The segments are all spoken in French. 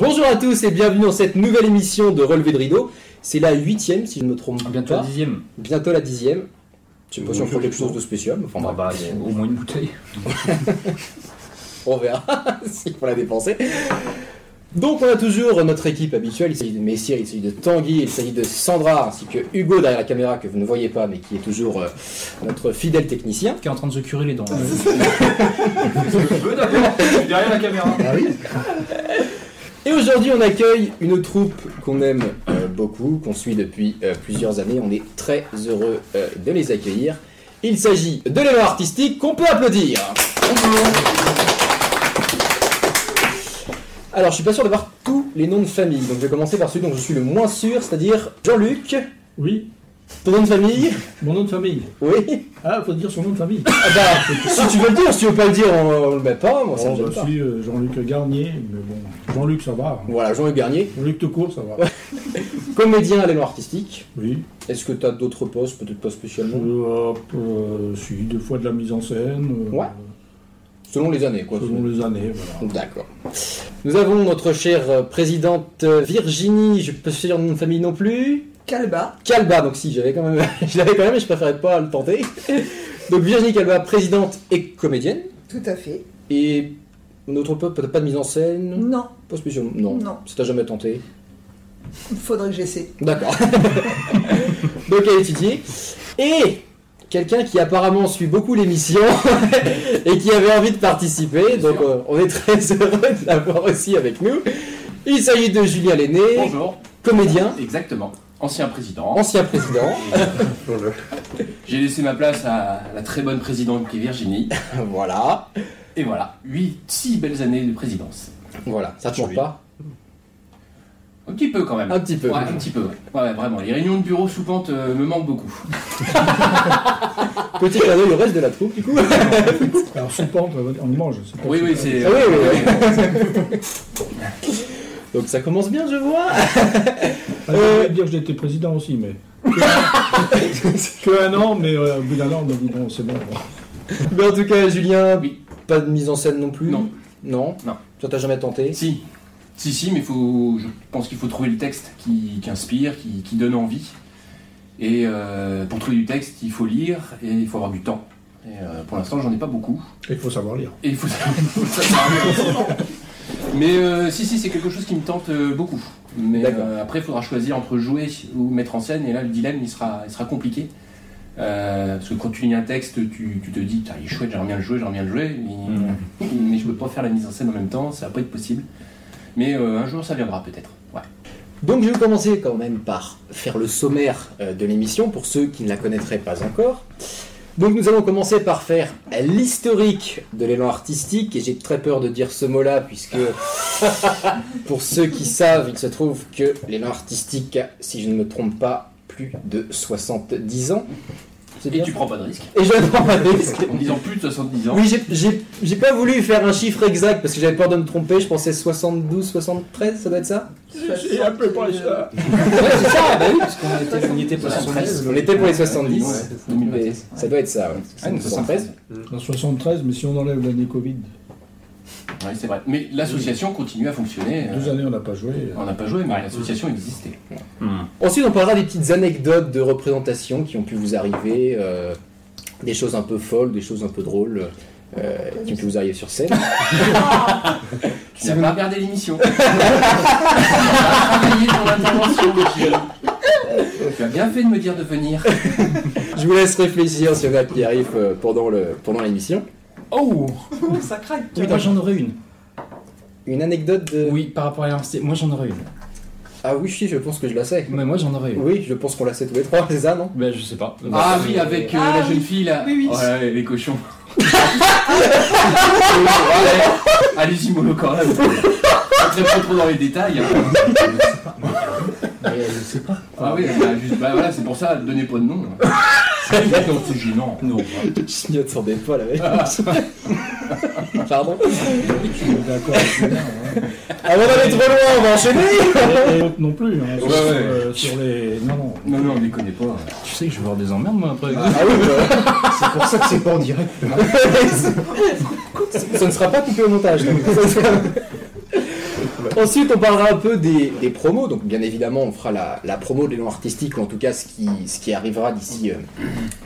Bonjour à tous et bienvenue dans cette nouvelle émission de Relevé de Rideau. C'est la huitième, si je ne me trompe Bientôt pas. la dixième. Bientôt la dixième. Je sais pas si on fera quelque chose de spécial, mais enfin Ah bah, il y a au moins une bouteille. on verra s'il faut la dépenser. Donc on a toujours notre équipe habituelle, il s'agit de Messire, il s'agit de Tanguy, il s'agit de Sandra, ainsi que Hugo derrière la caméra que vous ne voyez pas mais qui est toujours euh, notre fidèle technicien. Qui est en train de se curer les dents. Derrière la caméra. Ah oui Et aujourd'hui, on accueille une troupe qu'on aime euh, beaucoup, qu'on suit depuis euh, plusieurs années. On est très heureux euh, de les accueillir. Il s'agit de l'élan artistique qu'on peut applaudir. Alors, je suis pas sûr d'avoir tous les noms de famille, donc je vais commencer par celui dont je suis le moins sûr, c'est-à-dire Jean-Luc. Oui, Ton nom de famille mon nom de famille. Oui. Ah, faut dire son nom de famille. Ah bah, si tu veux le dire, si tu veux pas le dire, on, on le met pas. Moi, ça Bon, me gêne je pas. suis euh, Jean-Luc Garnier, mais bon, Jean-Luc ça va. hein. Voilà, Jean-Luc Garnier, Jean-Luc tout court, ça va. comédien à l'élan artistique. Oui. Est-ce que tu as d'autres postes, peut-être pas spécialement Euh, hop, euh, si, deux fois de la mise en scène. euh, Ouais. Selon les années, quoi. Selon les années, voilà. D'accord. Nous avons notre chère euh, présidente euh, Virginie, je peux dire le nom de famille non plus. Calba. Calba, donc si, j'avais quand même, je l'avais quand même, mais je préférais pas le tenter. Donc Virginie Calba, présidente et comédienne. Tout à fait. Et notre peut-être pas de mise en scène Non, Pas spécialement Non. Non. Ça t'a jamais tenté faudrait que j'essaie. D'accord. donc elle est étudiée. Et quelqu'un qui apparemment suit beaucoup l'émission et qui avait envie de participer. Donc euh, on est très heureux de l'avoir aussi avec nous. Il s'agit de Julien Lenné, Bonjour. comédien, Exactement. Ancien président. ancien président. J'ai laissé ma place à la très bonne présidente qui est Virginie. voilà. Et voilà, 8, 6 belles années de présidence. Voilà, ça te manque pas Un petit peu quand même. Un petit peu. Ouais, un petit peu. Ouais, Ouais, vraiment. Les réunions de bureau sous pente euh, me manquent beaucoup. Petit clin d'œil au reste de la troupe du coup. Alors, sous pente, on y mange. Oui, oui, c'est. Ah oui, oui, Donc ça commence bien je vois. Ah, je voulais dire que j'étais président aussi, mais. que un an, mais euh, au bout d'un an, on m'a dit bon, c'est bon. Mais en tout cas Julien, Oui. pas de mise en scène non plus? Non. Non? Non. Toi t'as jamais tenté? Si. Si, si, mais faut, je pense qu'il faut trouver le texte qui, qui inspire, qui, qui donne envie. Et euh, pour trouver du texte, il faut lire et il faut avoir du temps. Et euh, pour l'instant, j'en ai pas beaucoup. Il faut savoir lire. Et il faut ça sert à rien. Mais euh, si, si, c'est quelque chose qui me tente euh, beaucoup. Mais euh, après, il faudra choisir entre jouer ou mettre en scène. Et là, le dilemme, il sera, il sera compliqué. Parce que quand tu lis un texte, tu, tu te dis, il est chouette, j'aimerais bien le jouer, j'aimerais bien le jouer. Mais, mais je peux pas faire la mise en scène en même temps, ça va pas être possible. Mais un jour, ça viendra peut-être. Ouais. Donc je vais commencer quand même par faire le sommaire de l'émission pour ceux qui ne la connaîtraient pas encore. Donc nous allons commencer par faire l'historique de l'élan artistique et j'ai très peur de dire ce mot-là puisque pour ceux qui savent, il se trouve que l'élan artistique, si je ne me trompe pas, plus de 70 ans. C'est Et bien tu prends pas de risque. Et je ne prends pas de risque. En disant plus de 70 ans. Oui, j'ai- pas voulu faire un chiffre exact parce que j'avais peur de me tromper. Je pensais 72, 73, ça doit être ça J'ai un peu pas ça. Ouais, c'est ça, bah oui. Parce qu'on était, on y était pour 73. On était pour les 70. Ouais, Mais 2013. ça doit être ça, ouais. Ah, une 73. En 73, mais si on enlève l'année Covid, Ouais, c'est vrai. Mais l'association continue à fonctionner. deux Euh, années on n'a pas joué. On n'a pas joué, mais l'association existait. Ensuite, on parlera des petites anecdotes de représentation qui ont pu vous arriver, euh, des choses un peu folles, des choses un peu drôles euh, qui ont pu vous arriver sur scène. Tu n'as pas regardé l'émission. tu as intervention. Tu as bien fait de me dire de venir. Je vous laisse réfléchir sur la qui arrive euh, pendant le pendant l'émission. Oh ça craque. Oui, moi j'en aurais une. Une anecdote de. Oui, par rapport à l'université, moi j'en aurais une. Ah oui, si, je pense que je la sais. Mais moi j'en aurais une. Oui, je pense qu'on la sait tous les trois, c'est ça, non? Ben je sais pas. Ah oui, avec euh, Ah la oui. jeune fille là. Oui, oui. Oh là, les, les cochons. Allez-y, mollo quand même. Je pas trop dans les détails. hein. je sais pas. Ah oui, bah, juste, bah voilà, c'est pour ça, donnez pas de nom. Non, c'est gênant. Non. Je m'y attendais pas, la même. Pardon D'accord. c'est bien, ouais. Avant d'aller trop loin, on va enchaîner Et, autres non plus. Hein, sur, Ouais, ouais. euh, sur les. Non, non. Non, non, on les connaît pas. Tu sais que je vais avoir des emmerdes moi après. Ah oui, bah, C'est pour ça que c'est pas en direct. ça ne sera pas coupé au montage. donc. Ensuite, on parlera un peu des, des promos. Donc, bien évidemment, on fera la, promo de l'élan artistique, ou en tout cas ce qui, ce qui arrivera d'ici euh,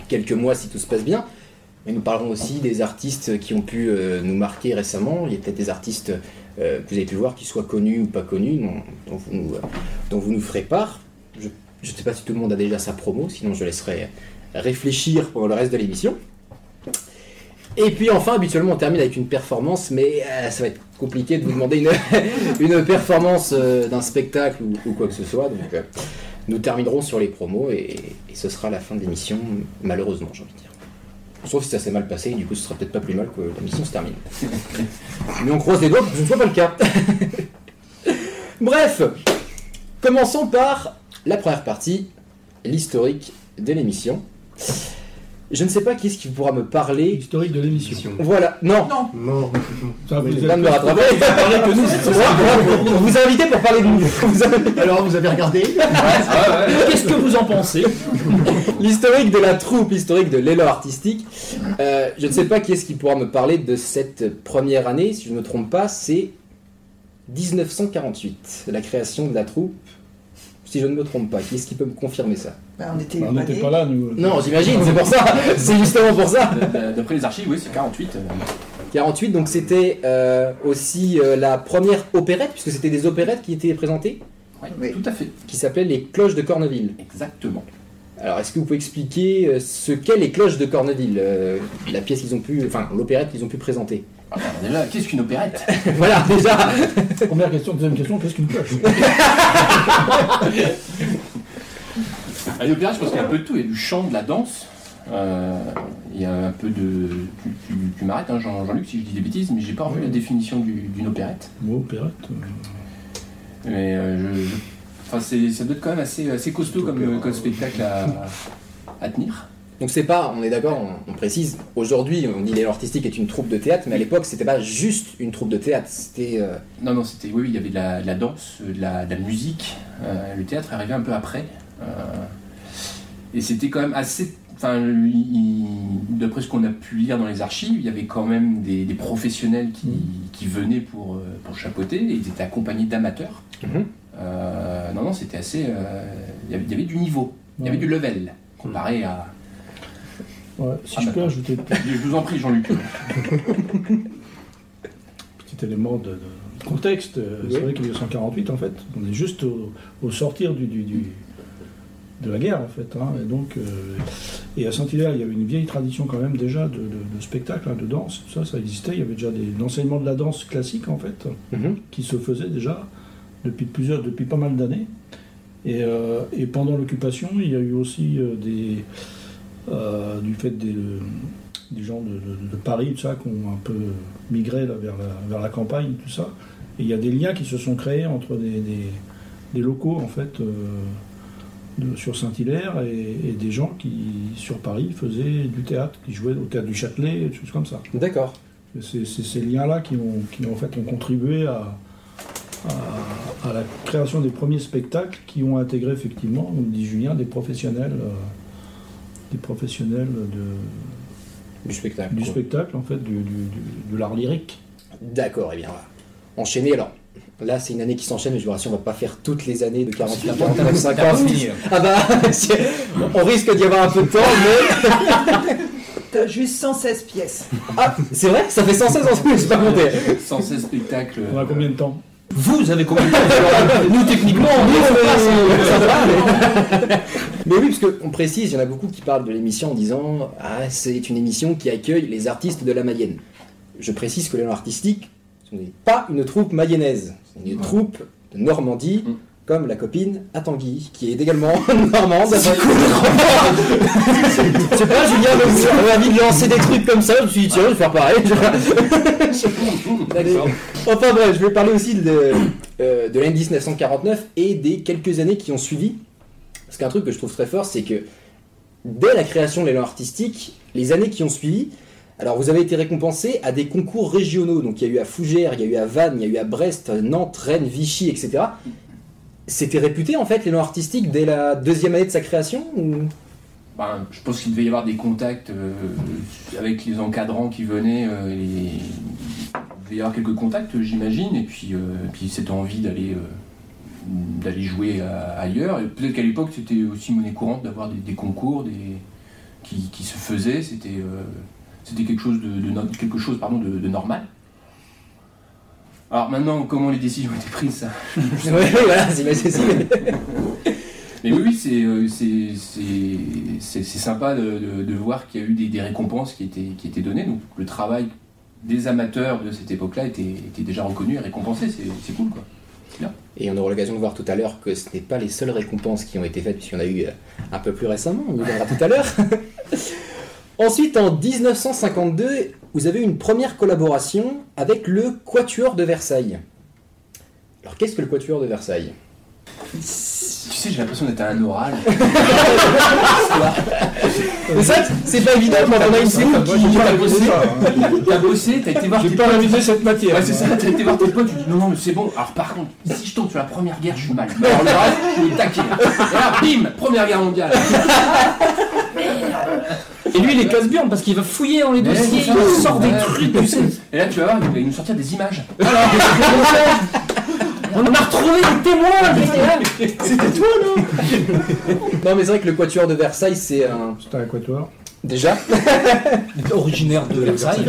quelques mois si tout se passe bien. Mais nous parlerons aussi des artistes qui ont pu euh, nous marquer récemment. Il y a peut-être des artistes euh, que vous avez pu voir qui soient connus ou pas connus, dont, vous, nous, dont vous nous ferez part. Je ne sais pas si tout le monde a déjà sa promo, sinon je laisserai réfléchir pendant le reste de l'émission. Et puis enfin, habituellement, on termine avec une performance, mais euh, ça va être compliqué de vous demander une, performance euh, d'un spectacle ou, ou quoi que ce soit. Donc, euh, nous terminerons sur les promos et, et ce sera la fin de l'émission, malheureusement, j'ai envie de dire. Sauf si ça s'est mal passé, et du coup, ce sera peut-être pas plus mal que l'émission se termine. Mais on croise les doigts pour que ce ne soit pas le cas. Bref, commençons par la première partie, l'historique de l'émission. Je ne sais pas qui est-ce qui pourra me parler. Historique de l'émission. Voilà, non, Non, Non. Ça, vous me rattraper. que nous, on vous a invité pour parler de nous. Vous avez- Alors, vous avez regardé Qu'est-ce que vous en pensez L'historique de la troupe, l'historique de l'élan artistique. Euh, je ne sais pas qui est-ce qui pourra me parler de cette première année. Si je ne me trompe pas, c'est 1948, la création de la troupe. Si je ne me trompe pas, qui est-ce qui peut me confirmer ça bah, on était Bah, n'était pas là, nous. Non, j'imagine, c'est pour ça. C'est justement pour ça. D'après les archives, oui, c'est 48. euh, 48, donc c'était euh, aussi euh, la première opérette, puisque c'était des opérettes qui étaient présentées, Oui. Tout à fait, qui s'appelaient les Cloches de Corneville. exactement. Alors, est-ce que vous pouvez expliquer euh, ce qu'est les Cloches de Corneville, euh, la pièce qu'ils ont pu, enfin l'opérette qu'ils ont pu présenter? Alors, déjà, qu'est-ce qu'une opérette Voilà, déjà. Première question, deuxième question, qu'est-ce qu'une cloche? À l'opérette, je pense qu'il y a un peu de tout. Il y a du chant, de la danse. euh, il y a un peu de. Tu, tu- tu m'arrêtes, hein, Jean- Jean-Luc, si je dis des bêtises, mais j'ai pas revu la définition du- d'une opérette. Bon, opérette. euh, Mais euh, je, je- enfin, c'est- ça doit être quand même assez, assez costaud comme, comme spectacle à, à tenir. Donc c'est pas, on est d'accord, on, on précise, aujourd'hui on dit l'élan artistique est une troupe de théâtre, mais à l'époque c'était pas juste une troupe de théâtre, c'était... euh, Non, non, c'était. Oui, oui, il y avait de la, de la danse, de la, de la musique. Euh, le théâtre arrivé un peu après. Euh, et c'était quand même assez. Enfin, d'après ce qu'on a pu lire dans les archives, il y avait quand même des, des professionnels qui, qui venaient pour, euh, pour chapeauter. Et ils étaient accompagnés d'amateurs. Mhm. Euh, non, non, c'était assez. euh, il, y avait, il y avait du niveau, il y avait du level comparé à. Ouais, si Ah, je peux d'accord. ajouter Je vous en prie, Jean-Luc. petit élément de, de contexte, euh, Oui. c'est vrai qu'en 1948, en fait, on est juste au, au sortir du, du- du- de la guerre, en fait. hein, et donc, euh, et à Saint-Hilaire, il y avait une vieille tradition quand même déjà de, de- de spectacle, hein, de danse, tout ça, ça existait. Il y avait déjà des l'enseignement de la danse classique, en fait, mhm. qui se faisait déjà depuis plusieurs, depuis pas mal d'années. Et, euh, et pendant l'occupation, il y a eu aussi euh, des, euh, du fait des, des gens de, de- de Paris, tout ça, qui ont un peu migré là, vers, la, vers la campagne, tout ça. Et il y a des liens qui se sont créés entre des, des- des locaux, en fait, euh, de- sur Saint-Hilaire et, et des gens qui, sur Paris, faisaient du théâtre, qui jouaient au théâtre du Châtelet, des choses comme ça. D'accord. C'est ces liens-là qui, ont, qui en fait, ont contribué à, à, à la création des premiers spectacles qui ont intégré effectivement, comme dit Julien, des professionnels, euh, des professionnels de, Du spectacle. du quoi. spectacle, en fait, du, du- du- de l'art lyrique. D'accord, et bien voilà. Enchaîner alors. Là, c'est une année qui s'enchaîne, mais je vous rassure, on va pas faire toutes les années de 48, 49, 50. Ah bah, on risque d'y avoir un peu de temps, mais. T'as juste 116 pièces. Ah, c'est vrai? Ça fait 116 en tout, j'ai pas compté. 116 spectacles. On a combien de temps? Vous avez combien de temps? Nous, techniquement, on est ça va, mais... mais oui, parce qu'on précise, il y en a beaucoup qui parlent de l'émission en disant Ah, c'est une émission qui accueille les artistes de la Mayenne. Je précise que l'élan artistique, ce n'est pas une troupe mayonnaise, c'est une troupe de Normandie, Mm. comme la copine à Tanguy, qui est également normande. C'est cool Je sais pas, Julien avait envie de lancer des trucs comme ça, je me suis dit tiens, je vais faire pareil. Enfin bref, je vais parler aussi de, euh, de l'année 1949 et des quelques années qui ont suivi. Parce qu'un truc que je trouve très fort, c'est que dès la création de l'élan artistique, les années qui ont suivi, alors vous avez été récompensé à des concours régionaux. Donc il y a eu à Fougères, il y a eu à Vannes, il y a eu à Brest, Nantes, Rennes, Vichy, etc. C'était réputé en fait l'élan artistique dès la deuxième année de sa création. Ben, je pense qu'il devait y avoir des contacts euh, avec les encadrants qui venaient, euh, les- devait y avoir quelques contacts, j'imagine, et puis, euh, puis cette envie d'aller d'aller jouer à- ailleurs. Et peut-être qu'à l'époque, c'était aussi monnaie courante d'avoir des, des concours des, qui, qui se faisaient. C'était euh, c'était quelque chose de, quelque chose pardon de, de normal. Alors maintenant, comment les décisions ont été prises, ça Ouais, voilà, c'est mais oui, oui, c'est euh, c'est- c'est- c'est- c'est sympa de, de- voir qu'il y a eu des, des récompenses qui étaient, qui étaient données. Donc le travail des amateurs de cette époque-là était, était déjà reconnu et récompensé. C'est c'est cool, quoi. Et on aura l'occasion de voir tout à l'heure que ce n'est pas les seules récompenses qui ont été faites, puisqu'il y en a eu euh, un peu plus récemment, on y verra tout à l'heure. Ensuite, en 1952, vous avez une première collaboration avec le Quatuor de Versailles. Alors, qu'est-ce que le Quatuor de Versailles? Sais, j'ai l'impression d'être à un oral. Mais ça, c'est pas évident quand on a une série qui... révisé ça. hein. T'as bossé, t'as été voir J'ai tes pas révisé cette matière. Ouais, c'est ça, t'as été voir tes potes, tu dis non, non, mais c'est bon. Alors par contre, si je tombe sur la première guerre, je suis mal. Alors le reste, je suis au taquet. Et là, bim, première guerre mondiale. Et lui, il est casse-burne parce qu'il va fouiller dans les Mais dossiers, il sort des trucs, tu sais. Et là, tu vas voir, il va nous sortir des images. On a retrouvé des témoins, C'était toi, non Non, mais c'est vrai que le Quatuor de Versailles, c'est un... C'était un quatuor. Déjà originaire de Versailles.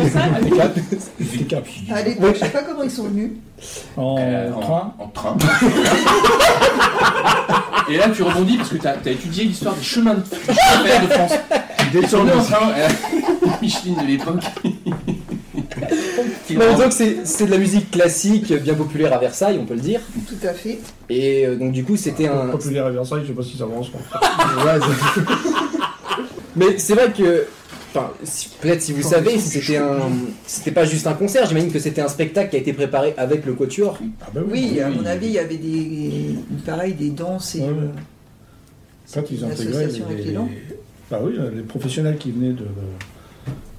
Cap. À l'époque, je sais pas comment ils sont venus. En Euh, train. En train. Et là, tu rebondis parce que t'as as étudié l'histoire des chemins de, des chemins de fer de France. En train. euh, Micheline de l'époque. Non, donc c'est c'est de la musique classique, bien populaire à Versailles, on peut le dire. Tout à fait. Et euh, donc du coup, c'était un... Populaire à Versailles, je sais pas si ça va en se Mais c'est vrai que, enfin, si- peut-être si vous savez, c'était un, c'était pas juste un concert. J'imagine que c'était un spectacle qui a été préparé avec le Quatuor. Ah ben Oui, à oui. mon avis, il y avait des, pareil, des danses et Ouais, euh, Quand ils intégraient les, les bah oui, les professionnels qui venaient de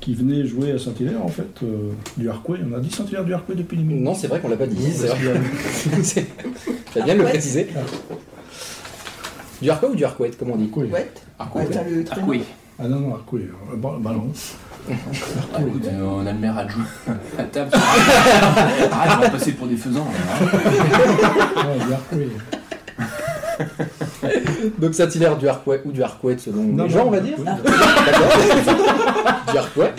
qui venaient jouer à Saint-Hilaire en fait euh, du Harcouët. On a dit Saint-Hilaire du Harcouët depuis les minutes. Non, c'est vrai qu'on l'a pas dit. T'as bien de le préciser. Du Harcouët ou du Harcouët, comme on dit le Ah. Ah non non Harcouët. euh, Bah, bah non. Ah, écoute, euh, on a le maire adjoint à table. Arrête, on va passer pour des faisans. hein. Ouais, du Harcouët. Donc Saint-Hilaire du Harcouët ou du Harcouët selon Non, les gens, on va dire. Du Harcouët.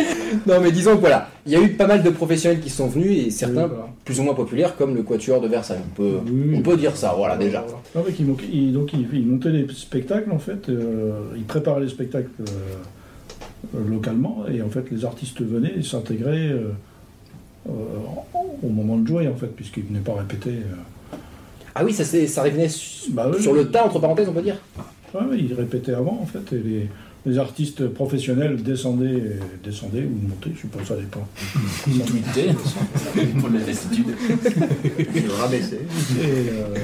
Non, mais disons que voilà, il y a eu pas mal de professionnels qui sont venus et certains Oui, voilà. plus ou moins populaires, comme le Quatuor de Versailles. On peut, Oui, on peut dire ça, voilà déjà. Non, mais qu'ils montaient- ils- donc ils, ils montaient les spectacles en fait, euh, ils préparaient les spectacles euh, localement et en fait les artistes venaient et s'intégraient euh, au moment de jouer en fait puisqu'ils venaient pas répéter. Ah oui, ça, c'est- ça revenait Bah oui, sur oui. le tas, entre parenthèses, on peut dire. Ouais, ouais, ils répétaient avant en fait et les, les artistes professionnels descendaient, descendaient ou montaient, je sais pas, ça dépend. Pour de la lassitude. Et euh,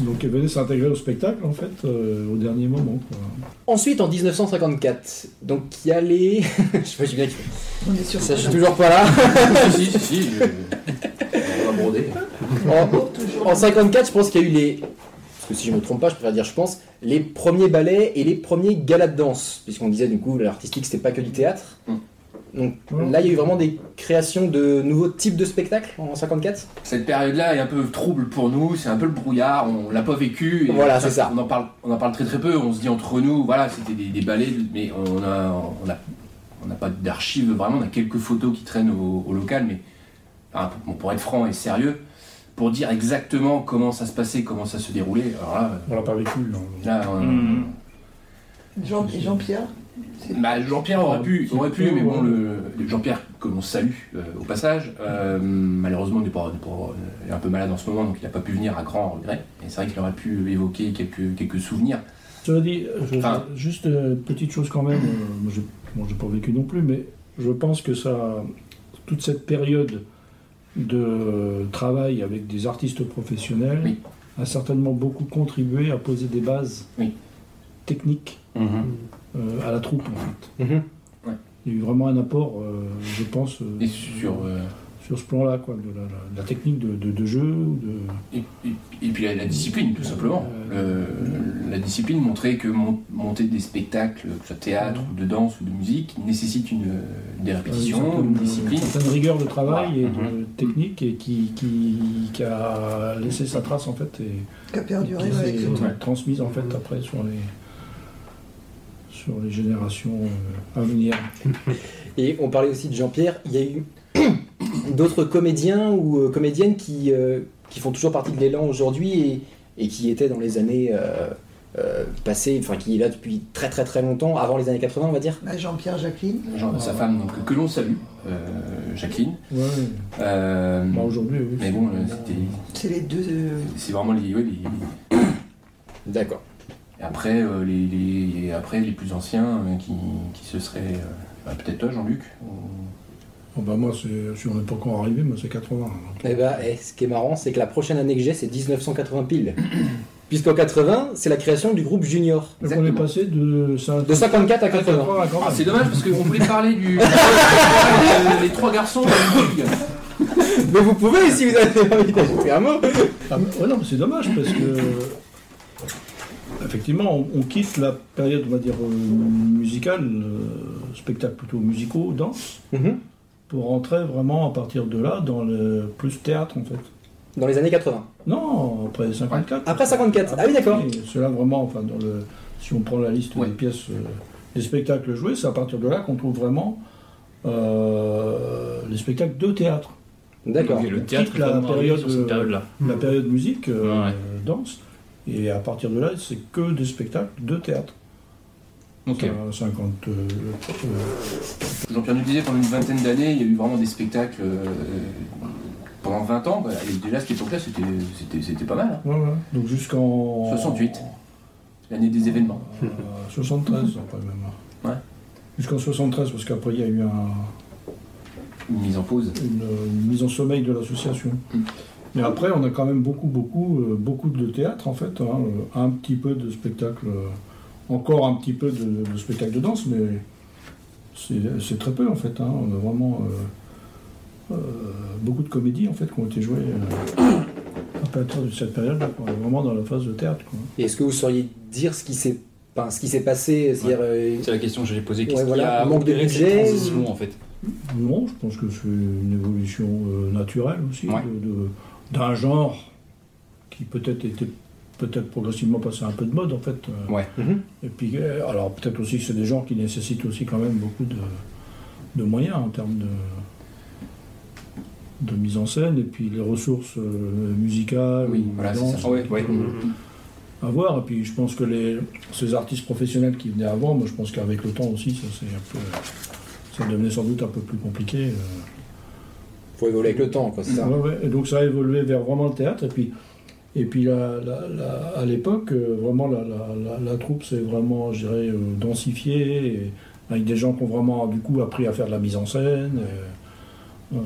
donc ils venaient s'intégrer au spectacle en fait euh, au dernier moment. Quoi. Ensuite, en 1954, donc il y a les. je sais pas, j'ai bien kiffé. On est sur Ça, je suis toujours pas là. si, si, si. je- En, en 54, je pense qu'il y a eu les. Parce que si je me trompe pas, je préfère dire je pense, les premiers ballets et les premiers galas de danse. Puisqu'on disait du coup, l'artistique c'était pas que du théâtre. Mm. Donc là, il y a eu vraiment des créations de nouveaux types de spectacles en 54. Cette période-là est un peu trouble pour nous, c'est un peu le brouillard, on l'a pas vécu. et Voilà, c'est ça. On en, parle, on en parle très très peu, on se dit entre nous, voilà, c'était des, des ballets, mais on a, on a, on n'a pas d'archives vraiment, on a quelques photos qui traînent au, au local, mais enfin, pour, être franc et sérieux, pour dire exactement comment ça se passait, comment ça se déroulait, alors là, On l'a pas vécu. hein. là on-. Jean- et Jean-Pierre. Bah, Jean-Pierre aurait pu, aurait pu, mais bon, ouais. le, le Jean-Pierre que l'on salue euh, au passage, euh, malheureusement n'est pas, n'est pas- il est un peu malade en ce moment, donc il n'a pas pu venir à grand regret. Et c'est vrai qu'il aurait pu évoquer quelques, quelques souvenirs. Cela dit, je- Enfin- juste euh, petite chose quand même, euh, moi bon, j'ai pas vécu non plus, mais je pense que ça, toute cette période de travail avec des artistes professionnels Oui. a certainement beaucoup contribué à poser des bases Oui. techniques euh, à la troupe en fait. Mhm. Il y a eu vraiment un apport, euh, je pense, euh, Et sur, euh, sur ce plan-là, quoi, de la, technique de, de- de jeu. De... Et, et- et puis la, la discipline, tout simplement. Le- la discipline montrait que mon- monter des spectacles, que ce soit théâtre, ou de danse ou de musique, nécessite une, des répétitions, une discipline. certaine rigueur de travail et de technique et qui, qui, qui a laissé sa trace en fait et Qui a perduré, qui ouais, exactement. transmise en fait après sur les sur les générations euh, à venir. Et on parlait aussi de Jean-Pierre. Il y a eu d'autres comédiens ou euh, comédiennes qui, euh, qui font toujours partie de l'élan aujourd'hui et, et qui étaient dans les années euh, euh, passées, enfin qui est là depuis très très très longtemps, avant les années 80 on va dire. Bah, Jean-Pierre Jacqueline. Sa femme, donc, que l'on salue, euh, Jacqueline. Ouais, Euh, bah, aujourd'hui, oui. mais bon, c'était- C'est les deux. c'est vraiment les, ouais, les- D'accord. Et après, euh, les, après, les plus anciens euh, qui, qui se seraient. euh, bah, Peut-être toi, Jean-Luc ou- Oh, bah, moi, c'est, si on n'est pas encore arrivé, moi c'est 80. donc. Et bah, eh, ce qui est marrant, c'est que la prochaine année que j'ai, c'est 1980 pile. Puisqu'en 80, c'est la création du groupe Junior. Donc on est passé de, ça- De 54 à 80. à 80. Ah, c'est dommage parce qu'on voulait parler du. les trois garçons dans. Mais vous pouvez, si vous avez envie d'ajouter un mot. Ah, ouais, non, mais c'est dommage parce que effectivement, on, on quitte la période, on va dire, euh, musicale, euh, spectacle plutôt musicaux, danse, Mhm. Pour rentrer vraiment à partir de là dans le plus théâtre en fait. Dans les années 80. Non, après 54. Après 54. Ah oui, d'accord. Et Cela vraiment, enfin, dans le, si on prend la liste Ouais. des pièces, euh, des spectacles joués, c'est à partir de là qu'on trouve vraiment euh, les spectacles de théâtre. D'accord. Le théâtre quitte est la vraiment arrivé période, sur cette euh, période-là. La période musique, euh, Ouais. danse, et à partir de là, c'est que des spectacles de théâtre. Ok. Ça, 50. euh, euh, Jean-Pierre nous disait pendant une vingtaine d'années, il y a eu vraiment des spectacles euh, pendant 20 ans. bah, et déjà, à cette époque-là, c'était- c'était c'était pas mal. hein. ouais, ouais. Donc jusqu'en. 68. L'année des événements. Euh, 73, après même. Ouais. Jusqu'en 73, parce qu'après, il y a eu un. Une mise en pause. une, une mise en sommeil de l'association. Mm. Mais après, on a quand même beaucoup, beaucoup, beaucoup de théâtre en fait, hein, un petit peu de spectacle, euh, encore un petit peu de, de spectacle de danse, mais c'est très peu en fait. hein. On a vraiment euh, euh, beaucoup de comédies en fait qui ont été jouées euh, à partir de cette. On est vraiment dans la phase de théâtre. quoi. Et est-ce que vous sauriez dire ce qui s'est enfin, ce qui s'est passé euh, C'est la question que j'allais poser. Qu'est-ce Ouais, voilà, qui a manque de budget transition en fait? Non, je pense que c'est une évolution euh, naturelle aussi Ouais. d'un genre qui peut-être était peut-être progressivement passé un peu de mode en fait. euh. Ouais. Mhm. Et puis euh, alors peut-être aussi que c'est des genres qui nécessitent aussi quand même beaucoup de, de moyens en termes de de mise en scène et puis les ressources euh, musicales, Oui, ou voilà, c'est danse, ça. Ouais, ouais. à voir. Et puis je pense que les, ces artistes professionnels qui venaient avant, moi je pense qu'avec le temps aussi, ça c'est un peu, ça devenait sans doute un peu plus compliqué. euh. faut évoluer avec le temps, quoi, c'est ça. Ouais, ouais. Et donc ça a évolué vers vraiment le théâtre. Et puis, et puis la- la- la- à l'époque, euh, vraiment la, troupe s'est vraiment, je dirais, euh, densifiée, avec des gens qui ont vraiment du coup appris à faire de la mise en scène, et, euh,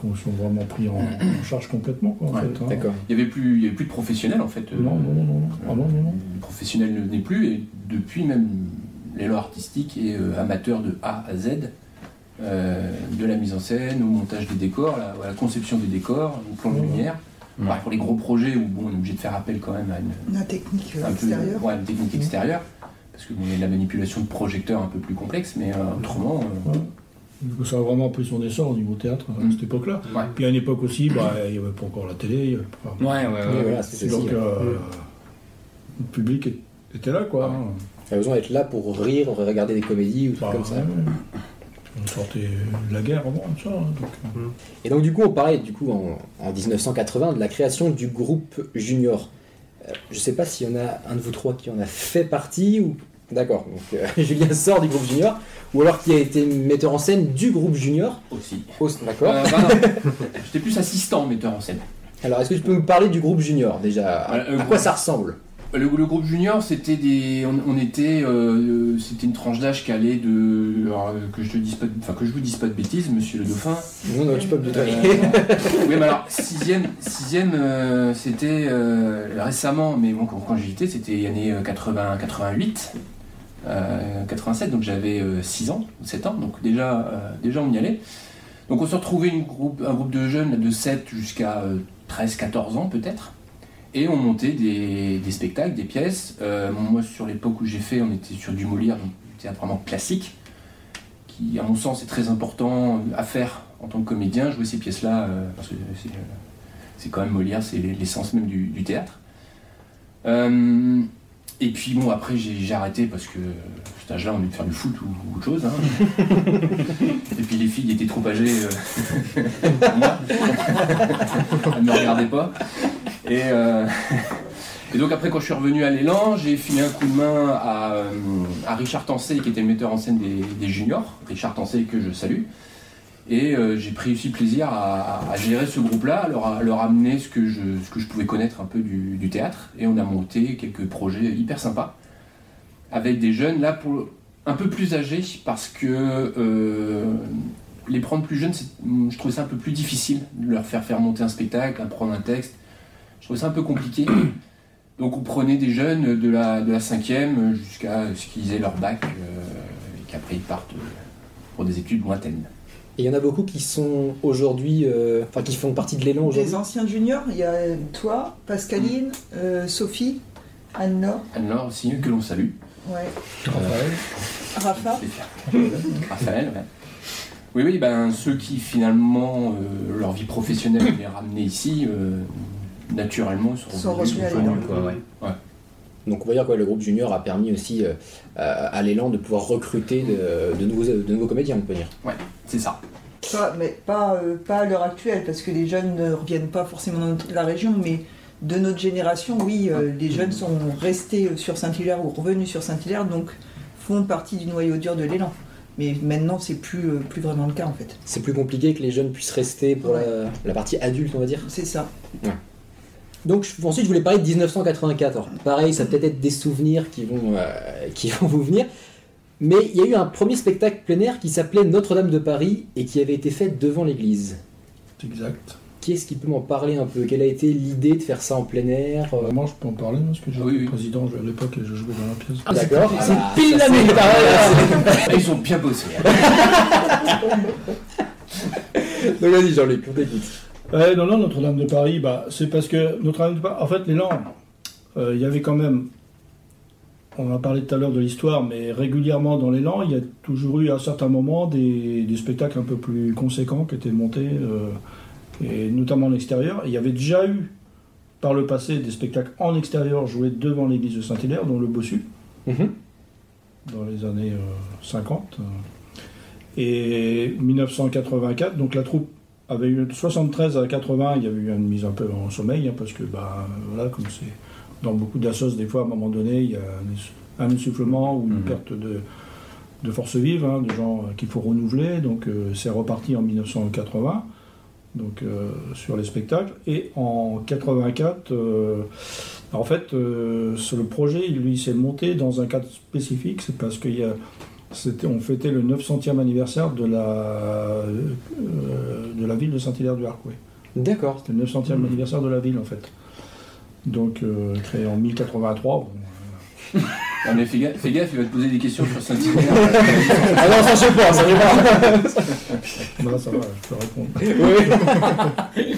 qui sont vraiment pris en, en charge complètement. Quoi, en Ouais, fait, hein. D'accord. Il n'y avait, plus- il y avait plus de professionnels en fait. euh, Non, non, non, non. Ah, non, non, non. Le professionnel ne n'est plus et depuis même l'élan artistique est euh, amateur de A à Z, euh, de la mise en scène au montage des décors, la, à la conception des décors, au plan de lumière. Ouais. Alors, pour les gros projets où bon, on est obligé de faire appel quand même à une, La technique euh, peu- extérieure. ouais, une technique extérieure, parce que bon, il y a de la manipulation de projecteurs un peu plus complexe, mais euh, autrement, euh, Ouais. Donc, ça a vraiment pris son essor au niveau théâtre à Mm. cette époque-là. ouais. Puis à une époque aussi, bah, il n'y avait pas encore la télé. il y avait pas- Ouais, ouais, ouais. Oui, voilà, c'est Donc euh, le public était là, quoi. hein. Pas besoin d'être là pour rire, regarder des comédies ou des trucs Bah, comme ça. On sortait de la guerre avant, ça. hein, donc, euh, Et donc du coup, on parlait du coup en, en 1980 de la création du groupe Junior. Euh, je sais pas s'il y en a un de vous trois qui en a fait partie ou d'accord. Donc euh, Julien sort du groupe Junior ou alors qui a été metteur en scène du groupe Junior. aussi. Oh, d'accord. Euh, bah non. J'étais plus assistant metteur en scène. Alors est-ce que tu peux me parler du groupe Junior déjà? À, Euh, à quoi ça ressemble? Le, le groupe junior, c'était des, on, on était, euh, c'était une tranche d'âge qui allait de, alors, euh, que je te dise pas, enfin que je vous dise pas de bêtises, Monsieur le Dauphin. Non, non, tu peux me Euh, oui, mais alors sixième, sixième, euh, c'était euh, récemment, mais bon, quand, quand j'y étais, c'était année 80, 88, euh, 87, donc j'avais 6 ans, 7 ans, donc déjà, euh, déjà on y allait. Donc on se retrouvait une groupe, un groupe de jeunes de 7 jusqu'à 13-14 ans peut-être. Et on montait des, des spectacles, des pièces. Euh, moi, sur l'époque où j'ai fait, on était sur du Molière, donc du théâtre vraiment classique, qui, à mon sens, est très important à faire en tant que comédien, jouer ces pièces-là, euh, parce que c'est, euh, c'est quand même Molière, c'est l'essence même du, du théâtre. Euh, et puis bon, après j'ai arrêté parce que à cet âge-là, on est de faire du foot ou, ou autre chose. hein. et puis les filles étaient trop âgées euh. Elles ne me regardaient pas. Et, euh, et donc après, quand je suis revenu à l'élan, j'ai filé un coup de main à, euh, Richard Tancé, qui était le metteur en scène des, juniors. Richard Tancé, que je salue. Et euh, j'ai pris aussi plaisir à, gérer ce groupe-là, à leur, à leur amener ce que, je, ce que je pouvais connaître un peu du, théâtre. Et on a monté quelques projets hyper sympas avec des jeunes, là, pour, un peu plus âgés, parce que les prendre plus jeunes, je trouvais ça un peu plus difficile de leur faire faire monter un spectacle, apprendre un texte. Je trouvais ça un peu compliqué. Donc on prenait des jeunes de la, de la cinquième jusqu'à ce qu'ils aient leur bac euh, et qu'après ils partent euh, pour des études lointaines. Et il y en a beaucoup qui sont aujourd'hui, euh, enfin qui font partie de l'élan aujourd'hui. Des anciens juniors, il y a toi, Pascaline, euh, Sophie, Anne-Laure, Anne-Laure aussi, que l'on salue. ouais, Raphaël. Raphaël, ouais. Oui, oui, ben, ceux qui finalement, euh, leur vie professionnelle les ramener ici, euh, naturellement, ils sont, Sont revenus, à l'élan. ouais. Donc on va dire que le groupe junior a permis aussi euh, à l'élan de pouvoir recruter de, de nouveaux, de nouveaux comédiens, on peut dire. C'est ça. Pas- mais pas, euh, pas à l'heure actuelle, parce que les jeunes ne reviennent pas forcément dans notre- la région, mais de notre génération, oui, euh, les jeunes sont restés sur Saint-Hilaire ou revenus sur Saint-Hilaire, donc font partie du noyau dur de l'élan. Mais maintenant, c'est plus, euh, plus vraiment le cas en fait. C'est plus compliqué que les jeunes puissent rester pour la, la partie adulte, on va dire? C'est ça. Donc je- ensuite, je voulais parler de 1984. Alors, pareil, ça peut être des souvenirs qui vont, euh, qui vont vous venir. Mais il y a eu un premier spectacle plein air qui s'appelait Notre-Dame de Paris et qui avait été fait devant l'église. Exact. Qui est-ce qui peut m'en parler un peu? Quelle a été l'idée de faire ça en plein air? Euh, moi, je peux en parler parce que j'étais Oui, oui. président à l'époque et je jouais dans la pièce. Ah, D'accord. C'est Ah, pile la. Ah, ils ont bien bossé. hein. Donc vas-y Jean-Luc, on t'écoute. Non, non, Notre-Dame de Paris, bah, c'est parce que Notre-Dame de Paris, en fait, l'élan, euh, il y avait quand même, on a parlé tout à l'heure de l'histoire, mais régulièrement dans l'élan, il y a toujours eu à certains moments des, des spectacles un peu plus conséquents qui étaient montés, euh, et notamment en extérieur. Il y avait déjà eu, par le passé, des spectacles en extérieur joués devant l'église de Saint-Hilaire, dont le Bossu. Mhm. dans les années euh, 50. euh. Et 1984, donc la troupe avait eu de 73 à 80, il y avait eu une mise un peu en sommeil, hein, parce que bah, voilà, comme c'est dans beaucoup d'assos, des fois à un moment donné, il y a un, ess- un essoufflement ou une Mhm. perte de, de force vive, hein, de gens euh, qu'il faut renouveler. Donc euh, c'est reparti en 1980, donc euh, sur les spectacles. Et en 84, euh, en fait, le projet, lui, s'est monté dans un cadre spécifique, c'est parce qu'il y a on fêtait le 900e anniversaire de la, euh, de la ville de Saint-Hilaire-du-Harcouët. D'accord. C'était le 900e anniversaire de la ville, en fait. Donc, euh, créé en 1083. bon, Non, mais fais gaffe, fais gaffe, il va te poser des questions sur Saint-Hilaire. Ah non, ça je sais pas, ça je sais pas. Ça va, je peux répondre.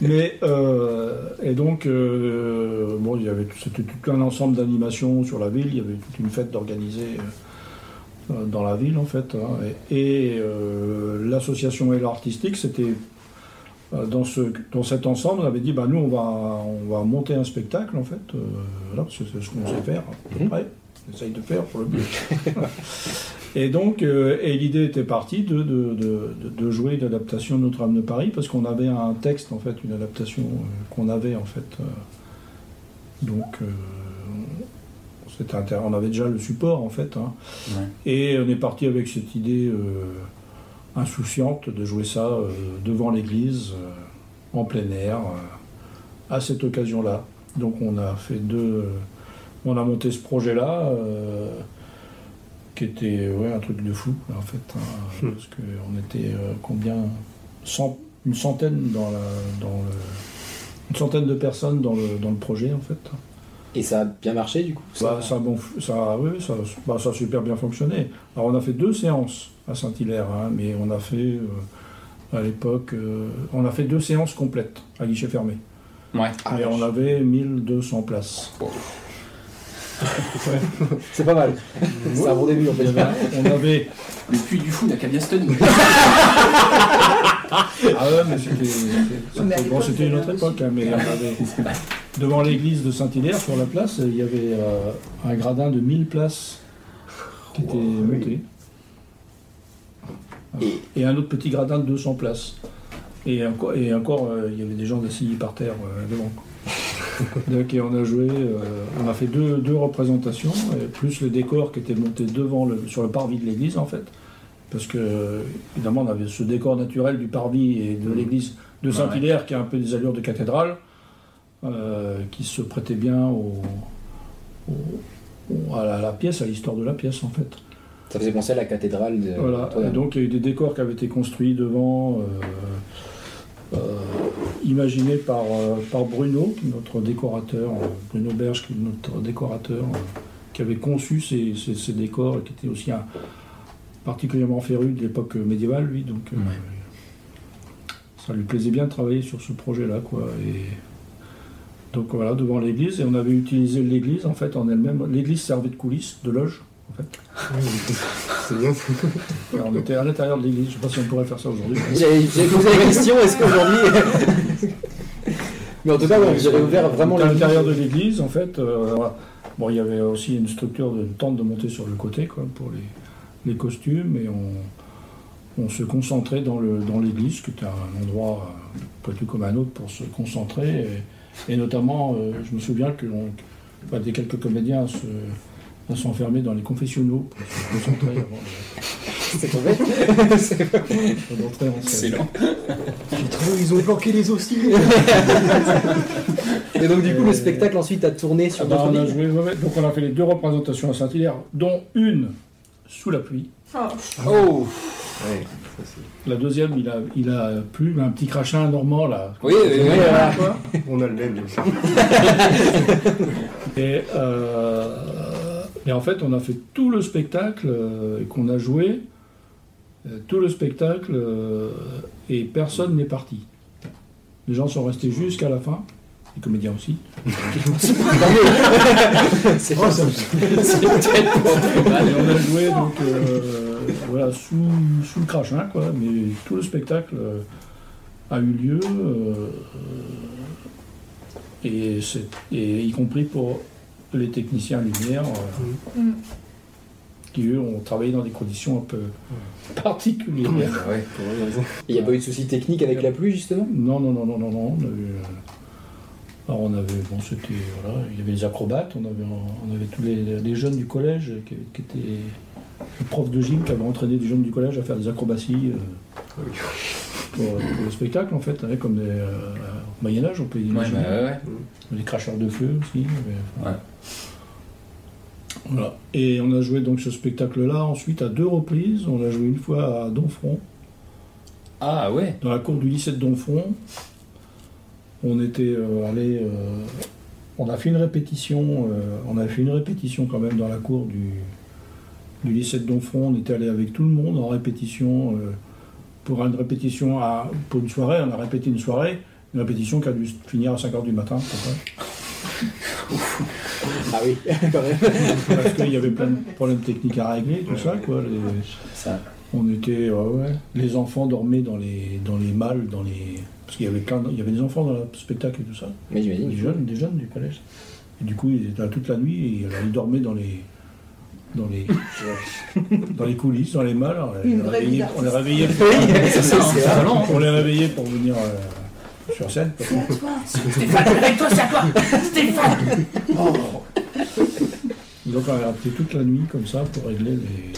Mais, euh, et donc, euh, bon, il y avait, c'était tout un ensemble d'animations sur la ville, il y avait toute une fête d'organiser euh, dans la ville, en fait. hein. et et, euh, l'association Élan Artistique, c'était euh, dans, ce, dans cet ensemble, on avait dit, bah, nous, on va, on va monter un spectacle, en fait, euh, voilà, parce que c'est ce qu'on sait faire, à peu Mhm. près. On essaye de faire pour le but. Et donc, euh, et l'idée était partie de, de, de, de- jouer une adaptation de Notre-Dame de Paris, parce qu'on avait un texte, en fait, une adaptation euh, qu'on avait, en fait. euh, donc, euh, on avait déjà le support, en fait. hein. Ouais. Et on est parti avec cette idée euh, insouciante de jouer ça euh, devant l'église, euh, en plein air, à cette occasion-là. Donc, on a fait deux. on a monté ce projet-là. qui était ouais, un truc de fou en fait hein, Hmm. parce qu'on était combien? Une centaine dans la dans le une centaine de personnes dans le, dans le projet en fait Et ça a bien marché du coup bah, ça, a bon, ça, oui, ça, bah, ça a super bien fonctionné alors on a fait deux séances à Saint-Hilaire hein, mais on a fait euh, à l'époque. euh, on a fait deux séances complètes à guichet fermé. Ouais. Ah, et on avait 1200 places. C'est pas mal. C'est un bon début en fait. avait- on avait. Le puits du fou n'a qu'à bien se tenir. Ah ouais, mais c'était. Bon, c'était une autre époque, hein, mais on avait. Devant l'église de Saint-Hilaire, sur la place, il y avait euh, un gradin de 1000 places qui était monté. Et- Et un autre petit gradin de 200 places. Et encore, et encore euh, il y avait des gens assis par terre euh, devant. Donc, et on a joué, on a fait deux, deux représentations, et plus le décor qui était monté devant le, sur le parvis de l'église en fait. Parce que, évidemment, on avait ce décor naturel du parvis et de l'église de Saint-Hilaire qui a un peu des allures de cathédrale, euh, qui se prêtait bien au, au- au- à, la, à la pièce, à l'histoire de la pièce en fait. Ça faisait penser à la cathédrale de Voilà, et donc il y a eu des décors qui avaient été construits devant, euh, euh, imaginés par, par Bruno, notre décorateur, Bruno Berge, qui est notre décorateur, qui avait conçu ces, ces- ces décors et qui était aussi un, particulièrement féru de l'époque médiévale, lui. Donc ça lui plaisait bien de travailler sur ce projet-là, quoi. Et donc voilà, devant l'église, et on avait utilisé l'église en fait en elle-même. L'église servait de coulisse, de loge, en fait. C'est bien. Et on était à l'intérieur de l'église, je sais pas si on pourrait faire ça aujourd'hui. J'avais posé la question, est-ce qu'aujourd'hui. Mais en tout cas, vous avez ouvert vraiment était à l'église. l'intérieur de l'église, en fait. euh. Bon, il y avait aussi une structure de une tente de montée sur le côté, quoi, pour les, les costumes, et on, on se concentrait dans le dans l'église, qui était un endroit euh, pas tout comme un autre pour se concentrer, et, et notamment, euh, je me souviens que enfin, des quelques comédiens à se- à s'enfermer dans les confessionnaux pour se concentrer avant de- C'est tombé. Excellent. Putain, ils ont planqué les hostilités. Et donc, du coup, le spectacle ensuite a tourné sur Ah bah, d'autres on a villes. joué, ouais, ouais. donc on a fait les deux représentations à Saint-Hilaire, dont une sous la pluie. Oh, Oh Ouais, ça, c'est- La deuxième, il a, il a plu, mais un petit crachin normand là. Oui, oui, oui. On a le même. Et, euh, et en fait, on a fait tout le spectacle euh, et qu'on a joué, euh, tout le spectacle, euh, et personne n'est parti. Les gens sont restés jusqu'à la fin, les comédiens aussi. C'est Oh, ça on a joué donc euh, voilà sous, sous le crachin quoi, mais tout le spectacle euh, a eu lieu euh, et, c'est- et y compris pour les techniciens lumière euh, Mm. qui eux ont travaillé dans des conditions un peu particulières. Bah ouais. Il n'y a pas eu de soucis techniques avec la pluie, justement? Non non non non non non. On a eu, euh, alors on avait bon c'était voilà il y avait les acrobates on avait on avait tous les, les jeunes du collège qui, qui étaient prof de gym qui avait entraîné des jeunes du collège à faire des acrobaties euh, pour, pour le spectacle en fait, hein, comme des, euh, au Moyen Âge on peut imaginer. bah ouais, ouais. Les cracheurs de feu aussi. mais. Voilà. Et on a joué donc ce spectacle-là ensuite à deux reprises. On l'a joué une fois à Donfront, Ah ouais. dans la cour du lycée de Donfront. On était euh, allé. on a fait une répétition. on a fait une répétition quand même dans la cour du, du lycée de Donfront. On était allé avec tout le monde en répétition. euh, pour une répétition à, pour une soirée, on a répété une soirée, une répétition qui a dû finir à 5h du matin. Ah oui, quand même. parce qu'il y avait plein de problèmes techniques à régler, tout ça, quoi. Les- Ça, on était, ouais. les enfants dormaient dans les, dans les malles, dans les, parce qu'il y avait plein, il y avait des enfants dans le spectacle et tout ça, Mais j'imagine. des jeunes, des jeunes du collège. Et du coup, ils étaient là toute la nuit et alors, ils dormaient dans les, dans les, dans les coulisses, dans les malles. On les Une vraie réveillait- vie on les réveillait, Oui, c'est c'est ça. on les réveillait pour venir euh, sur scène. Stéphane, avec toi, c'est à toi Stéphane Donc on a appelé toute la nuit comme ça pour régler les,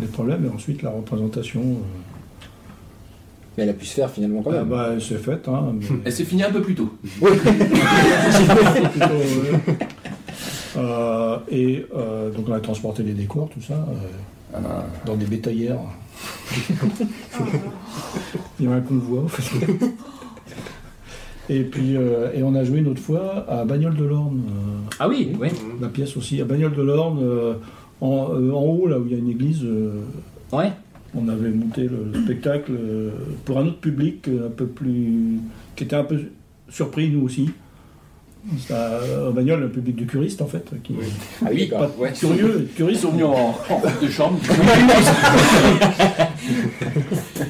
les problèmes et ensuite la représentation. euh, Mais elle a pu se faire finalement quand ah même. bah, elle s'est faite. Hein, mais- Elle s'est finie un peu plus tôt. plutôt. Euh, et euh, donc on a transporté les décors, tout ça, euh, Ah, dans des bétaillères. Il y avait un convoi. en fait. Et puis euh, et on a joué une autre fois à Bagnoles de l'Orne, euh, Ah oui, oui. la pièce aussi à Bagnoles de l'Orne, euh, en, euh, en haut là où il y a une église. euh, Ouais. on avait monté le, le spectacle euh, pour un autre public euh, un peu plus. qui était un peu surpris, nous aussi. C'est un, un bagnole, un public de curistes en fait, qui Ah oui, pas quoi. Ouais. curieux, Ils curistes sont venus en, en de chambre.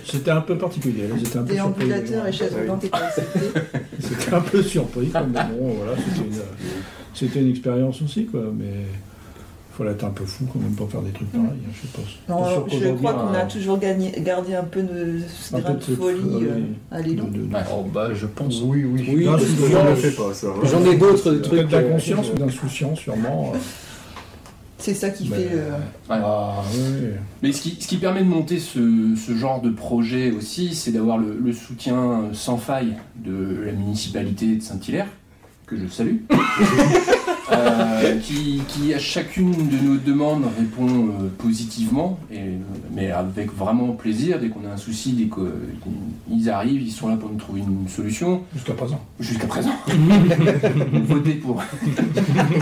C'était un peu particulier. j'étais un peu surpris. Et chaise roulante. C'était un peu surpris, quoi, mais bon, voilà, c'était une, c'était une expérience aussi, quoi. Mais il fallait être un peu fou quand même pour faire des trucs pareils, hein, je sais pas. Non, Pas sûr je crois qu'on a un- toujours gagné, gardé un peu de ce grain de folie euh, à l'élan. de-. Oh bah je pense. Oui, oui. Oui, j'en- je ai d'autres Peut-être trucs. de la euh, conscience ou d'insouciance, sûrement. euh. C'est ça qui fait le. Ah, oui. Mais ce qui, ce qui permet de monter ce, ce genre de projet aussi, c'est d'avoir le, le soutien sans faille de la municipalité de Saint-Hilaire, que je salue, euh, qui, qui à chacune de nos demandes répond euh, positivement, et, mais avec vraiment plaisir. Dès qu'on a un souci, dès qu'ils arrivent, ils sont là pour nous trouver une solution. Jusqu'à présent. Jusqu'à présent. Votez pour.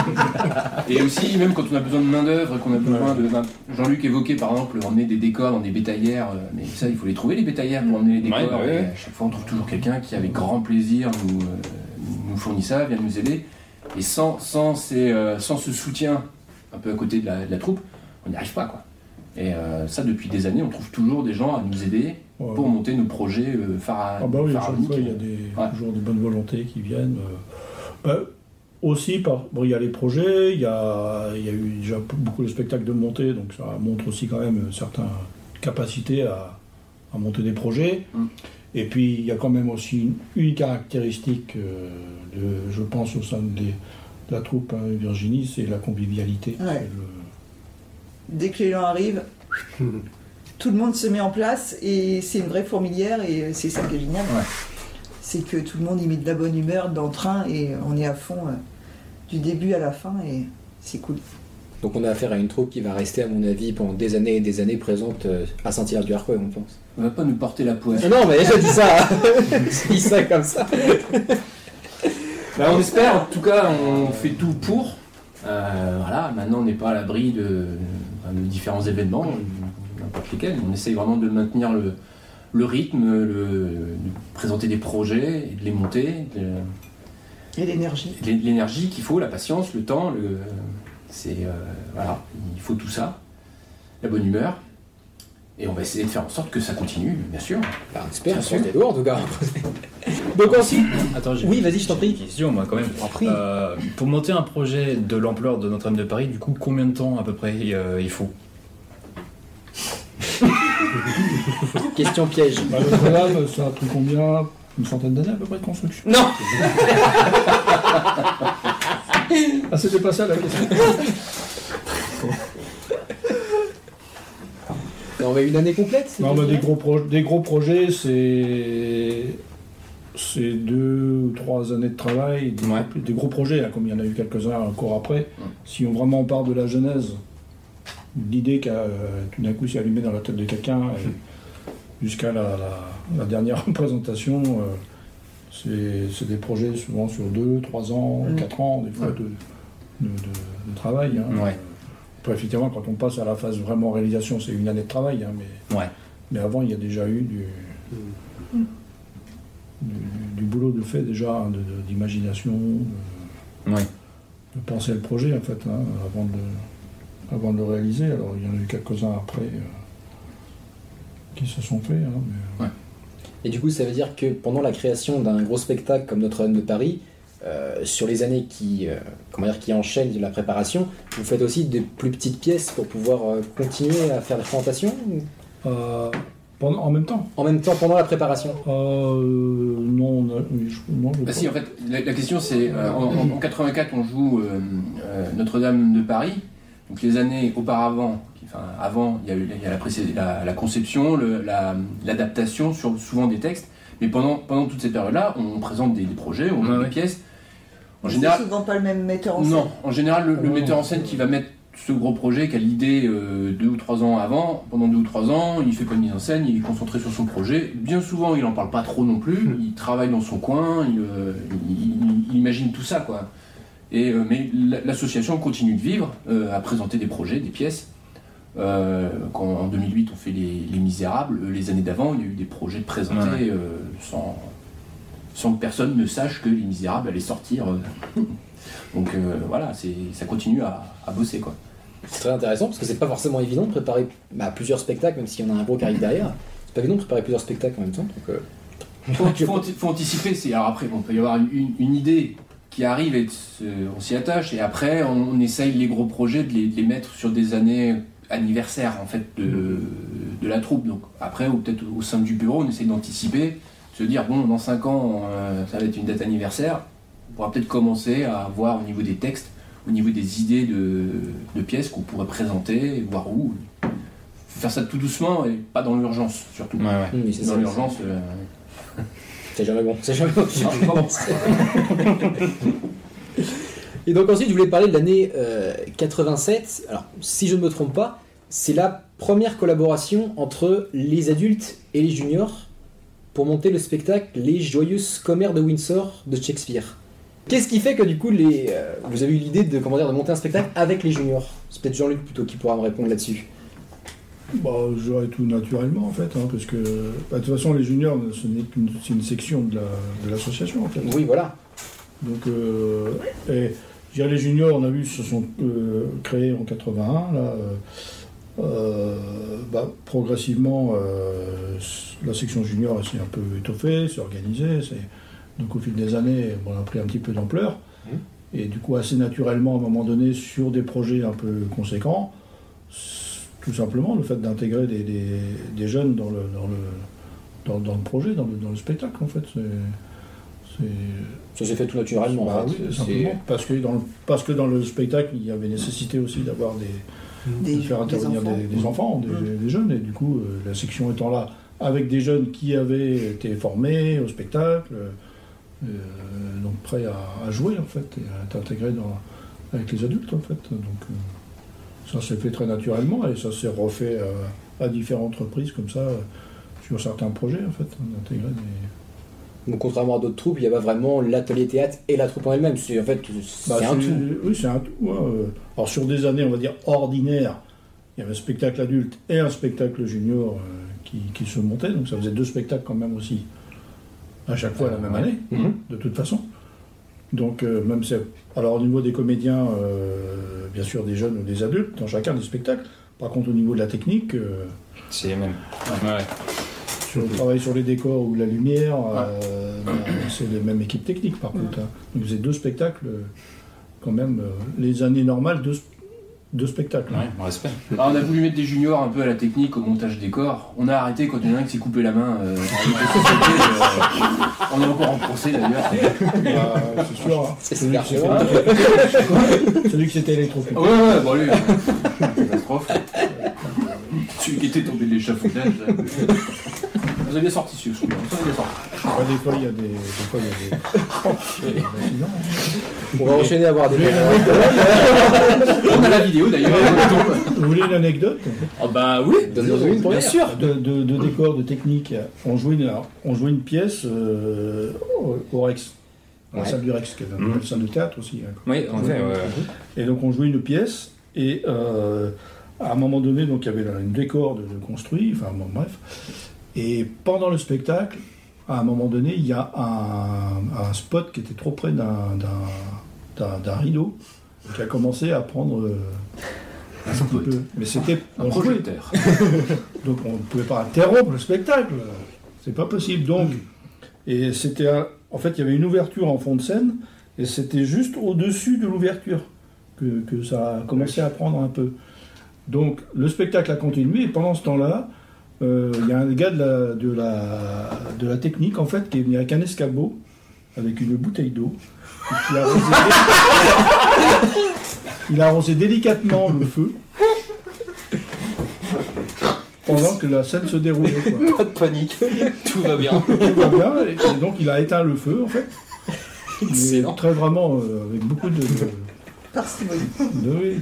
et aussi, même quand on a besoin de main-d'œuvre, qu'on a besoin de. ben, Jean-Luc évoquait par exemple emmener des décors dans des bétaillères, euh, mais ça, il faut les trouver les bétaillères pour emmener les décors. Ouais, bah ouais. Et à chaque fois, on trouve toujours quelqu'un qui, avec grand plaisir, nous, euh, nous fournit ça, vient nous aider. Et sans, sans, ces, euh, sans ce soutien, un peu à côté de la, de la troupe, on n'y arrive pas, quoi. Et euh, ça, depuis des années, on trouve toujours des gens à nous aider Ouais. pour monter nos projets euh, phara- Ah bah oui, pharaoniques. il y a des, Ouais. toujours des bonnes volontés qui viennent. euh. Bah, aussi, par, bon, il y a les projets, il y a, il y a eu déjà beaucoup de spectacles de montée, donc ça montre aussi quand même une certaine capacité à, à monter des projets. Mm. Et puis, il y a quand même aussi une, une caractéristique, euh, de, je pense, au sein des- de la troupe hein, Virginie, c'est la convivialité. Ouais. C'est le- Dès que l'élan arrive, tout le monde se met en place et c'est une vraie fourmilière et c'est ça qui est génial. Ouais. C'est que tout le monde y met de la bonne humeur, d'entrain et on est à fond euh, du début à la fin et c'est cool. Donc on a affaire à une troupe qui va rester, à mon avis, pendant des années et des années présente euh, à Saint-Hilaire-du-Harcouët, on pense. On va pas nous porter la poisse. Ah non, mais j'ai dit ça J'ai dit ça comme ça Bah, on espère, en tout cas, on fait tout pour. Euh, voilà, maintenant on n'est pas à l'abri de, de différents événements, n'importe lesquels. On essaye vraiment de maintenir le, le rythme, le- de présenter des projets et de les monter, de- Et l'énergie. l'énergie qu'il faut, la patience, le temps, le, c'est euh, voilà, il faut tout ça, la bonne humeur. Et on va essayer de faire en sorte que ça continue, bien sûr. Bah, on espère, on Bien se sûr. des doigts en tout cas. Donc ensuite, Attends, j'ai Oui, vas-y, je t'en prie. Une question, moi, quand même. prie. Euh, pour monter un projet de l'ampleur de Notre-Dame de Paris, du coup, combien de temps à peu près euh, il faut question piège. Bah, Notre-Dame, ça a pris combien? Une centaine d'années à peu près de construction Non Ah, c'était pas ça la question On va une année complète c'est Non, bah, des, gros des gros projets, c'est. C'est deux ou trois années de travail. Des, Ouais. gros, des gros projets, hein, comme il y en a eu quelques-uns encore après. Si on vraiment part de la genèse, l'idée qui a tout d'un coup s'est allumée dans la tête de quelqu'un, et jusqu'à la, la- la dernière représentation, euh, c'est c'est des projets souvent sur deux, trois ans, quatre ans, des fois, Ouais. de, de- de- de travail. hein. Après, effectivement, quand on passe à la phase vraiment réalisation, c'est une année de travail, hein, mais. Ouais. Mais avant, il y a déjà eu du, du, du boulot de fait, déjà, hein, de- d'imagination, de, Ouais. de penser le projet, en fait, hein, avant, de, avant de le réaliser. Alors, il y en a eu quelques-uns après euh, qui se sont faits. hein, mais- Et du coup, ça veut dire que pendant la création d'un gros spectacle comme Notre-Dame de Paris, euh, sur les années qui, euh, comment dire, qui enchaînent la préparation, vous faites aussi des plus petites pièces pour pouvoir euh, continuer à faire les présentations ou- Euh, pendant, en même temps En même temps, pendant la préparation euh, Non, on a- oui, je, non, je Bah si, en fait, la, la question c'est, euh, en, en- en 84, on joue euh, euh, Notre-Dame de Paris. Donc les années auparavant, enfin avant, il y a eu il y a la, précé- la, la conception, la- l'adaptation sur souvent des textes. Mais pendant, pendant toute cette période-là, on présente des, des projets, on joue Ouais, des pièces. En C'est général, souvent pas le même metteur en scène. non, en général, le, le Oh. metteur en scène qui va mettre ce gros projet, qui a l'idée euh, deux ou trois ans avant, pendant deux ou trois ans, il fait pas de mise en scène, il est concentré sur son projet. Bien souvent, il en parle pas trop non plus, il travaille dans son coin, il, euh, il- il- il imagine tout ça, quoi. Et, euh, mais la- l'association continue de vivre, euh, à présenter des projets, des pièces. Euh, quand en 2008 on fait les, Les Misérables, les années d'avant, il y a eu des projets Ouais. euh, sans, sans que personne ne sache que Les Misérables allaient sortir. euh. Donc euh, voilà, ça continue à, à bosser quoi. C'est très intéressant parce que c'est pas forcément évident de préparer bah, plusieurs spectacles, même s'il y en a un gros qui arrive derrière. C'est pas évident de préparer plusieurs spectacles en même temps. Donc, euh, faut, faut anti- faut anticiper. C'est alors après, il peut y avoir une, une- une idée qui arrive et se- on s'y attache, et après on, on essaye les gros projets de les, de les mettre sur des années anniversaires en fait de, de la troupe. Donc après, ou peut-être au sein du bureau, on essaye d'anticiper, se dire bon, dans 5 ans, euh, ça va être une date anniversaire. On pourra peut-être commencer à voir au niveau des textes, au niveau des idées de, de pièces qu'on pourrait présenter, voir où. Faut faire ça tout doucement et pas dans l'urgence surtout. Ouais, ouais. Dans l'urgence. euh, C'est jamais bon. C'est jamais bon. non, pas bon. Et donc ensuite, je voulais parler de l'année euh, 87. Alors, si je ne me trompe pas, c'est la première collaboration entre les adultes et les juniors pour monter le spectacle Les Joyeuses Commères de Windsor de Shakespeare. Qu'est-ce qui fait que du coup, les, euh, vous avez eu l'idée de, comment dire, de monter un spectacle avec les juniors? C'est peut-être Jean-Luc plutôt qui pourra me répondre là-dessus. Bah, je dirais tout naturellement en fait, hein, parce que bah, de toute façon les juniors, ce n'est qu'une c'est une section de la- de l'association en fait. Oui, voilà. Donc, euh, et, je dirais, les juniors, on a vu, se sont euh, créés en 81. Là, euh, euh, bah, progressivement, euh, la section junior s'est un peu étoffée, s'est organisée. Donc, au fil des années, on a pris un petit peu d'ampleur. Mhm. Et du coup, assez naturellement, à un moment donné, sur des projets un peu conséquents, tout simplement, le fait d'intégrer des, des- des jeunes dans le, dans, le, dans, dans le projet, dans le, dans le spectacle, en fait, Ça s'est fait tout naturellement. bah en fait. oui, simplement. Parce que, dans le, parce que dans le spectacle, il y avait nécessité aussi d'avoir des, Des, de faire des intervenir enfants. des, des enfants, des, Mm. des jeunes, et du coup, euh, la section étant là, avec des jeunes qui avaient été formés au spectacle, euh, donc prêts à, à jouer en fait, et à être intégrés dans, avec les adultes en fait. Donc euh, ça s'est fait très naturellement et ça s'est refait euh, à différentes reprises comme ça sur certains projets en fait, d'intégrer des. Donc, contrairement à d'autres troupes, il y a pas vraiment l'atelier théâtre et la troupe en elle-même. C'est en fait, c'est Bah, un tout. Oui, c'est un tout. ouais, euh. Alors sur des années, on va dire ordinaires, il y avait un spectacle adulte et un spectacle junior euh, qui, qui se montaient, donc ça faisait deux spectacles quand même aussi, à chaque fois la même année, Mhm. de toute façon. Donc euh, même c'est. Alors au niveau des comédiens, euh, bien sûr des jeunes ou des adultes, dans chacun des spectacles. Par contre au niveau de la technique, euh, C'est les mêmes. Ouais. Sur le travail sur les décors ou la lumière, euh, ben, c'est les mêmes équipes techniques par contre. hein. Donc c'est deux spectacles, euh, quand même, euh, les années normales, deux, deux spectacles. hein. Ouais, respect. Alors, on a voulu mettre des juniors un peu à la technique, au montage décor. On a arrêté quand il y en a un qui s'est coupé la main. euh, euh, on est encore en procès d'ailleurs. Bah, c'est sûr. hein. C'est Celui, celui qui s'était électrocuté. Ouais, ouais, bon, lui. Catastrophe. Celui qui était tombé de l'échafaudage. Vous avez bien sorti celui là Vous avez sorti. Ouais, des fois, il y a des, des, fois, il y a des. On va enchaîner à voir des. On a la vidéo d'ailleurs. Vous voulez une anecdote Oh bah oui une Bien première. sûr de, de, de décor, de technique On jouait une, on jouait une pièce euh, au, au Rex, à la Ouais. salle du Rex, qui est une Mhm. salle de théâtre aussi. hein. Oui, en fait, ouais. Et donc on jouait une pièce et euh, à un moment donné, donc il y avait un décor de, de construit, enfin bon, bref. Et pendant le spectacle, à un moment donné, il y a un, un spot qui était trop près d'un, d'un, d'un- d'un rideau qui a commencé à prendre euh, un petit peu. Mais c'était Un projecteur. Donc on ne pouvait pas interrompre le spectacle. C'est pas possible. Donc, et c'était en fait, il y avait une ouverture en fond de scène et c'était juste au-dessus de l'ouverture que, que ça a commencé à prendre un peu. Donc le spectacle a continué et pendant ce temps-là, euh, il y a un gars de la, de, la, de la technique en fait qui est venu avec un escabeau, avec une bouteille d'eau, qui a arrosé, il a arrosé délicatement le feu pendant que la scène se déroulait. quoi. Pas de panique. Tout va bien. Tout va bien, et donc il a éteint le feu en fait. Mais très vraiment euh, avec beaucoup de. de, Parcimonie. oui.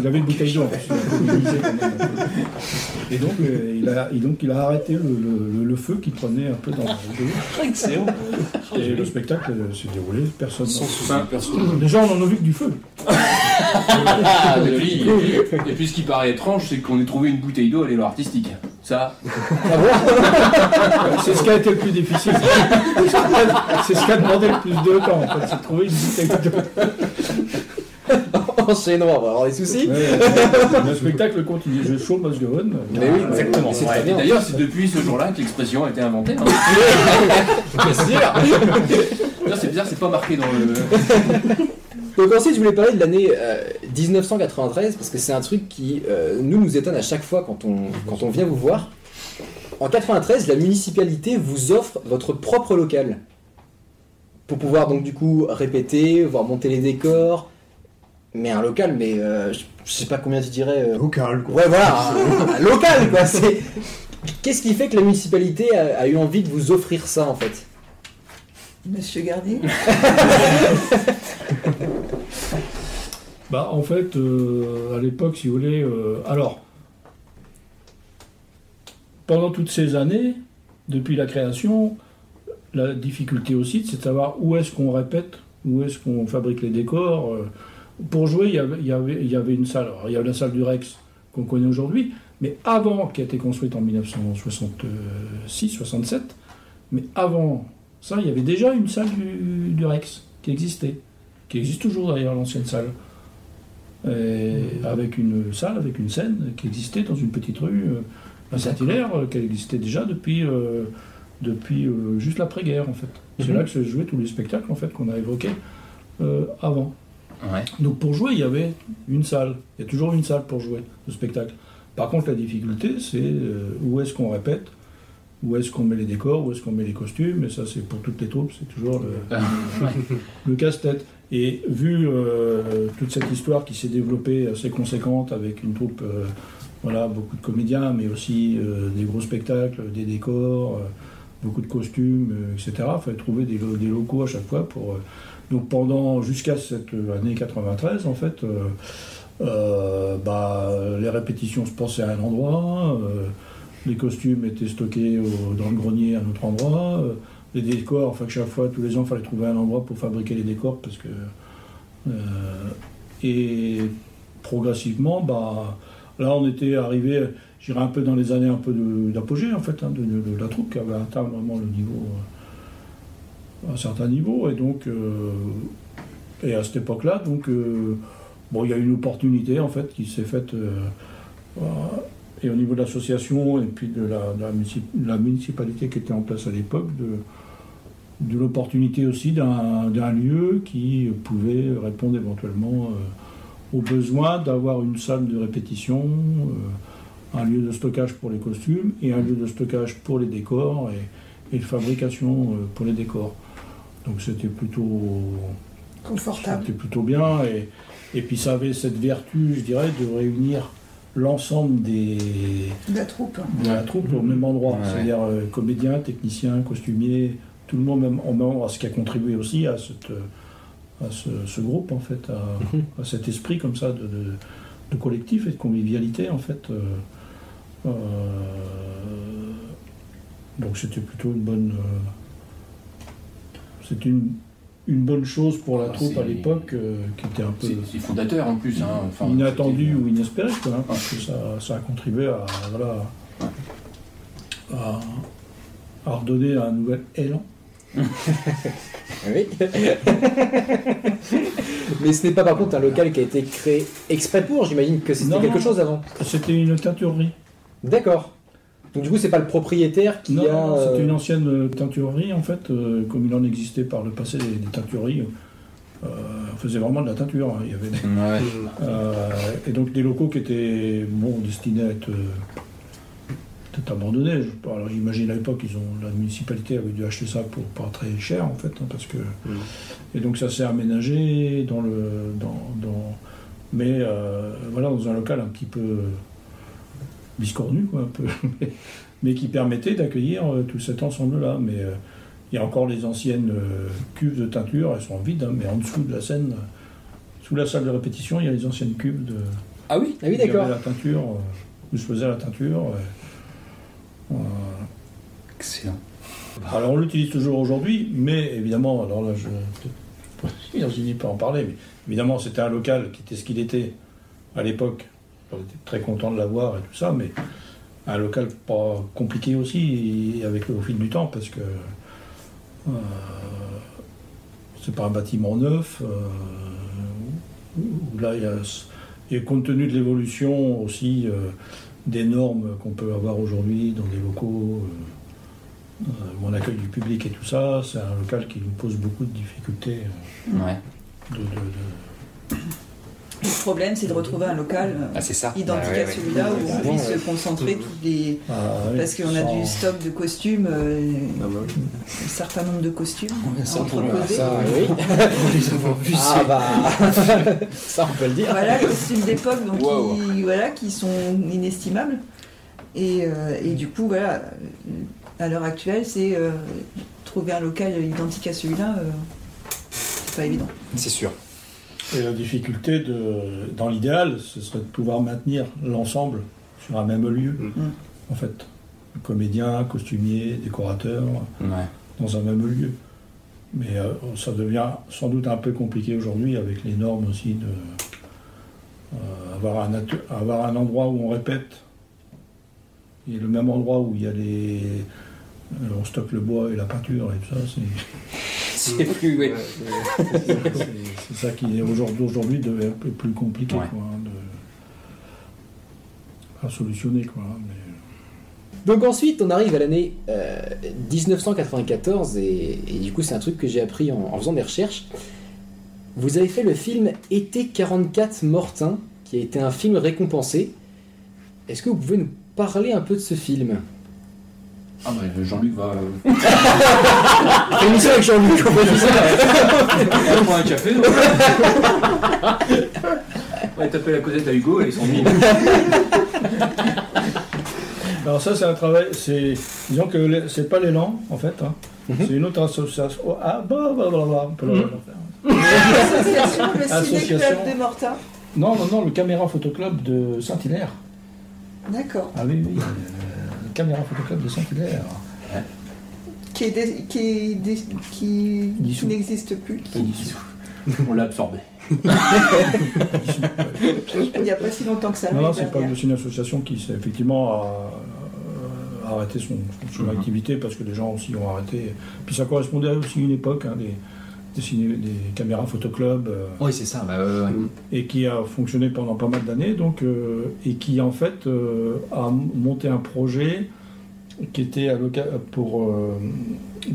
Il avait une bouteille d'eau. en plus, il a mobilisé quand même un peu. Et donc, euh, il a, et donc il a arrêté le, le- le- le feu qui prenait un peu dans le. Excellent. Et le spectacle euh, s'est déroulé, personne. Sans souci. Déjà, on en a vu que du feu. Ah, et, puis, et puis ce qui paraît étrange, c'est qu'on ait trouvé une bouteille d'eau à l'élan artistique. Ça, C'est ce qui a été le plus difficile. C'est ce qui a demandé le plus de temps, en fait. C'est de trouver une bouteille de Enchaînons, on va avoir des soucis. Ouais, le spectacle continue. Je show must go on. Mais oui, Exactement, C'est ouais. très Et bien. D'ailleurs, c'est depuis ce jour-là que l'expression a été inventée. hein. Bien sûr. C'est bizarre, c'est pas marqué dans le. Donc ensuite, je voulais parler de l'année euh, 1993 parce que c'est un truc qui euh, nous nous étonne à chaque fois quand on, quand on vient vous voir. En 93, la municipalité vous offre votre propre local pour pouvoir donc du coup répéter, voir monter les décors. Mais un local, mais euh, je, sais pas combien tu dirais. euh, Local, quoi. Ouais, voilà, un, un local quoi. C'est qu'est-ce qui fait que la municipalité a, a eu envie de vous offrir ça en fait? Monsieur Garnier Bah, en fait, euh, à l'époque, si vous voulez. euh, alors, pendant toutes ces années, depuis la création, la difficulté aussi, c'est de savoir où est-ce qu'on répète, où est-ce qu'on fabrique les décors. euh. Pour jouer, il y avait, il y avait, il y avait une salle. Alors, il y avait la salle du Rex qu'on connaît aujourd'hui, mais avant, qui a été construite en 1966-67, mais avant ça, il y avait déjà une salle du, du Rex qui existait, qui existe toujours d'ailleurs, l'ancienne salle. Et avec une salle, avec une scène qui existait dans une petite rue euh, à Saint-Hilaire, euh, qui existait déjà depuis, euh, depuis euh, juste l'après-guerre en fait. C'est Mhm. là que se jouaient tous les spectacles en fait qu'on a évoqués euh, avant. Ouais. Donc pour jouer, il y avait une salle. Il y a toujours une salle pour jouer le spectacle. Par contre, la difficulté, c'est euh, où est-ce qu'on répète, où est-ce qu'on met les décors, où est-ce qu'on met les costumes? Et ça, c'est pour toutes les troupes, c'est toujours le, le casse-tête. Et vu euh, toute cette histoire qui s'est développée assez conséquente avec une troupe, euh, voilà, beaucoup de comédiens, mais aussi des gros spectacles, des décors, beaucoup de costumes, euh, etc. Il fallait trouver des, lo- des locaux à chaque fois pour. euh, donc pendant jusqu'à cette euh, année 93, en fait, bah, les répétitions se passaient à un endroit, les costumes étaient stockés dans le grenier à un autre endroit, les décors, enfin que chaque fois, tous les ans, il fallait trouver un endroit pour fabriquer les décors parce que. et progressivement, bah, là on était arrivé, j'irais un peu dans les années un peu d'apogée en fait, hein, de, la troupe qui avait atteint vraiment le niveau. euh, un certain niveau, et donc. euh, et à cette époque-là, donc. euh, bon, il y a une opportunité en fait qui s'est faite. et au niveau de l'association et puis de la, municipalité qui était en place à l'époque, de, de l'opportunité aussi d'un lieu qui pouvait répondre éventuellement aux besoins d'avoir une salle de répétition, un lieu de stockage pour les costumes et un lieu de stockage pour les décors et, et de fabrication euh, pour les décors. Donc c'était plutôt, Confortable. c'était plutôt bien et, et puis ça avait cette vertu, je dirais, de réunir l'ensemble des, De la troupe. de la troupe au même endroit, Ouais, c'est-à-dire euh, comédiens, techniciens, costumiers, tout le monde même en même endroit, ce qui a contribué aussi à, cette, euh, à ce, ce groupe en fait, à, Mhm. à cet esprit comme ça de, de- de collectif et de convivialité en fait. euh, donc c'était plutôt une bonne, euh, c'était une, une bonne chose pour la Ah, troupe à l'époque euh, qui était un peu C'est fondateur en plus. Hein. Enfin, inattendu ou inespéré, quoi, hein, parce que ça, ça a contribué à, voilà, à, à redonner un nouvel élan. Oui. Mais ce n'est pas par contre un local qui a été créé exprès pour, j'imagine que c'était quelque chose avant. C'était une teinturerie. D'accord. Donc du coup, c'est pas le propriétaire qui Non, a. non, euh, c'était une ancienne euh, teinturerie, en fait, euh, comme il en existait par le passé des, des teintureries. Euh, on faisait vraiment de la teinture. hein. Il y avait des- Ouais. Euh, et donc des locaux qui étaient bon, destinés à être euh, peut-être abandonnés. Je- Alors j'imagine à l'époque, ils ont la municipalité avait dû acheter ça pour pas très cher en fait, hein, parce que et donc ça s'est aménagé dans le dans, dans- mais euh, voilà dans un local un petit peu biscornu quoi, un peu, mais, mais qui permettait d'accueillir euh, tout cet ensemble là. Mais euh, il y a encore les anciennes euh, cuves de teinture, elles sont vides, hein, mais en dessous de la scène. Sous la salle de répétition, il y a les anciennes cuves de, Ah oui Ah oui, d'accord. la teinture, où se faisait la teinture. Excellent. alors on l'utilise toujours aujourd'hui, mais évidemment, alors là je. Virginie peut en parler, mais évidemment c'était un local qui était ce qu'il était à l'époque. On était très content de l'avoir et tout ça, mais un local pas compliqué aussi avec au fil du temps parce que euh, c'est pas un bâtiment neuf. euh, où là, il y a, et compte tenu de l'évolution aussi euh, des normes qu'on peut avoir aujourd'hui dans des locaux, euh, euh, où on accueille du public et tout ça, c'est un local qui nous pose beaucoup de difficultés. Ouais. de- de- de- Le problème, c'est de retrouver un local euh, Ah, c'est ça. identique ouais, à celui-là où on Carrément, puisse ouais. se concentrer toutes les. Ah, ouais, Parce qu'on a sans- du stock de costumes, euh, Ah, bah, un certain nombre de costumes Ça, on entreposer. ça, oui. les avoir vus, Ah bah, ça on peut le dire. Voilà, les costumes d'époque, donc Wow. qui, voilà, qui sont inestimables. Et, euh, et du coup, voilà, à l'heure actuelle, c'est euh, trouver un local identique à celui-là, euh, c'est pas évident. C'est sûr. Et la difficulté, de, dans l'idéal, ce serait de pouvoir maintenir l'ensemble sur un même lieu, Mm. en fait. Comédiens, costumiers, décorateurs, Ouais. dans un même lieu. Mais euh, ça devient sans doute un peu compliqué aujourd'hui avec les normes aussi de euh, avoir, un avoir un endroit où on répète et le même endroit où il y a les euh, on stocke le bois et la peinture et tout ça, c'est C'est plus, ouais. C'est ça qui est aujourd'hui aujourd'hui devient un peu plus compliqué Ouais. quoi, hein, de, à solutionner quoi. hein, mais- Donc ensuite, on arrive à l'année euh, 1994 et, et du coup, c'est un truc que j'ai appris en, en faisant des recherches. Vous avez fait le film Été 44 Mortin, qui a été un film récompensé. Est-ce que vous pouvez nous parler un peu de ce film? Ah bah Jean-Luc va Émission avec Jean-Luc, on peut dire ça. on prend un café. donc. On va taper la causette à Hugo et son mille. Alors ça c'est un travail, c'est disons que c'est pas l'élan en fait, hein. Mhm. c'est une autre association. Oh, ah bah bah bah bah, on peut le Mhm. refaire. L'association, le Association. ciné-club de Mortin. Non non non, le caméra photoclub de Saint-Hilaire. D'accord. Ah oui oui, euh, caméra photoclub de Saint-Hilaire. Qui, est dé- qui, est dé- qui, Dissous. qui n'existe plus. On l'a absorbé. Il n'y a pas si longtemps que ça. Non non, l'année c'est pas dernière. c'est une association qui s'est effectivement a, a arrêté son, son Mhm. activité parce que les gens aussi ont arrêté. Puis ça correspondait aussi à une époque, hein, des, des, caméras photoclub. euh, Oui, c'est ça. Bah, ouais, et qui a fonctionné pendant pas mal d'années, donc euh, et qui en fait euh, a monté un projet qui était à pour euh,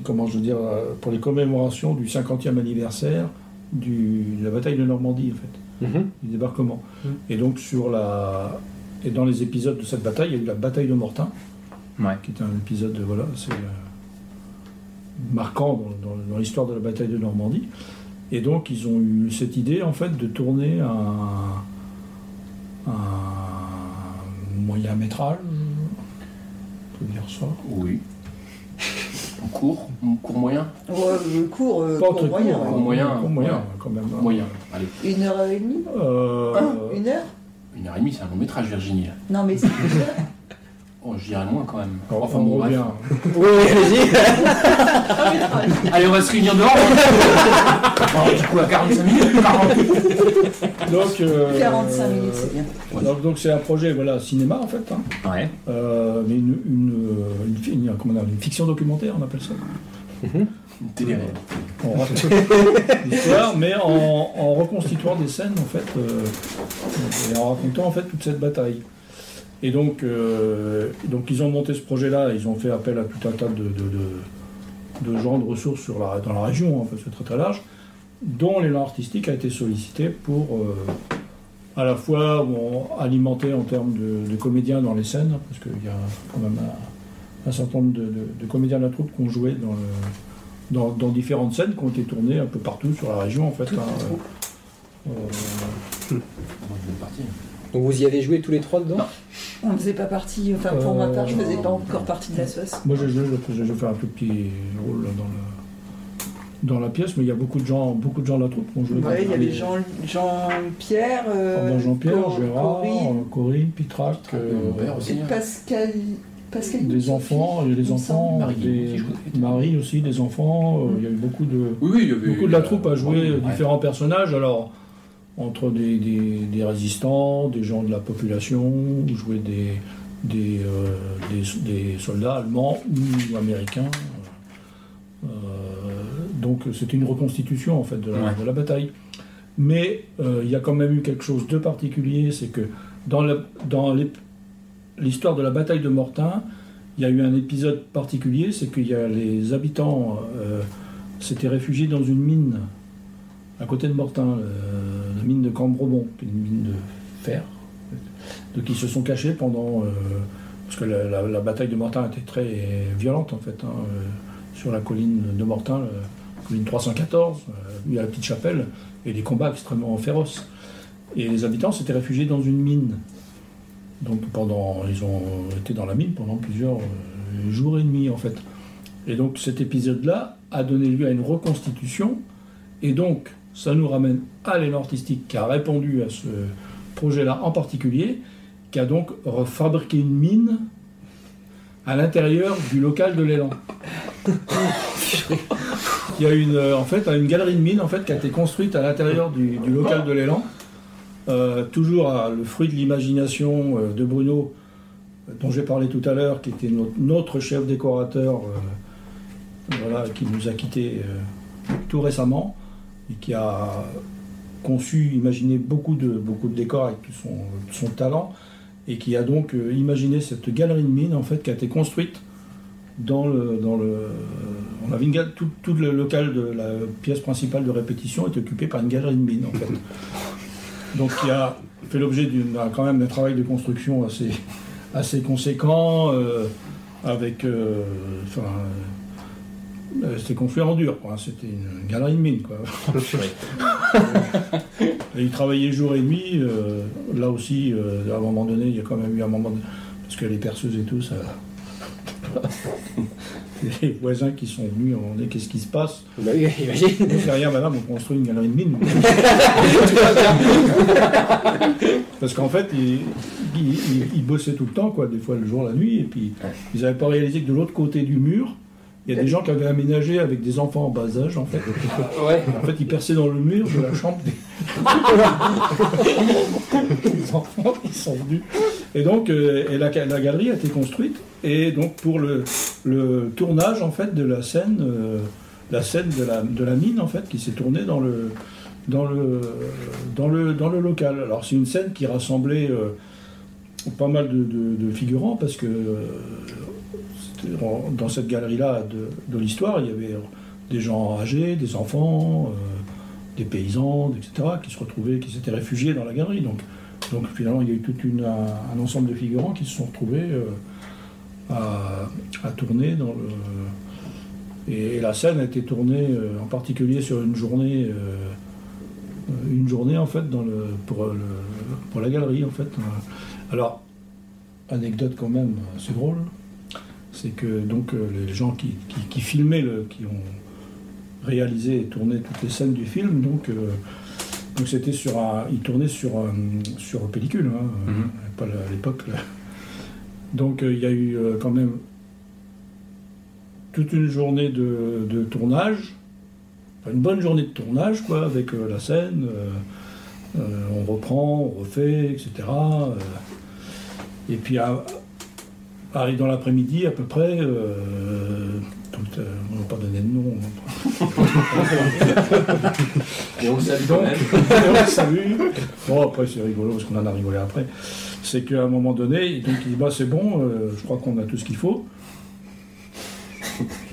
comment je veux dire pour les commémorations du 50e anniversaire du, de la bataille de Normandie en fait, Mhm. du débarquement. Mhm. Et donc sur la et dans les épisodes de cette bataille, il y a eu la bataille de Mortain, Ouais. qui est un épisode de, voilà, c'est euh, marquant dans, dans- dans l'histoire de la bataille de Normandie. Et donc ils ont eu cette idée en fait de tourner un, un moyen métrage, on peut dire ça. Oui. En cours, en cours moyen. Ouais, euh, court, euh, Pas court très moyen. court, ouais. Court moyen, court moyen ouais. quand même. hein. Moyen. Allez. Une heure et demie? Euh, Une heure? Une heure et demie, c'est un long métrage, Virginie. là. Non, mais c'est une heure. Oh, je dirais moins quand même. on, Enfin, on bon, revient. Oui, oui, allez-y. Allez, on va se réunir dehors. Bon, du coup, à 45 minutes, 40. Donc, euh, 45 minutes, c'est bien. Donc donc c'est un projet voilà cinéma en fait, hein. Ouais. Euh, mais une, une, euh, une, fi- une- comment dire, une fiction documentaire on appelle ça. Une télé-réalité. On raconte l'histoire, mais en, en reconstituant des scènes en fait, euh, et en racontant en fait toute cette bataille. Et donc, euh, donc ils ont monté ce projet-là, ils ont fait appel à tout un tas de, de, de- de gens de ressources sur la, dans la région, hein, parce que c'est très très large, dont l'élan artistique a été sollicité pour euh, à la fois bon, alimenter en termes de, de comédiens dans les scènes, parce qu'il y a quand même un, un certain nombre de, de- de comédiens de la troupe qui ont joué dans, le, dans, dans différentes scènes qui ont été tournées un peu partout sur la région en fait. hein, euh, partir. Donc vous y avez joué tous les trois dedans? Non. On ne faisait pas partie, enfin pour ma part, je ne faisais pas encore partie de la sauce. Moi, j'ai joué, j'ai j'ai fait un tout petit rôle dans, le, dans la pièce, mais il y a beaucoup de gens, beaucoup de gens de la troupe qui ont joué. Ouais, il y avait Jean- Jean-Pierre, Ah euh, ben, Jean-Pierre, Cor- Gérard, Corinne, euh, Pitrac, Euh, mon père aussi. et Pascal, Pascal des enfants, il y a des enfants, Marie des, je Marie aussi, des enfants, euh, il y a eu beaucoup de, Oui, oui, il y avait. beaucoup de la troupe a joué Ouais. différents personnages, alors entre des, des- des résistants, des gens de la population, jouer des, des, euh, des, soldats allemands ou américains. Euh, donc c'était une reconstitution en fait de la, Ouais. de la bataille. Mais euh, il y a quand même eu quelque chose de particulier, c'est que dans la- dans l'ép- l'histoire de la bataille de Mortain, il y a eu un épisode particulier, c'est qu'il y a les habitants euh, s'étaient réfugiés dans une mine à côté de Mortain, la mine de Cambrebon, qui est une mine de fer, donc ils se sont cachés pendant euh, parce que la, bataille de Mortain était très violente en fait hein, euh, sur la colline de Mortain, la colline 314, euh, il y a la petite chapelle et des combats extrêmement féroces. Et les habitants s'étaient réfugiés dans une mine. Donc pendant, ils ont été dans la mine pendant plusieurs jours et nuits en fait. Et donc cet épisode-là a donné lieu à une reconstitution. Et donc ça nous ramène à l'élan artistique qui a répondu à ce projet-là en particulier, qui a donc refabriqué une mine à l'intérieur du local de l'élan. Il y a une, euh, en fait, une galerie de mine en fait, qui a été construite à l'intérieur du, du local de l'élan. Euh, toujours à- le fruit de l'imagination euh, de Bruno, dont j'ai parlé tout à l'heure, qui était notre, notre chef décorateur, euh, voilà, qui nous a quittés tout récemment, et qui a conçu, imaginé beaucoup de, beaucoup de décors avec tout son, tout son talent, et qui a donc euh, imaginé cette galerie de mine en fait, qui a été construite dans le, dans le, on avait une tout, tout le local de la pièce principale de répétition est occupé par une galerie de mine en fait. Donc qui a fait l'objet d'une quand même d'un travail de construction assez, assez conséquent euh, avec, euh, enfin, euh, c'était construit en dur quoi. C'était une galerie de mine quoi. Il travaillait jour et nuit. euh, là aussi, euh, à un moment donné, il y a quand même eu un moment de- parce que les perceuses et tout ça. les voisins qui sont venus, on dit qu'est-ce qui se passe? Bah oui, imagine. On fait rien, madame, on construit une galerie de mine. Parce qu'en fait, ils bossaient tout le temps, quoi, des fois le jour, la nuit, et puis ils n'avaient pas réalisé que de l'autre côté du mur, il y a des gens qui avaient aménagé avec des enfants en bas âge, en fait. Ouais. En fait, ils perçaient dans le mur de la chambre des... Les enfants, ils sont venus. Et donc, euh, et la, la galerie a été construite. Et donc, pour le, le tournage, en fait, de la scène, euh, la scène de la, de la mine, en fait, qui s'est tournée dans le, dans le, dans le, dans le local. Alors, c'est une scène qui rassemblait euh, pas mal de, de- de figurants, parce que euh, dans cette galerie-là de, l'histoire, il y avait des gens âgés, des enfants, euh, des paysans, etc., qui se retrouvaient, qui s'étaient réfugiés dans la galerie. Donc, finalement, il y a eu tout un, ensemble de figurants qui se sont retrouvés euh, à, tourner dans le. Et, la scène a été tournée euh, en particulier sur une journée, euh, euh, une journée en fait pour, la galerie fait. Alors, anecdote quand même assez drôle, c'est que donc euh, les gens qui, qui, qui filmaient, le, qui ont réalisé et tourné toutes les scènes du film, donc euh, donc c'était sur un, ils tournaient sur un- sur pellicule, hein, Mhm. pas à l'époque. Donc euh, il y a eu quand même toute une journée de, de tournage, Enfin, une bonne journée de tournage quoi, avec euh, la scène. euh, on reprend, on refait, etc. et puis à- arrive dans l'après-midi à peu près. euh, euh, on n'a pas donné de nom. Et on le salue quand Donc, on le salue. Bon, après, c'est rigolo parce qu'on en a rigolé après. C'est qu'à un moment donné, donc, il dit bah, c'est bon, euh, je crois qu'on a tout ce qu'il faut.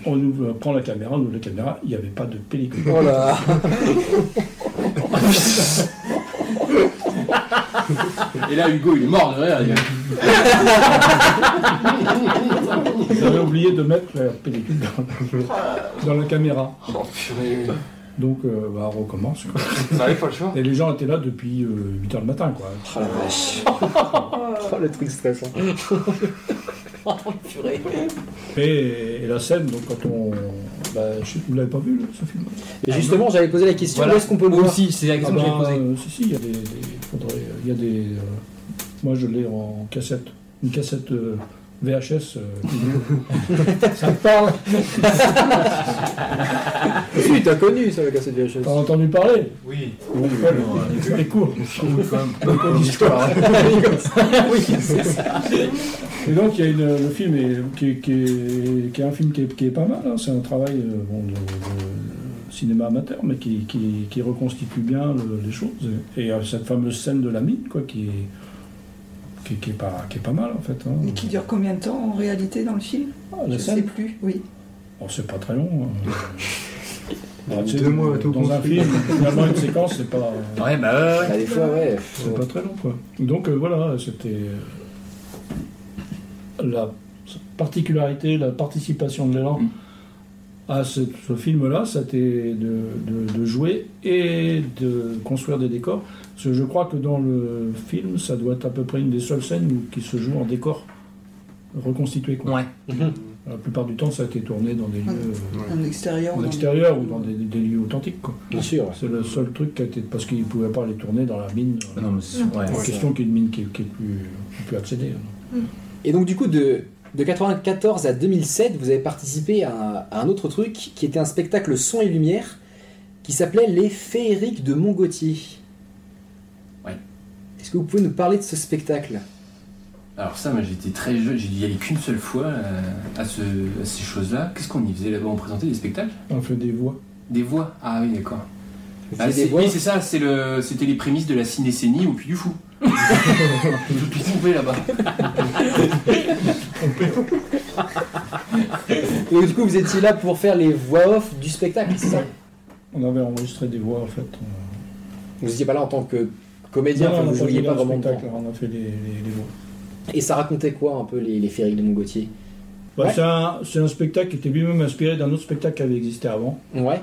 On ouvre- prend la caméra, on ouvre la caméra, il n'y avait pas de pellicule. Oh là Et là, Hugo, il est mort de rire. Avaient oublié de mettre la pellicule dans, dans la caméra. Oh purée. Donc, euh, bah, on recommence. quoi. Ça arrive pas le choix. Et les gens étaient là depuis 8h le matin. Quoi. Oh la vache. Oh le truc stressant. Oh purée. Et, et la scène, donc quand on. Bah, je sais- vous l'avez pas vu, là, ce film? Et justement, j'avais posé la question Voilà. où est-ce qu'on peut le Moi voir? aussi, c'est la Ah question que j'ai bah, posée. euh, Si, si, il y a des. des- faudrait- il y a des euh, moi, je l'ai en cassette. Une cassette euh, VHS, euh, ça te parle Si, t'as connu ça, la cassette VHS. T'as entendu parler Oui. Les cours. L'histoire. oui, c'est ça. Et donc, il y a une- le film est, qui, est, qui est- qui est un film qui est, qui est pas mal. hein. C'est un travail euh, bon, de, de cinéma amateur, mais qui, qui- qui reconstitue bien le- les choses. Et, et, euh, cette fameuse scène de la mine, quoi, qui est, qui, qui est pas, qui est pas mal en fait. hein. Et qui dure combien de temps en réalité dans le film Ah, Je ne sais plus, oui. bon, c'est pas très long. hein. Ah, tu sais, Deux mois, tout Dans un construit. film, finalement, une séquence, c'est pas. Ouais, bah ouais, ouais. Bah, des fois, ouais. C'est pas très long, quoi. Donc euh, voilà, c'était euh, la particularité, la participation de l'élan Mm. À ce, ce film-là, c'était de, de- de jouer et de construire des décors. Parce que je crois que dans le film, ça doit être à peu près une des seules scènes qui se joue en décor reconstitué. Quoi. Ouais. La plupart du temps, ça a été tourné dans des lieux euh, En extérieur. en dans- extérieur ou dans des, des lieux authentiques. quoi. Bien sûr. C'est le seul truc qui a été... Parce qu'ils ne pouvaient pas les tourner dans la mine. Bah non, mais c'est ouais. En Ouais. question qui est une mine qui est, qui est plus, qui est plus accédée. hein. Et donc, du coup, de, de 94 à 2007, vous avez participé à, à un autre truc qui était un spectacle son et lumière qui s'appelait Les Féeriques de Montgautier. Ouais. Est-ce que vous pouvez nous parler de ce spectacle? Alors ça, moi j'étais très jeune, j'ai dû y aller qu'une seule fois euh, à, ce- à ces choses-là. Qu'est-ce qu'on y faisait là-bas? On présentait des spectacles? On fait des voix. Des voix? Ah oui, d'accord. Ah, faisiez c'est- des voix oui, c'est ça, c'est le- c'était les prémices de la cinécénie au Puy du Fou. Tout tout pompé Et du coup, vous étiez là pour faire les voix off du spectacle, c'est ça? On avait enregistré des voix en fait. Vous n'étiez pas là en tant que comédien, Non, enfin, vous a pas jouiez vraiment spectacle, on a fait les, les- les voix. Et ça racontait quoi un peu les, les Féeriques de Montgautier Bah, Ouais. c'est, un, spectacle qui était lui-même inspiré d'un autre spectacle qui avait existé avant, Ouais.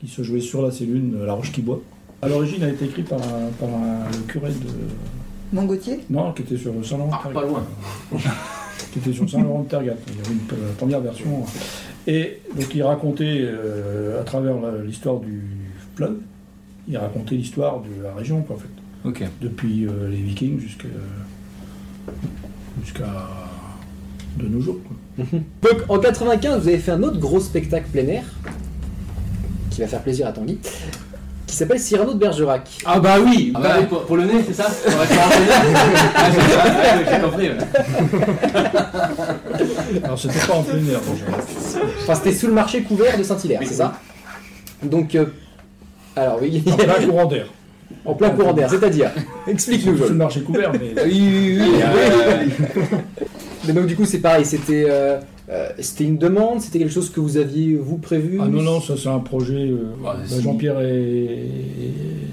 qui se jouait sur la cellule La Roche qui boit. À l'origine, a été écrit par, un- par un- le curé de. Montgautier Non, qui était sur le Saint-Laurent Ah, pas loin. qui était sur Saint-Laurent de Tergat. Il y avait une, la première version. Et donc, il racontait, euh, à travers l'histoire du fleuve, il racontait l'histoire de la région, quoi, en fait. Depuis euh, les Vikings jusqu'à de nos jours. quoi. Donc en 95, vous avez fait un autre gros spectacle plein air qui va faire plaisir à Tanguy, qui s'appelle Cyrano de Bergerac. Ah bah oui, ah bah oui, pour, pour le nez, c'est ça nez Ah, j'ai- ouais, j'ai compris. ouais. Alors c'était pas en plein air déjà. Enfin, c'était sous le marché couvert de Saint-Hilaire, Oui, c'est ça Donc, euh, alors oui, En plein courant d'air. en plein courant d'air, c'est-à-dire Explique-nous, Sur le marché couvert, mais Oui, oui, oui, oui. Euh, Mais donc du coup, c'est pareil, c'était euh, euh, c'était une demande, c'était quelque chose que vous aviez vous prévu ah non non ça c'est un projet. euh, Ouais, bah. Jean-Pierre est,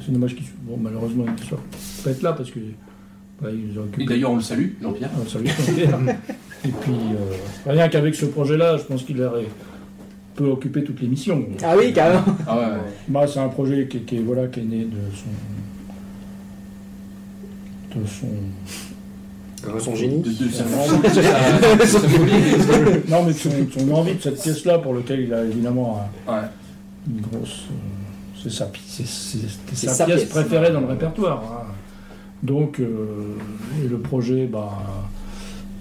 c'est dommage qu'il bon malheureusement il ne soit pas être là parce que bah, il nous a Et occupé. d'ailleurs, on le salue, Jean-Pierre. Ah, salut, Jean-Pierre. Et puis euh, rien qu'avec ce projet-là, je pense qu'il aurait peut occuper toutes les missions. Ah oui, carrément. Ah ouais, ouais. Bah, c'est un projet qui, voilà, qui est né de son. de son. Son génie. De, de sa Son de sa folie. Non, mais son, son envie de cette pièce-là, pour laquelle il a évidemment un- Ouais. une grosse. euh, c'est sa, c'est, c'est- c'était C'est sa, sa pièce pièce. préférée dans le répertoire. hein. Donc, euh, et le projet, bah,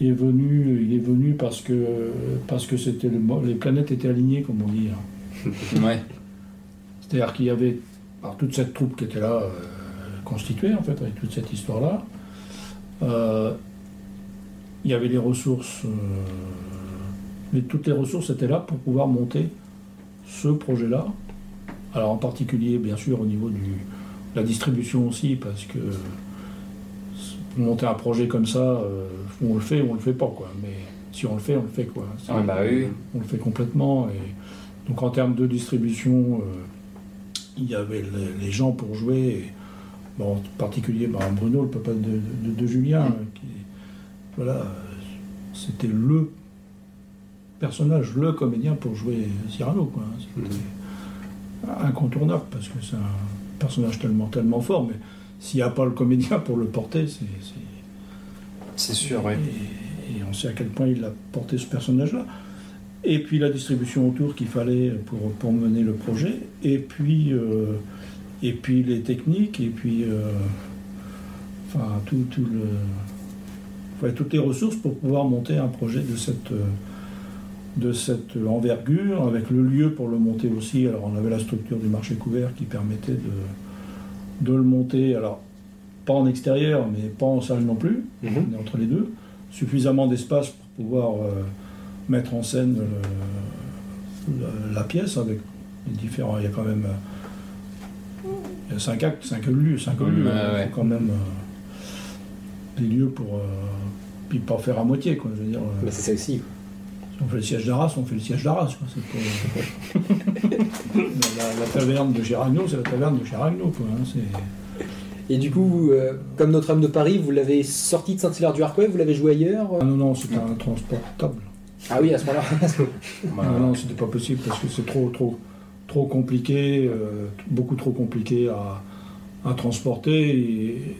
il est venu, il est venu parce que parce que c'était le, les planètes étaient alignées, comme on dit. hein. Ouais. C'est-à-dire qu'il y avait toute cette troupe qui était là, euh, constituée en fait, avec toute cette histoire-là. Euh, il y avait les ressources, euh, mais toutes les ressources étaient là pour pouvoir monter ce projet-là. Alors en particulier, bien sûr, au niveau du, de la distribution aussi, parce que monter un projet comme ça, euh, on le fait ou on le fait pas, quoi. Mais si on le fait, on le fait, quoi. Ouais, bah oui, on le fait complètement. Et donc en termes de distribution, euh, il y avait les, les gens pour jouer. Et, bon, en particulier bah, Bruno, le papa de, de- de Julien, qui, voilà, c'était le personnage, le comédien pour jouer Cyrano. Quoi. C'était incontournable parce que c'est un personnage tellement, tellement fort. Mais s'il n'y a pas le comédien pour le porter, c'est. c'est- C'est sûr, oui. et, et on sait à quel point il a porté ce personnage-là. Et puis la distribution autour qu'il fallait pour, pour mener le projet. Et puis, euh, et puis les techniques. Et puis, euh, enfin, tout, tout le, il fallait toutes les ressources pour pouvoir monter un projet de cette, euh, de cette envergure, avec le lieu pour le monter aussi. Alors on avait la structure du marché couvert qui permettait de, de le monter, alors pas en extérieur, mais pas en salle non plus, Mhm. on est entre les deux. Suffisamment d'espace pour pouvoir euh, mettre en scène le- la, la pièce avec les différents. Il y a quand même euh, il y a cinq actes, cinq lieux, cinq Ouais, lieux. hein. Il ouais. faut quand même euh, des lieux pour euh, puis pas faire à moitié quoi. Je veux dire, euh, Bah, c'est ça aussi. si on fait le siège d'Arras, on fait le siège d'Arras. la, la taverne de Géragno, c'est la taverne de Géragno. Quoi, hein. C'est- Et du coup, euh, comme Notre-Dame de Paris, vous l'avez sorti de Saint-Hilaire-du-Harcouët, vous l'avez joué ailleurs Ah non, non, c'était un transportable. Ah oui, à ce moment-là. Bah, Non, non, c'était pas possible parce que c'est trop, trop, trop compliqué, euh, beaucoup trop compliqué à, à transporter. Et,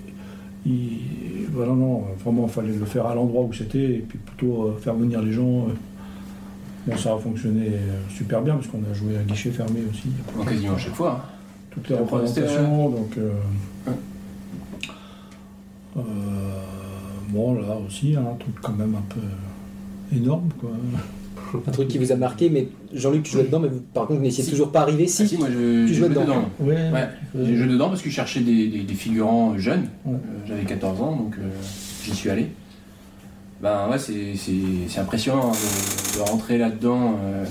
il- voilà, non, vraiment, il fallait le faire à l'endroit où c'était et puis plutôt euh, faire venir les gens. euh. Bon, ça a fonctionné euh, super bien parce qu'on a joué à guichet fermé aussi. bon, quasiment à chaque fois. hein. Toutes les représentations, donc. euh, Ouais. euh, bon, là aussi, hein, un truc quand même un peu énorme, quoi. Un truc qui vous a marqué, mais Jean-Luc, tu jouais dedans, mais vous, par contre, vous n'étiez Si. toujours pas arrivé. Ah, Si, si, moi je, Tu jouais joué dedans. dedans. Ouais, J'ai joué dedans parce que je cherchais des, des- des figurants jeunes. Ouais. Euh, J'avais 14 ans, donc euh, j'y suis allé. Ben ouais, c'est- impressionnant hein, de, de rentrer là-dedans euh,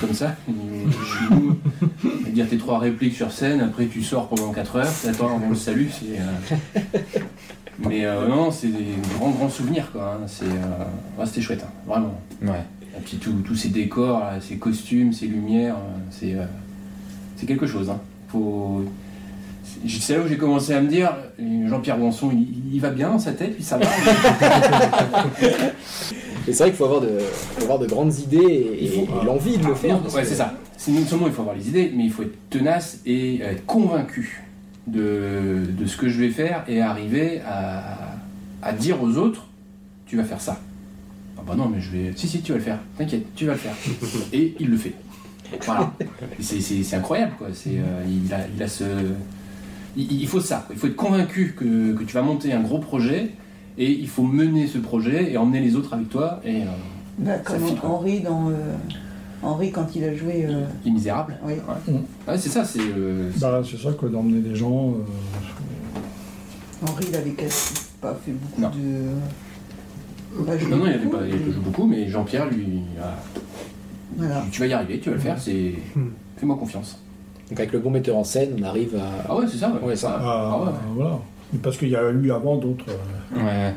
comme ça. Je suis dire tes trois répliques sur scène, après tu sors pendant 4 heures, t'attends avant le salut. c'est, euh, Mais euh, non, c'est des grands grands souvenirs quoi. hein. C'est, euh, ouais, C'était chouette, hein, vraiment. Ouais. Puis tout- tous ces décors, là, ces costumes, ces lumières, euh, c'est euh, c'est quelque chose. Hein. Faut... c'est- C'est là où j'ai commencé à me dire, euh, Jean-Pierre Bonson, il, il va bien dans sa tête, puis ça va. C'est vrai qu'il faut avoir de, faut avoir de grandes idées et, l'envie de le faire. Parce ouais, que- c'est ça. C'est non seulement il faut avoir les idées, mais il faut être tenace et être convaincu de, de ce que je vais faire et arriver à, à dire aux autres, tu vas faire ça. Ah bah non, mais je vais. Si, si, tu vas le faire. T'inquiète, tu vas le faire. Et il le fait. Voilà. C'est, c'est- c'est incroyable, quoi. C'est, euh, il, a, il a ce. Il, il faut ça. quoi. Il faut être convaincu que, que tu vas monter un gros projet et il faut mener ce projet et emmener les autres avec toi. Et euh, Bah, comme fit, quoi. Henri dans euh, Henri quand il a joué. euh, Les Misérables. oui. Ouais, c'est ça, c'est. euh, c'est- Bah, c'est ça, quoi, d'emmener des gens. euh, Henri, il avait quasi pas fait beaucoup Non. de. Joué Non, non, il avait pas il joue beaucoup, mais Jean-Pierre, lui, a- Voilà. tu vas y arriver, tu vas le faire, c'est. Fais-moi confiance. Donc avec le bon metteur en scène, on arrive à. Ah ouais, c'est ça, ouais. Ouais, ça. ah, Ah ouais. Voilà. Mais Parce qu'il y a eu avant d'autres. euh, Ouais.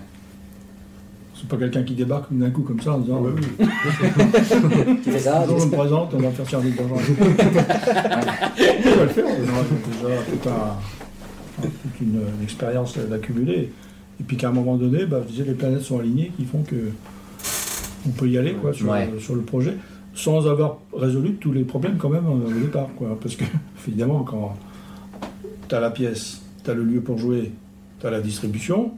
c'est pas quelqu'un qui débarque d'un coup comme ça en disant oui, Qui fait ça je me présente, on va faire servir d'argent. on va le faire. on a déjà tout un- un- toute une, une expérience d'accumuler. Et puis qu'à un moment donné, bah, les planètes sont alignées qui font que on peut y aller quoi, sur, Ouais. sur le projet sans avoir résolu tous les problèmes quand même euh, au départ. Quoi. Parce que évidemment, quand tu as la pièce, tu as le lieu pour jouer, tu as la distribution,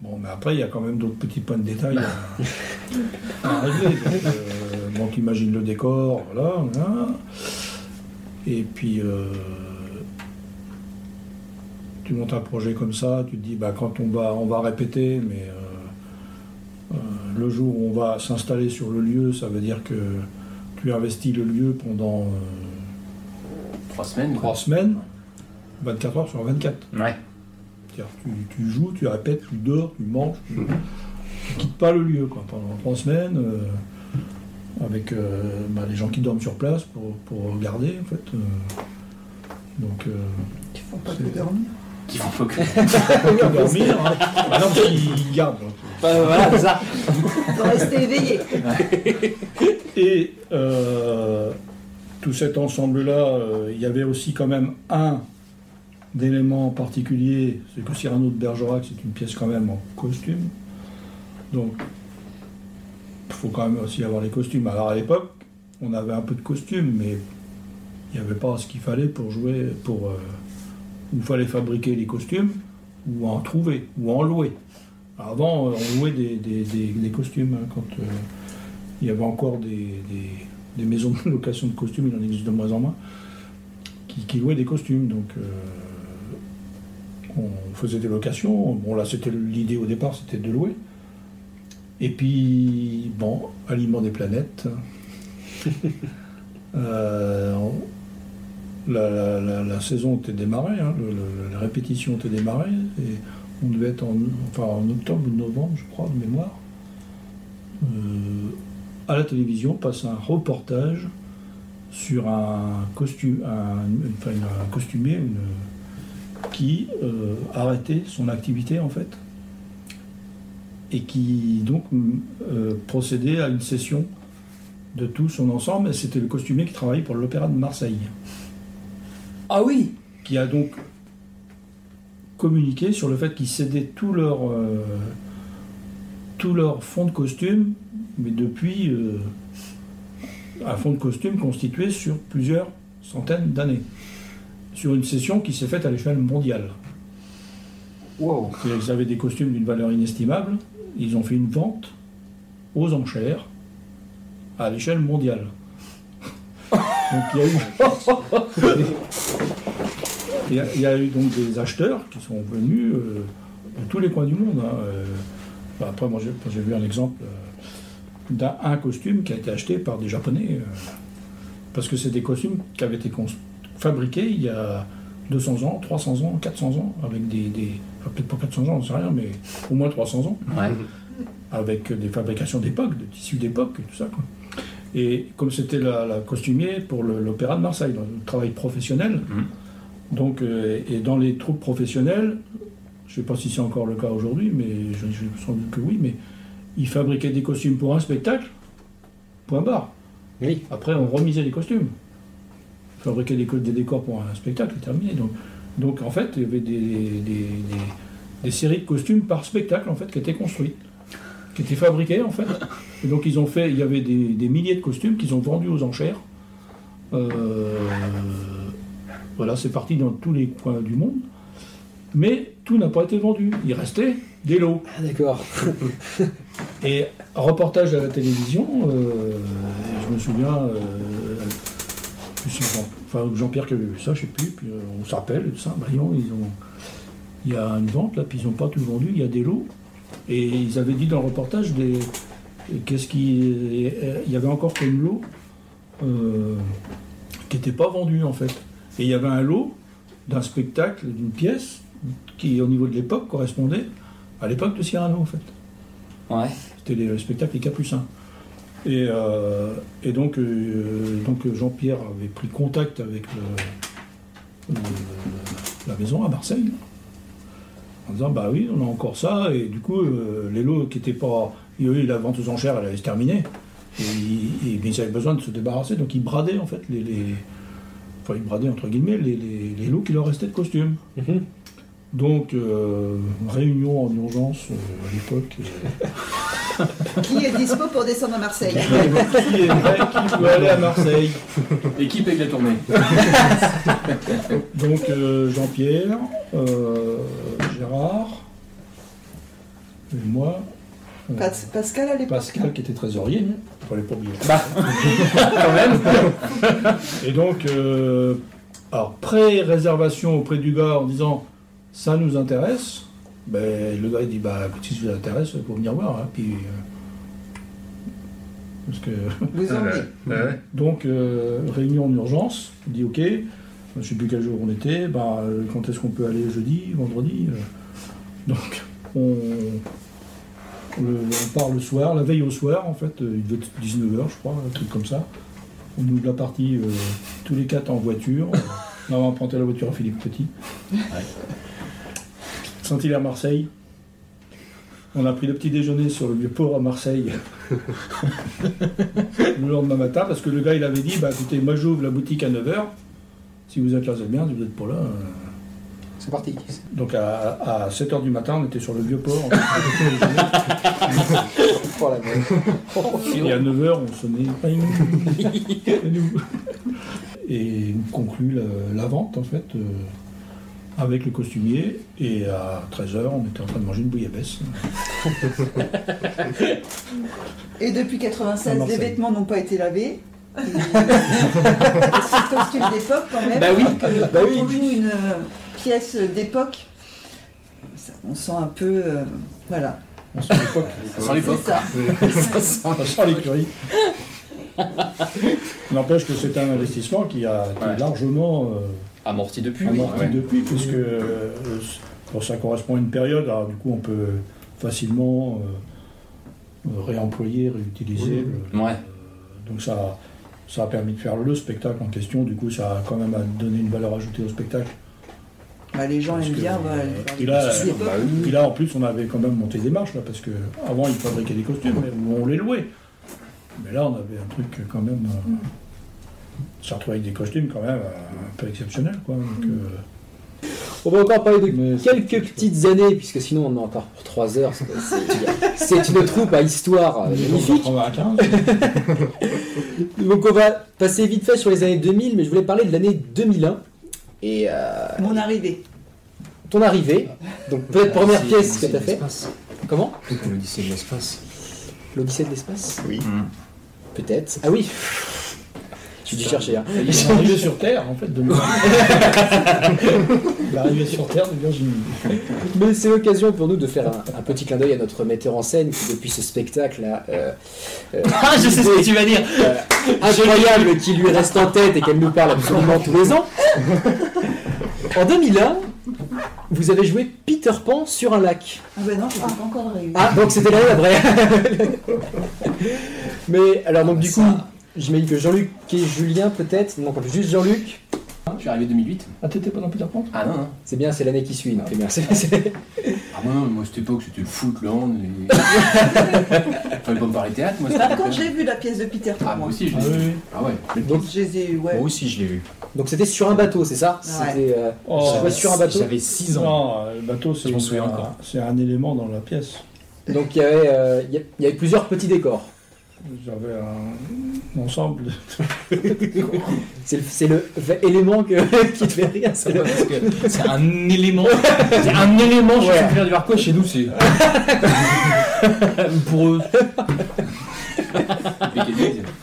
bon, mais après, il y a quand même d'autres petits points de détail à, à régler. Donc, euh, bon, tu imagines le décor, voilà, voilà. Et puis, euh, tu montes un projet comme ça, tu te dis, bah, quand on va, on va répéter, mais euh, euh, le jour où on va s'installer sur le lieu, ça veut dire que tu investis le lieu pendant euh, Trois semaines. trois semaines, 24 heures sur 24. Ouais. C'est-à-dire, tu, tu joues, tu répètes, tu dors, tu manges, tu, tu quittes pas le lieu quoi, pendant trois semaines, euh, avec euh, bah, les gens qui dorment sur place pour, pour regarder en fait. euh. donc, euh, Qui font pas que dormir. Qui font que dormir, hein. Bah non, parce qu'ils gardent. Bah, voilà, c'est ça. Faut rester éveillé. Et euh, tout cet ensemble-là, euh, il y avait aussi quand même un élément particulier, c'est que Cyrano de Bergerac, c'est une pièce quand même en costume. Donc, il faut quand même aussi avoir les costumes. Alors à l'époque, on avait un peu de costumes, mais il n'y avait pas ce qu'il fallait pour jouer, pour... euh, où il fallait fabriquer les costumes, ou en trouver, ou en louer. Avant, euh, on louait des, des- des- des costumes hein, quand... euh, il y avait encore des, maisons de location de costumes, il en existe de moins en moins, qui, qui louaient des costumes. Donc, euh, on faisait des locations. Bon, là, c'était l'idée au départ, c'était de louer. Et puis, bon, Aliment des planètes. Euh, on- la, saison était démarrée, hein, la répétition était démarrée, et on devait être en, enfin, en octobre ou novembre, je crois, de mémoire. Euh, à la télévision passe un reportage sur un, costume, un, costumier qui euh, arrêtait son activité en fait et qui donc euh, procédait à une session de tout son ensemble. Et c'était le costumier qui travaillait pour l'Opéra de Marseille, Ah oui qui a donc communiqué sur le fait qu'ils cédaient tout leur, euh, tout leur fond de costume, mais depuis euh, un fond de costume constitué sur plusieurs centaines d'années, sur une session qui s'est faite à l'échelle mondiale. Wow. Qu'ils avaient des costumes d'une valeur inestimable. Ils ont fait une vente aux enchères à l'échelle mondiale. Donc il y a eu, il y a, il y a eu donc des acheteurs qui sont venus euh, de tous les coins du monde. hein. Euh, bah, après, moi j'ai vu un exemple euh, d'un un costume qui a été acheté par des Japonais. parce que c'est des costumes qui avaient été fabriqués il y a 200 ans, 300 ans, 400 ans, avec des. des enfin, peut-être pas 400 ans, j'en sais rien, mais au moins 300 ans, Ouais. avec des fabrications d'époque, de tissus d'époque et tout ça. Quoi. Et comme c'était la, la costumier pour l'Opéra de Marseille, dans le travail professionnel, donc, euh, et dans les troupes professionnelles, je ne sais pas si c'est encore le cas aujourd'hui, mais je, je doute que oui, mais ils fabriquaient des costumes pour un spectacle, point barre. Oui. Après, on remisait les costumes. Fabriquer des, co- des décors pour un spectacle, terminé. Donc, donc en fait, il y avait des, des- des- des séries de costumes par spectacle en fait, qui étaient construites, qui étaient fabriquées en fait. Et donc ils ont fait, il y avait des, des milliers de costumes qu'ils ont vendus aux enchères. Euh, voilà, c'est parti dans tous les coins du monde. Mais tout n'a pas été vendu. Il restait des lots. Ah d'accord. Et reportage à la télévision, euh, je me souviens, euh, Jean- enfin, Jean-Pierre qui avait vu ça, je sais plus, puis on se rappelle, ça, Brion, ils ont, il y a une vente là, puis ils n'ont pas tout vendu, il y a des lots. Et ils avaient dit dans le reportage, des, qu'est-ce qui, il y avait encore comme lot euh, qui n'était pas vendu en fait. Et il y avait un lot d'un spectacle, d'une pièce, qui au niveau de l'époque correspondait à l'époque de Cyrano en fait. Ouais. C'était le spectacle Les Capucins. Et, euh, et donc, euh, donc Jean-Pierre avait pris contact avec le- le- la maison à Marseille, en disant Bah oui, on a encore ça, et du coup, euh, les lots qui n'étaient pas. Il la vente aux enchères, elle allait se terminer. Et, ils avaient besoin de se débarrasser, donc ils bradaient en fait les. les- enfin, ils bradaient entre guillemets les, les- les lots qui leur restaient de costumes. Mhm. Donc, euh, réunion en urgence euh, à l'époque. euh, Qui est dispo pour descendre à Marseille qui est vrai, qui peut aller à Marseille Équipe avec la tournée. Donc euh, Jean-Pierre, euh, Gérard, et moi, euh, Pas- Pascal à l'époque Pascal qui était trésorier, Mhm. pour les pas oublier. Bah, quand même. Et donc, euh, alors pré-réservation auprès du gars en disant ça nous intéresse, ben, le gars il dit bah si ça vous intéresse, il faut venir voir. hein, puis, euh, parce que Vous emmenez. Ouais. Donc, euh, réunion en urgence, il dit ok, je ne sais plus quel jour on était, bah, euh, quand est-ce qu'on peut aller? Jeudi, vendredi euh. Donc, on, le- on part le soir, la veille au soir en fait, il devait être 19h je crois, un truc comme ça. On ouvre la partie euh, tous les quatre en voiture. on a emprunté la voiture à Philippe Petit. Saint-Hilaire Marseille. On a pris le petit déjeuner sur le vieux port à Marseille le lendemain matin parce que le gars il avait dit bah écoutez moi j'ouvre la boutique à 9h si vous êtes là c'est bien si vous n'êtes pas là euh. C'est parti. donc à, à 7h du matin on était sur le vieux port. Oh merde. et à 9h on sonnait et on conclut la, la vente en fait euh, avec le costumier et à 13h on était en train de manger une bouillabaisse Et depuis À 96, Marseille. les vêtements n'ont pas été lavés. C'est le costume d'époque quand même. Bah oui, euh, bah oui. joue une euh, pièce d'époque, on sent un peu. euh, voilà. On sent l'époque. Ça sent phoques. ça. Ça sent l'écurie. N'empêche que c'est un investissement qui a qui est Ouais. largement euh, Amorti depuis. amorti ouais. depuis, puisque euh, ça correspond à une période, alors du coup on peut facilement euh, euh, réemployer, réutiliser. le- Ouais. donc ça, ça a permis de faire le spectacle en question, du coup ça a quand même donné une valeur ajoutée au spectacle. Bah, les gens Parce aiment que, bien. euh, et là, époques. bah oui. Là, en plus, on avait quand même monté des marches, là, parce que avant, ils fabriquaient des costumes, mais on les louait. Mais là, on avait un truc quand même. Euh, on s'est retrouvé avec des costumes quand même euh, un peu exceptionnels, quoi. Donc, euh, On va encore parler de Mais quelques petites années, puisque sinon on en a encore pour 3 heures. C'est- une troupe à histoire euh, magnifique. on va à 15. Donc on va passer vite fait sur les années 2000, mais je voulais parler de l'année 2001. Et euh, Mon arrivée. ton arrivée, donc peut-être première pièce que tu as fait. Comment? L'Odyssée de l'espace. L'Odyssée de l'espace? Oui. Peut-être. Ah oui J'ai dû chercher. Hein. L'arrivée sur Terre, en fait, de L'arrivée sur Terre de Virginie. Mais c'est l'occasion pour nous de faire un, un petit clin d'œil à notre metteur en scène qui, depuis ce spectacle-là, euh, euh, Ah, je sais ce que tu vas dire. euh, incroyable, qui lui reste en tête et qu'elle nous parle absolument tous les ans. En 2001, vous avez joué Peter Pan sur un lac. Ah ben non, je pas encore arrivé. Ah, donc c'était l'année d'après. Mais alors, donc du coup, j'imagine que Jean-Luc et Julien, peut-être, non, juste Jean-Luc, Je suis arrivé 2008. Ah, t'étais pas dans Peter Pan Ah non, non. c'est bien, c'est l'année qui suit. donc c'est bien. C'est- Ah non, non, moi à cette époque c'était le foot, le hand. Et... Fallait pas me parler théâtre, moi. c'était- Par contre, j'ai vu la pièce de Peter Pan. Ah, moi aussi, je Ah l'ai oui, vu. oui. Ah ouais. Donc, Je les ai, ouais. Moi aussi, je l'ai vu. donc c'était sur un bateau, c'est ça? Ouais. C'était euh, Oh, sur un bateau? J'avais 6 ans. Non, euh, le bateau, c'est Je m'en souviens un- encore. C'est un élément dans la pièce. Donc il y avait, euh, il y avait plusieurs petits décors. J'avais un ensemble de... C'est le, c'est le v- élément que, qui te fait rire. C'est le- Parce que c'est un élément. C'est un élément chez Ouais. Du Harcouët, chez nous, c'est. Pour eux.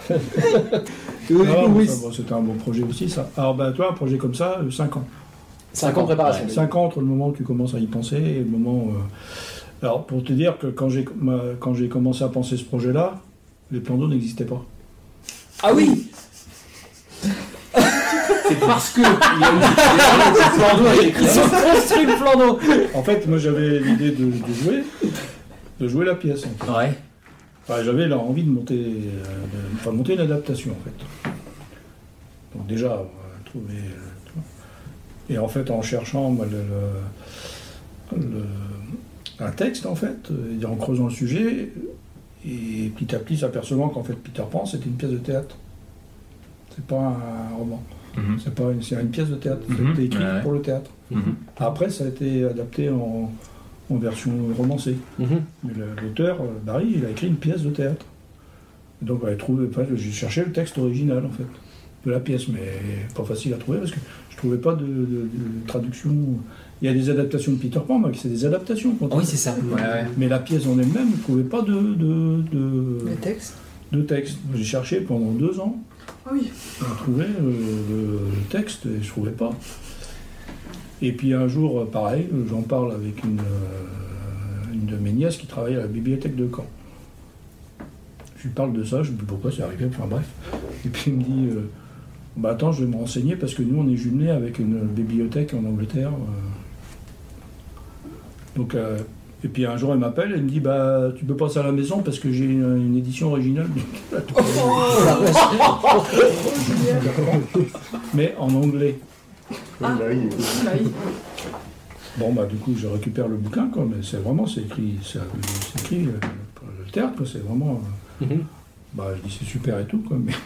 Ah, oui, ça, bon, C'était un bon projet aussi, ça. Alors, bah, toi, un projet comme ça, 5 ans. 5 ans de préparation. 5 ans entre le moment où tu commences à y penser et le moment où... euh, Alors, pour te dire que quand j'ai ma- quand j'ai commencé à penser ce projet-là, les plans d'eau n'existaient pas. Ah oui C'est parce que. Il y a eu plan d'eau avec. Ils ont construit le plan d'eau En fait, moi, j'avais l'idée de, de jouer, de jouer la pièce. en fait. Ouais. Enfin, j'avais là, envie de monter, euh, de, enfin, de monter une adaptation, en fait. Donc déjà, on va trouver... euh, et en fait, en cherchant moi, le- le- le- un texte, en fait, euh, et en creusant le sujet, et petit à petit s'apercevant qu'en fait, Peter Pan, c'était une pièce de théâtre. C'est pas un roman. Mhm. C'est pas une, c'est une pièce de théâtre. Mhm. C'était écrit Ouais. pour le théâtre. Mhm. Après, ça a été adapté en, en version romancée. Mhm. Mais l'auteur, euh, Barry, il a écrit une pièce de théâtre. Donc j'avais trouvé, enfin, j'ai cherché le texte original en fait de la pièce, mais pas facile à trouver parce que je trouvais pas de, de- de traduction. Il y a des adaptations de Peter Pan, mais c'est des adaptations. oui, c'est ça. Ouais, ouais. Mais la pièce en elle-même, je trouvais pas de, de, de, Le texte. de texte. J'ai cherché pendant deux ans Ah oui. à trouver euh, le, le texte et je trouvais pas. Et puis un jour, euh, pareil, euh, j'en parle avec une, une de mes nièces qui travaille à la bibliothèque de Caen. Je lui parle de ça, je me dis pourquoi c'est arrivé, enfin bref. Et puis il me dit, euh, bah attends, je vais me renseigner parce que nous on est jumelés avec une bibliothèque en Angleterre. euh. Donc, euh, et puis un jour elle m'appelle, elle me dit, bah tu peux passer à la maison parce que j'ai une, une édition originale. Mais en anglais. Ah. bah oui. Bah. Bon, bah, du coup, je récupère le bouquin, quoi, mais c'est vraiment, c'est écrit, c'est c'est écrit euh, pour le théâtre, quoi, c'est vraiment. euh, Mhm. bah, je dis, c'est super et tout, quoi, mais.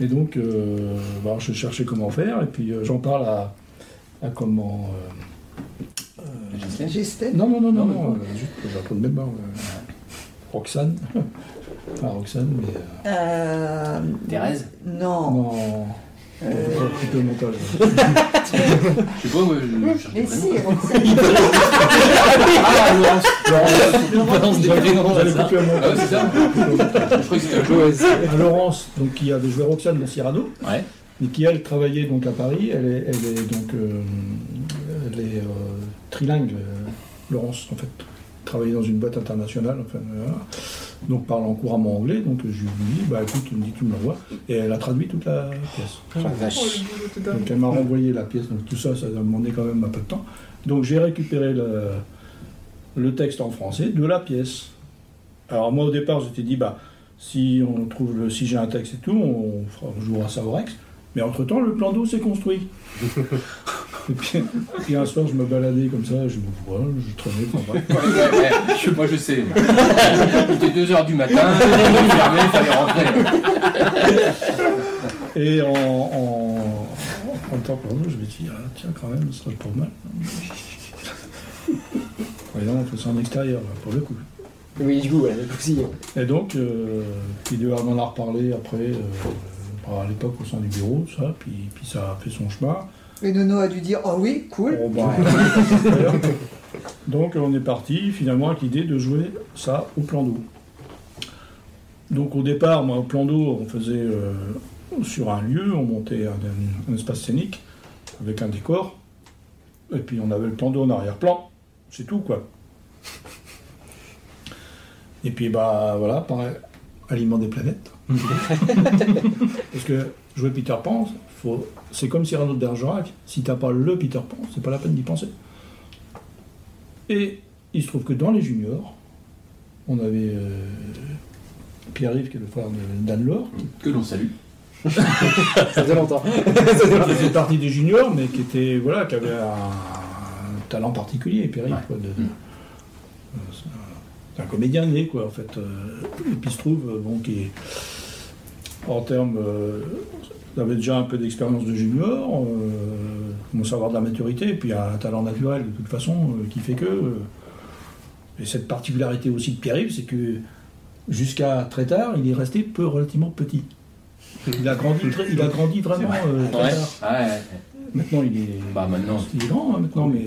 Et donc, euh, bah, je cherchais comment faire, et puis euh, j'en parle à, à comment. Non, non, non, non, Non, non, euh, juste que j'ai un peu de mémoire. euh, Roxane. Pas Roxane, mais. euh, Euh, Thérèse Non. non. Euh, au montage. Je sais pas, moi je. je cherche Mais si. Roxane. Ah, Laurence couper Ah ouais, montage. c'est ça Je crois que c'était un jeu. à Laurence, donc, qui avait joué Roxane dans Cyrano, Ouais. et qui elle travaillait donc à Paris. Elle est, elle est donc euh, elle est, euh, trilingue, euh, Laurence en fait, travaillait dans une boîte internationale, enfin, donc parlant couramment anglais. Donc je lui dis, bah écoute, tu me dis, tu me l'envoies. Et elle a traduit toute la pièce. Ah, Oh, vache. dingue. Donc elle m'a renvoyé la pièce, donc tout ça, ça a demandé quand même un peu de temps. Donc j'ai récupéré le, le texte en français de la pièce. Alors moi au départ, je t'ai dit, bah si on trouve le, si j'ai un texte et tout, on, on jouera ça au Rex. Mais entre-temps, le plan d'eau s'est construit. et puis, puis un soir, je me baladais comme ça, je me voilà, je traînais, enfin, moi je sais. Il était 2h du matin, il fallait rentrer. Et en, en, en temps pour nous, je me dis, ah, tiens, quand même, ce serait pas mal. Non, on fait ça en extérieur, là, pour le coup. Oui, du coup, ouais, aussi. Et donc, euh, puis de- on en a reparlé après, euh, à l'époque au sein du bureau, ça, puis, puis ça a fait son chemin. Et Nono a dû dire Oh oui, cool. Bon, bah, donc on est parti finalement avec l'idée de jouer ça au plan d'eau. Donc au départ, moi, au plan d'eau, on faisait euh, sur un lieu, on montait un, un espace scénique avec un décor, et puis on avait le plan d'eau en arrière-plan, c'est tout quoi. Et puis bah voilà, pareil, aliment des planètes. Parce que jouer Peter Pan, faut, c'est comme Cyrano de Bergerac, si t'as pas le Peter Pan, c'est pas la peine d'y penser. Et il se trouve que dans les juniors, on avait euh, Pierre-Yves, qui est le frère de Dan Laure, Que l'on salue. Ça faisait longtemps. Qui faisait partie des juniors, mais qui était voilà, qui avait un, talent particulier, Pierre-Yves. Ouais. de- Mm. c'est un- comédien né, quoi, en fait. euh, et puis il se trouve, euh, bon, qui est, en termes, euh, avait déjà un peu d'expérience de junior, euh, commence à avoir de la maturité, et puis un talent naturel, de toute façon, euh, qui fait que. euh, et cette particularité aussi de Pierre-Yves, c'est que jusqu'à très tard, il est resté peu relativement petit. Il a grandi, très- il a grandi vraiment euh, très Ouais. tard. Ah, ouais. Maintenant, il est, Bah maintenant. il est grand hein, maintenant, mais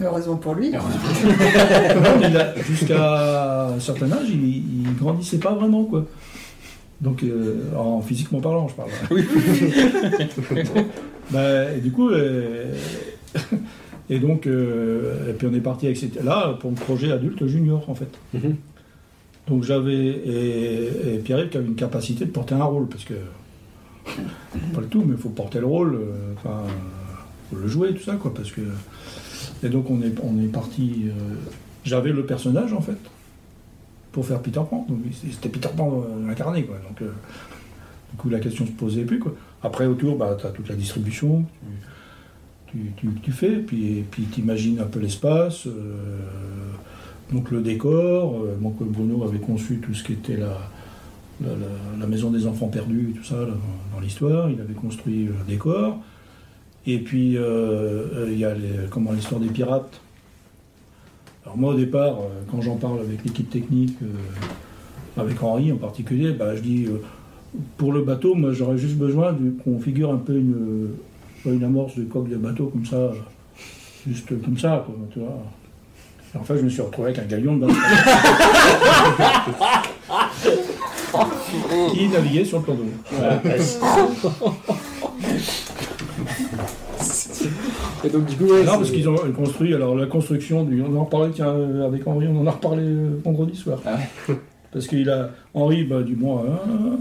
Heureusement pour lui. jusqu'à un certain âge, il, il grandissait pas vraiment, quoi. Donc, euh, en physiquement parlant, je parle. Oui. Bah, et du coup, euh, et donc, euh, et puis on est parti avec cette- là pour le projet adulte junior, en fait. Mhm. Donc j'avais et, et Pierre-Yves qui avait une capacité de porter un rôle parce que pas le tout, mais il faut porter le rôle, euh, enfin, faut le jouer tout ça quoi, parce que et donc on est on est parti. j'avais le personnage en fait pour faire Peter Pan, c'était Peter Pan euh, incarné quoi. Donc euh, du coup la question se posait plus. Après autour, bah tu as toute la distribution. Tu, tu, fais, puis, puis tu imagines un peu l'espace, euh, donc le décor, Bruno avait conçu tout ce qui était la, maison des enfants perdus, tout ça dans, l'histoire. Il avait construit le décor. Et puis il y a comment l'histoire des pirates. Alors moi au départ, euh, quand j'en parle avec l'équipe technique, euh, avec Henri en particulier, bah, je dis euh, pour le bateau, moi j'aurais juste besoin qu'on figure un peu une, une amorce de coque de bateau comme ça, juste comme ça, quoi, tu vois. Et enfin, je me suis retrouvé avec un galion de bateau. qui naviguait sur le plan d'eau. Voilà. Et donc, du coup, ouais, Non, parce qu'ils ont construit, alors la construction, du, on en reparlait tiens, euh, avec Henri, on en a reparlé euh, vendredi soir. Ah Parce qu'il a, Henri, bah, du moins, hein,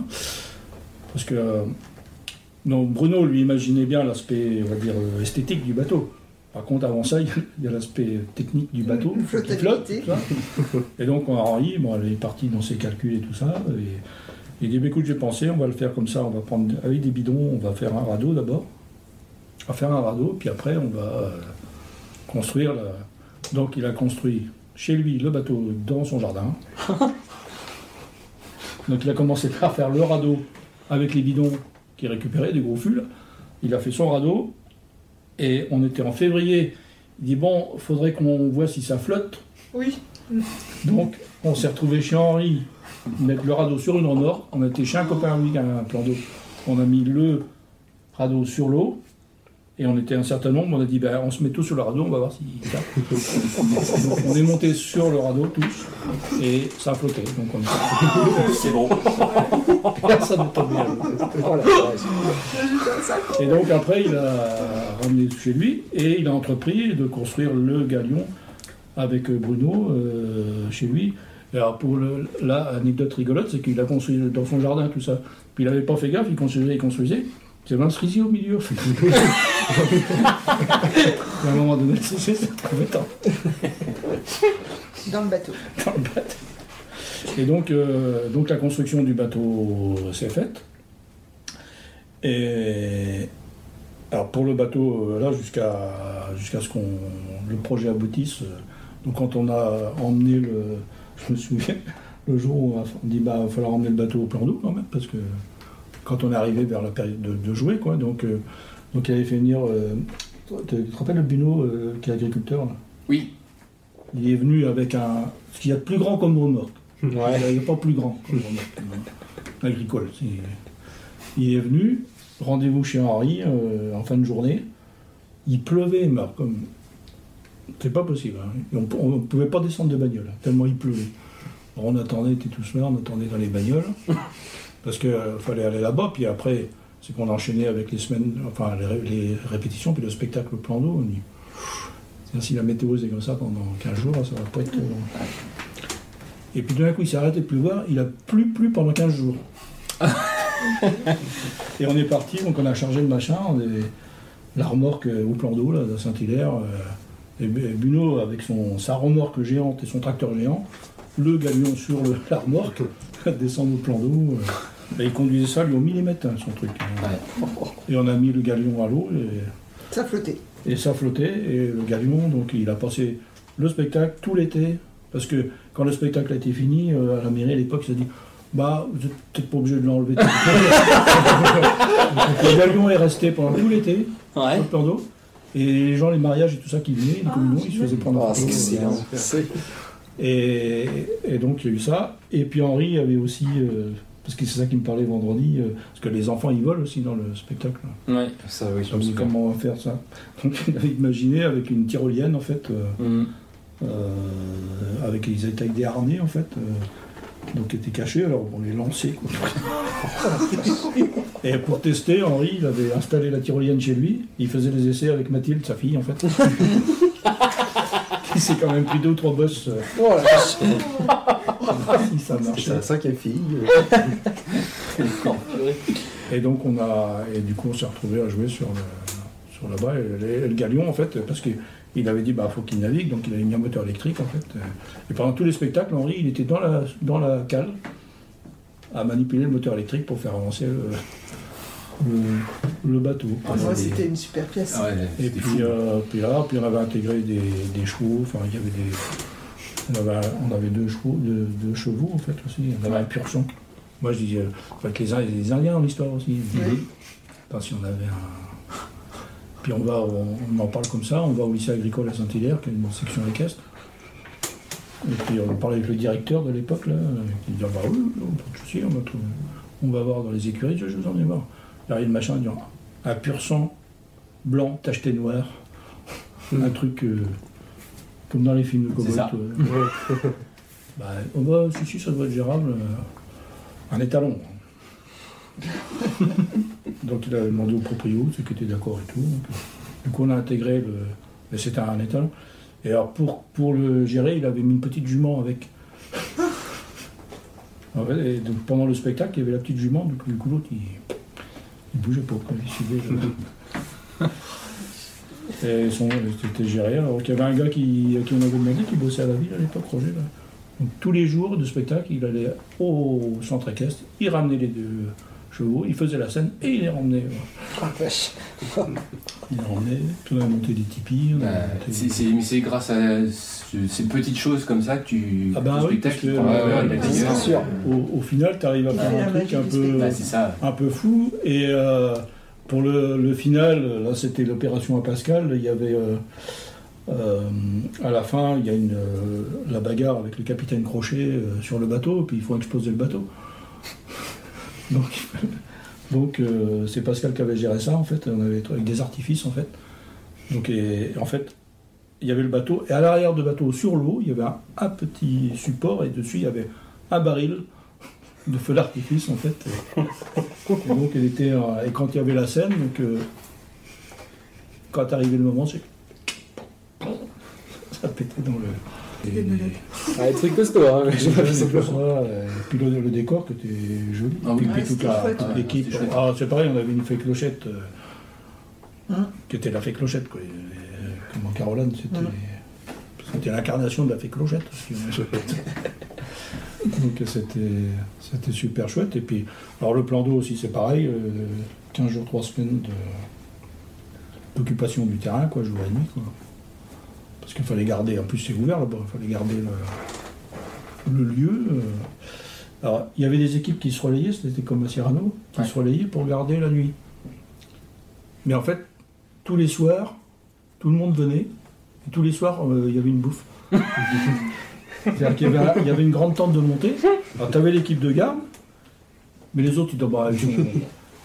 parce que euh, non, Bruno lui imaginait bien l'aspect, on va dire, esthétique du bateau. Par contre, avant ça, il y a- l'aspect technique du bateau Une qui flotte. flottabilité. tout ça. Et donc, Henri, bon, elle est partie dans ses calculs et tout ça. Et, il dit, bah, écoute, j'ai pensé, on va le faire comme ça, on va prendre avec des bidons, on va faire un radeau d'abord. On va faire un radeau, puis après, on va euh, construire. La... Donc, il a construit chez lui le bateau dans son jardin. Donc, il a commencé par faire le radeau avec les bidons qu'il récupérait, des gros fûts. Il a fait son radeau, et on était en février. Il dit, bon, faudrait qu'on voit si ça flotte. Oui. Donc, on s'est retrouvé chez Henri, mettre le radeau sur une remorque. On a été chez un copain qui a un plan d'eau. On a mis le radeau sur l'eau. Et on était un certain nombre. On a dit, ben, on se met tous sur le radeau, on va voir si ça. Donc, on est monté sur le radeau tous. Et ça a flotté. Donc, on est C'est bon. Personne ne tombe bien. La vache. Et donc après, il a ramené chez lui et il a entrepris de construire le galion avec Bruno euh, chez lui. Alors pour le, là, anecdote rigolote, c'est qu'il a construit dans son jardin tout ça. Puis il n'avait pas fait gaffe, il construisait, il construisait. C'est un cerisier au milieu. à un moment donné, c'est c'est embêtant Dans le bateau. dans le bateau. Et donc, euh, donc la construction du bateau s'est faite. Et alors pour le bateau, euh, là, jusqu'à jusqu'à ce qu'on le projet aboutisse, euh, donc quand on a emmené le. Je me souviens, le jour où on a dit bah il va falloir emmener le bateau au plan d'eau quand même, parce que quand on est arrivé vers la période de, de jouer, quoi, donc, euh, donc il avait fait venir. euh, tu te rappelles le Buno euh, qui est agriculteur là? Oui, Il est venu avec un. Ce qu'il y a de plus grand comme remorque. Ouais. Il n'y a pas plus grand comme remorque agricole. Il est venu, rendez-vous chez Henri euh, en fin de journée. Il pleuvait, mais comme. C'est pas possible. hein. On ne pouvait pas descendre de bagnole, hein, tellement il pleuvait. Alors on attendait, était tous là, on attendait dans les bagnoles. Parce qu'il fallait aller là-bas, puis après, c'est qu'on enchaînait avec les semaines, enfin les, ré- les répétitions, puis le spectacle au plan d'eau. On dit, Tiens, si la météo c'est comme ça pendant 15 jours, ça va pas être. euh, Et puis d'un coup, il s'est arrêté de pleuvoir, il a plu, plu pendant 15 jours. et on est parti, donc on a chargé le machin, on est, la remorque euh, au plan d'eau, là, de Saint-Hilaire, euh, et Bu- et Buno avec son, sa remorque géante et son tracteur géant, le galion sur le- la remorque, descendre au plan d'eau. euh, et il conduisait ça lui au millimètre, hein, son truc. Et on a mis le galion à l'eau, et Ça flottait. et ça flottait, et le galion, donc il a passé le spectacle tout l'été, parce que quand le spectacle a été fini, euh, à la mairie à l'époque, il s'est dit Bah, vous êtes peut-être pas obligé de l'enlever. tout Donc, le galion est resté pendant tout l'été, Ouais. sur le plan d'eau, et les gens, les mariages et tout ça qui venaient, les communions, ils se faisaient prendre en Ah, excellent. euh, et, et donc il y a eu ça. Et puis Henri avait aussi, euh, parce que c'est ça qui me parlait vendredi, euh, parce que les enfants ils volent aussi dans le spectacle. Ouais, ça, oui, Donc, comment on va faire ça Donc il avait imaginé avec une tyrolienne en fait, euh, Mhm. euh, avec ils étaient avec des harnais en fait, euh, donc qui étaient cachés, alors on les lançait. quoi. Et pour tester, Henri il avait installé la tyrolienne chez lui, il faisait des essais avec Mathilde, sa fille en fait. qui s'est quand même pris deux ou trois bosses euh, Oh vache. si ça marchait. C'est la cinquième fille. Et donc on a et du coup on s'est retrouvé à jouer sur le sur là-bas et le, et le galion en fait parce que il avait dit bah faut qu'il navigue donc il avait mis un moteur électrique en fait et pendant tous les spectacles Henri il était dans la dans la cale à manipuler le moteur électrique pour faire avancer le, le, le bateau. Pour moi, c'était une super pièce. Ah ouais, Et puis, euh, puis là, puis on avait intégré des, des chevaux, enfin il y avait des. On avait, on avait deux chevaux, deux, deux chevaux en fait aussi, on avait un pur sang. Moi je dis, euh, faut que les, les Indiens dans l'histoire aussi. Oui. Enfin, si on avait un. Puis on va, on, on en parle comme ça, on va au lycée agricole à Saint-Hilaire, qui est une section équestre. Et puis on parle avec le directeur de l'époque, là, qui dit, ah bah oui, pas de souci, on va, trouver- on va voir dans les écuries, je, je vous en ai voir. Il arrive le machin, un pur sang blanc tacheté noir. un truc euh, comme dans les films de euh. bah, oh bah, si, si, ça doit être gérable. euh, un étalon. Donc il a demandé au proprio, ceux qui étaient d'accord et tout. Donc, euh, du coup, on a intégré le. Mais c'était un étalon. Et alors, pour, pour le gérer, il avait mis une petite jument avec. Et donc, pendant le spectacle, il y avait la petite jument, donc du coup, l'autre, il, il bougeait pas, quoi, il suivait. le- Et son, c'était géré. Alors qu'il y avait un gars qui, à qui on avait demandé, qui bossait à la ville à l'époque, Roger. Là. Donc tous les jours de spectacle, il allait au centre équestre, il ramenait les deux chevaux, il faisait la scène et il les ramenait. Ah. Il les ramenait, on a monté des tipis. Bah, monté- c'est- c'est- mais c'est grâce à ce- ces petites choses comme ça que tu. Ah ton oui, spectacle, que-. Au, au final, tu arrives à faire Ouais, un la truc un peu. Bah, c'est ça. un peu fou. Et euh, pour le, le final, là c'était l'opération à Pascal, il y avait euh, euh, à la fin, il y a une, euh, la bagarre avec le capitaine Crochet euh, sur le bateau, puis il faut exploser le bateau. donc donc euh, c'est Pascal qui avait géré ça en fait, on avait avec des artifices en fait. Donc et, en fait, il y avait le bateau, et à l'arrière du bateau, sur l'eau, il y avait un, petit support, et dessus, il y avait un baril de feu d'artifice, en fait. Et donc, elle était, euh, et quand il y avait la scène, donc, euh, quand arrivait le moment, c'est. Ça pétait. dans le. Des et- malades. Ah, les trucs costauds, hein, les je tout ça, et puis le, le décor qui était joli. Ah oui. et puis Ouais, toute, l'équipe. Ah, c'est pareil, on avait une fée clochette euh, Hein qui était la fée clochette. Quoi. Et, euh, comme en Caroline, c'était. C'était l'incarnation de la fée clochette. Donc c'était c'était super chouette. Et puis, alors le plan d'eau aussi, c'est pareil. euh, 15 jours, 3 semaines de- d'occupation du terrain, quoi, jour et nuit. Quoi. Parce qu'il fallait garder, en plus c'est ouvert là-bas, il fallait garder le, le lieu. euh. Alors, il y avait des équipes qui se relayaient, c'était comme à Cyrano, qui Ouais. se relayaient pour garder la nuit. Mais en fait, tous les soirs, tout le monde venait, et tous les soirs, euh, il y avait une bouffe. C'est-à-dire qu'il y avait, un- il y avait une grande tente de montée, alors tu avais l'équipe de garde, mais les autres, ils disaient, bah,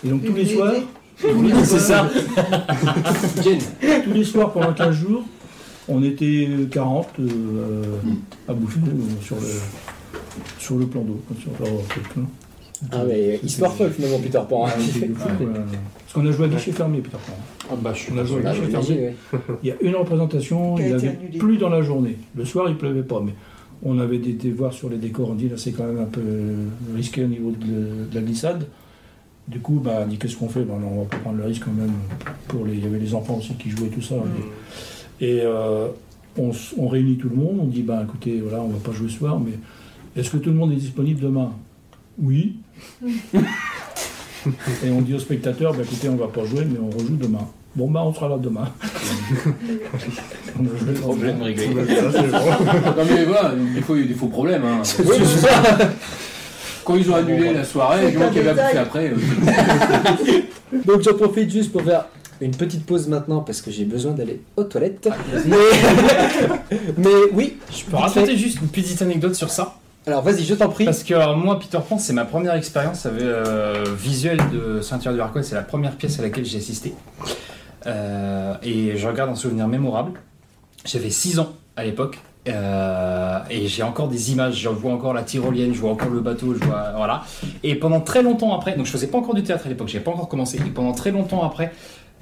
Et donc tous les soirs, tous les C'est soirs- tous les soirs pendant 15 jours, on était 40 euh, Mm. à bouffer euh, sur le, sur le plan d'eau. sur. Ah, mais histoire folle finalement, Peter Pan. hein. Quoi. Parce qu'on a joué à guichet fermé, Peter Pan. Ah bah, je suis On a joué Ah, à guichet j'imagine, ouais. Il y a une représentation, Qui a il n'y été avait annulée. plus dans la journée. Le soir, il pleuvait pas, mais on avait des, des voir sur les décors, on dit là c'est quand même un peu risqué au niveau de, de la glissade. Du coup, bah, on dit qu'est-ce qu'on fait? Ben, On va pas prendre le risque quand même. Pour les, il y avait les enfants aussi qui jouaient tout ça. Et euh, on, réunit tout le monde, on dit bah écoutez, voilà, on va pas jouer ce soir, mais est-ce que tout le monde est disponible demain? Oui. Et on dit aux spectateurs, bah écoutez, on va pas jouer, mais on rejoue demain. Bon bah on sera là demain. on a joué le Problème réglé. non mais voilà, des fois il y a des faux problèmes. Hein. Oui, c'est ça. Quand ils ont annulé la soirée, moins un qu'il y avait après. euh, Donc j'en profite juste pour faire une petite pause maintenant parce que j'ai besoin d'aller aux toilettes. Mais, mais oui, Je peux raconter juste une petite anecdote sur ça. Alors vas-y, je t'en prie. Parce que alors, moi, Peter Pan, c'est ma première expérience avec, euh, visuelle de Ceinture du Harcourt. C'est la première pièce à laquelle j'ai assisté. Euh, et je regarde un souvenir mémorable. J'avais 6 ans à l'époque. euh, et j'ai encore des images, je vois encore la tyrolienne, je vois encore le bateau, je vois voilà. Et pendant très longtemps après, donc je faisais pas encore du théâtre à l'époque, j'avais pas encore commencé. Et pendant très longtemps après,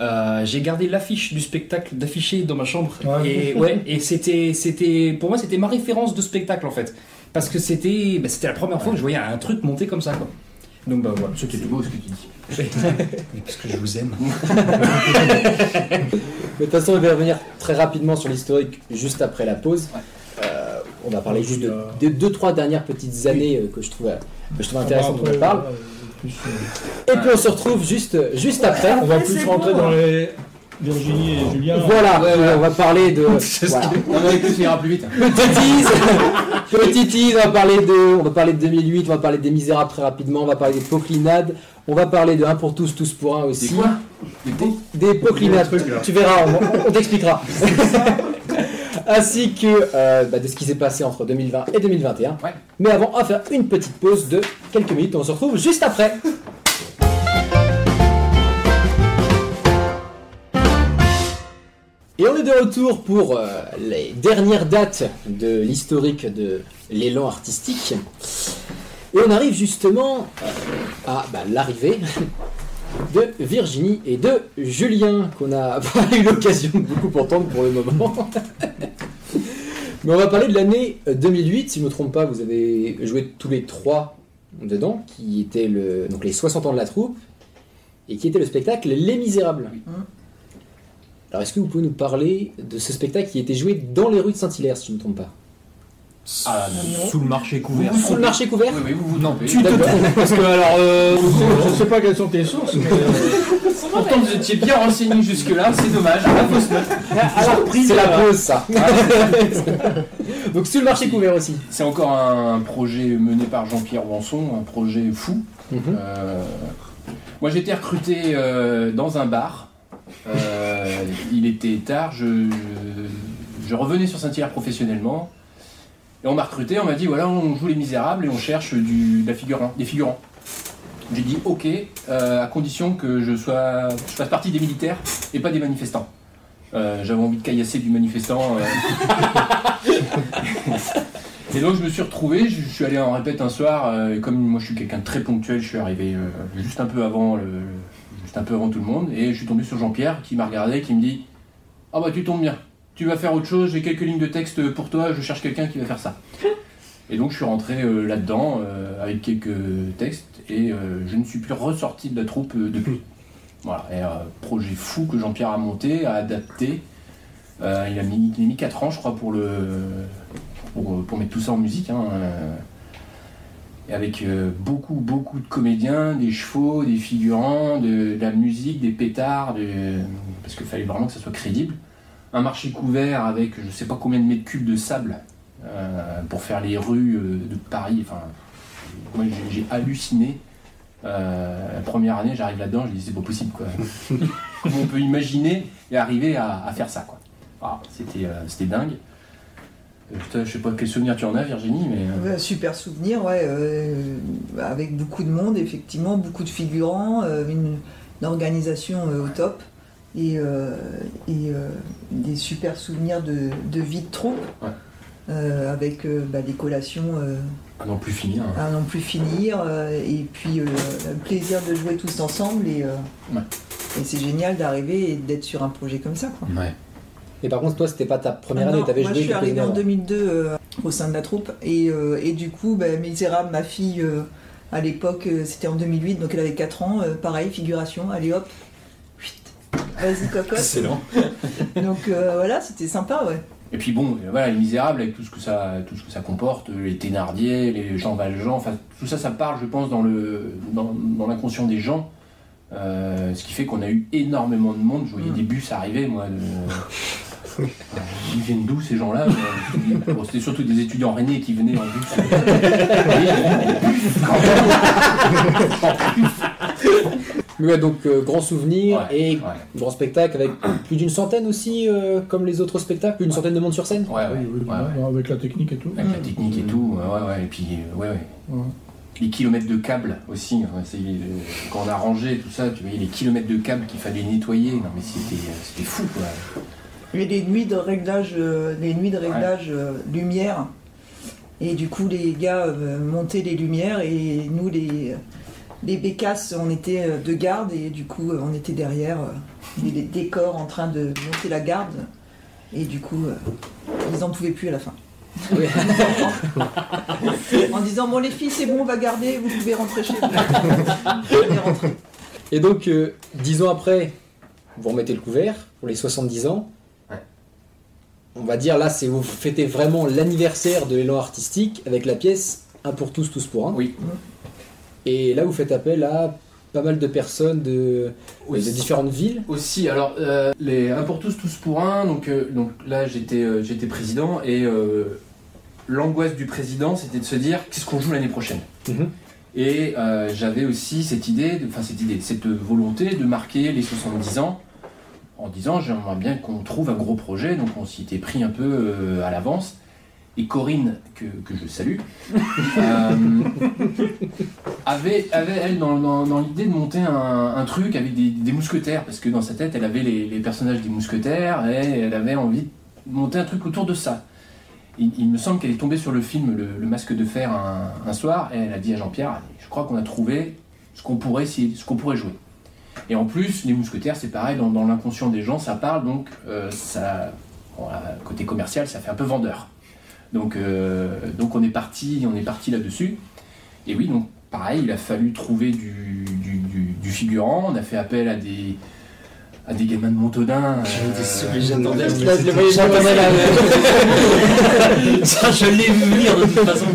euh, j'ai gardé l'affiche du spectacle d'affiché dans ma chambre. Ouais. Et ouais, et c'était, c'était, pour moi, c'était ma référence de spectacle en fait, parce que c'était, bah, c'était la première fois que je voyais un truc monter comme ça quoi. Donc bah voilà, c'était C'est beau ce que tu dis. Mais parce que je vous aime. Mais de toute façon, on va revenir très rapidement sur l'historique juste après la pause. Ouais. Euh, on va parler Oui, juste de, euh, des deux trois dernières petites années que je trouve, que je trouve intéressantes dont on parle. Plus, euh, Et puis on se retrouve juste juste après. on va plus rentrer bon, dans les Virginie et Julien. Voilà, Ouais, ouais. on va parler de. Voilà. Eux ça ira plus vite. Petit tease, petit tease, on va parler de, on va parler de 2008, on va parler des Misérables très rapidement, on va parler des Poclinades, on va parler de 1 pour tous, tous pour un aussi. C'est quoi? Des Des Poclinades, des trucs, tu verras, on, on t'expliquera. Ainsi que euh, bah, de ce qui s'est passé entre 2020 et 2021. Ouais. Mais avant, on va faire une petite pause de quelques minutes, on se retrouve juste après. Et on est de retour pour euh, les dernières dates de l'historique de l'élan artistique. Et on arrive justement euh, à bah, l'arrivée de Virginie et de Julien, qu'on n'a pas eu l'occasion de beaucoup entendre pour le moment. Mais on va parler de l'année 2008, si je ne me trompe pas, vous avez joué tous les trois dedans, qui était le, donc les 60 ans de la troupe, et qui était le spectacle Les Misérables. Oui. Alors est-ce que vous pouvez nous parler de ce spectacle qui était joué dans les rues de Saint-Hilaire, si je ne me trompe pas? Ah non. Sous le marché couvert. Sous le marché couvert Oui, oui, vous vous trompez. Tu te trompes parce que alors. euh, Je sais pas quelles sont tes sources, mais euh, Pourtant vous étiez bien renseigné jusque-là, c'est dommage. La fausse note. Alors, c'est la pause ça Donc sous le marché couvert aussi. C'est encore un projet mené par Jean-Pierre Wanson, un projet fou. Euh, moi été recruté euh, dans un bar. Euh, il était tard, je, je revenais sur Saint-Hilaire professionnellement. Et on m'a recruté, on m'a dit voilà, on joue les misérables et on cherche du, de la figurant, des figurants. J'ai dit ok, euh, à condition que je, sois, je fasse partie des militaires et pas des manifestants. Euh, J'avais envie de caillasser du manifestant. euh. Et donc je me suis retrouvé, je, je suis allé en répète un soir, et comme moi je suis quelqu'un de très ponctuel, je suis arrivé juste un peu avant le, juste un peu avant tout le monde, et je suis tombé sur Jean-Pierre qui m'a regardé, qui me dit Ah bah tu tombes bien. Tu vas faire autre chose, j'ai quelques lignes de texte pour toi, je cherche quelqu'un qui va faire ça. Et donc je suis rentré euh, là-dedans euh, avec quelques textes et euh, je ne suis plus ressorti de la troupe euh, depuis. Voilà, et, euh, projet fou que Jean-Pierre a monté, a adapté. Euh, il, a mis, il a mis 4 ans, je crois, pour, le, pour, mettre tout ça en musique. hein, euh, et avec euh, beaucoup, beaucoup de comédiens, des chevaux, des figurants, de, la musique, des pétards, parce qu'il fallait vraiment que ça soit crédible. Un marché couvert avec je sais pas combien de mètres cubes de sable euh, pour faire les rues euh, de Paris. Enfin, moi j'ai- halluciné. Euh, la première année, j'arrive là-dedans, je dis c'est pas possible quoi. On peut imaginer et arriver à, faire ça quoi. Ah, c'était dingue. Je sais pas quel souvenir tu en as Virginie, mais super souvenir, ouais, avec beaucoup de monde, effectivement, beaucoup de figurants, une, organisation au top et, euh, et euh, des super souvenirs de, de vie de troupe, Ouais. euh, avec euh, bah, des collations euh, à non plus finir. hein. à non plus finir, euh, et puis euh, le plaisir de jouer tous ensemble, et, euh, Ouais. et c'est génial d'arriver et d'être sur un projet comme ça. Quoi. Ouais. Et par contre, toi, c'était pas ta première année, t'avais moi, joué je suis arrivée en avant. 2002 euh, au sein de la troupe et, euh, et du coup, bah, Misérable, ma fille, euh, à l'époque, euh, c'était en 2008, donc elle avait 4 ans, euh, pareil, figuration, allez hop. Vas-y cocotte. Excellent. Donc euh, voilà, c'était sympa, ouais. Et puis bon, euh, voilà, les Misérables avec tout ce que ça, tout ce que ça comporte, euh, les Thénardier, les Jean Valjean, enfin tout ça, ça parle, je pense, dans le, dans, dans l'inconscient des gens. Euh, ce qui fait qu'on a eu énormément de monde. Je voyais Mm. des bus arriver, moi. De... Ils viennent d'où ces gens-là Bon, C'était surtout des étudiants rennais qui venaient en bus. Mais ouais, donc euh, grand souvenir Ouais, et ouais, grand spectacle avec plus d'une centaine aussi, euh, comme les autres spectacles, plus d'une centaine de monde sur scène. ouais, ouais, Oui, oui, ouais, ouais. Avec la technique et tout. Avec la technique et tout, ouais, ouais, et puis, euh, ouais, ouais. Ouais. Les kilomètres de câbles aussi, hein, c'est, euh, quand on a rangé tout ça, tu voyais les kilomètres de câbles qu'il fallait nettoyer, non mais c'était, euh, c'était fou quoi. Et les nuits de réglage, euh, les nuits de réglage euh, lumière. Et du coup, les gars euh, montaient les lumières et nous, les, les bécasses, on était euh, de garde et du coup, euh, on était derrière euh, les, les décors en train de monter la garde. Et du coup, euh, ils en pouvaient plus à la fin. Oui. en disant Bon, les filles, c'est bon, on va garder, vous pouvez rentrer chez vous. Et donc, euh, dix ans après, vous remettez le couvert pour les 70 ans. Ouais. On va dire là, c'est vous fêtez vraiment l'anniversaire de l'élan artistique avec la pièce Un pour tous, tous pour un. Oui. Et là, vous faites appel à pas mal de personnes de, Oui, de différentes villes. Aussi, alors euh, les un pour tous, tous pour un. Donc, euh, donc là, j'étais, euh, j'étais président et l'angoisse du président, c'était de se dire qu'est-ce qu'on joue l'année prochaine? Mhm. Et j'avais aussi cette idée, enfin cette idée, cette volonté de marquer les 70 ans en disant j'aimerais bien qu'on trouve un gros projet. Donc on s'y était pris un peu à l'avance. Et Corinne, que, que je salue, euh, avait, avait, elle, dans, dans- dans l'idée de monter un, un truc avec des, des mousquetaires, parce que dans sa tête, elle avait les, les personnages des mousquetaires, et elle avait envie de monter un truc autour de ça. Il, il me semble qu'elle est tombée sur le film Le, Le Masque de Fer un, un soir, et elle a dit à Jean-Pierre, je crois qu'on a trouvé ce qu'on pourrait, ce qu'on pourrait jouer. Et en plus, les mousquetaires, c'est pareil, dans, dans l'inconscient des gens, ça parle, donc euh, ça, côté commercial, ça fait un peu vendeur. Donc, euh, donc on est parti, on est parti là-dessus. Et oui, donc pareil, il a fallu trouver du, du, du- du figurant. On a fait appel à des à des gamins de Montaudin. euh, j'attendais. Là. Ça, je l'ai vu venir de toute façon.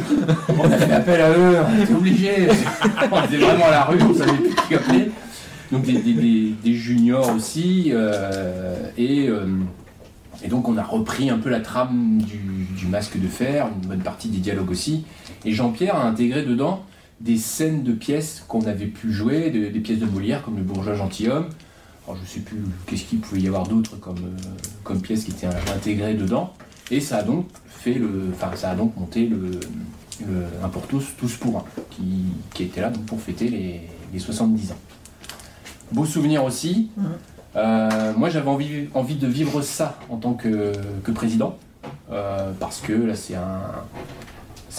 on a fait appel à eux, on était obligés. on était vraiment à la rue, on savait plus qui appeler. Donc des, des- des- des juniors aussi. euh, et, euh, et donc on a repris un peu la trame du, masque de fer, une bonne partie des dialogues aussi. Et Jean-Pierre a intégré dedans des scènes de pièces qu'on avait pu jouer, de- des pièces de Molière comme le bourgeois gentilhomme. Alors je sais plus qu'est-ce qu'il pouvait y avoir d'autre comme, euh, pièces qui étaient intégrées dedans. Et ça a donc fait le, enfin ça a donc monté le, un pour tous, pour un, qui, était là donc pour fêter les, les 70 ans. Beau souvenir aussi. Mhm. Euh, moi j'avais envie, envie de vivre ça en tant que, que président, euh, parce que là c'est un,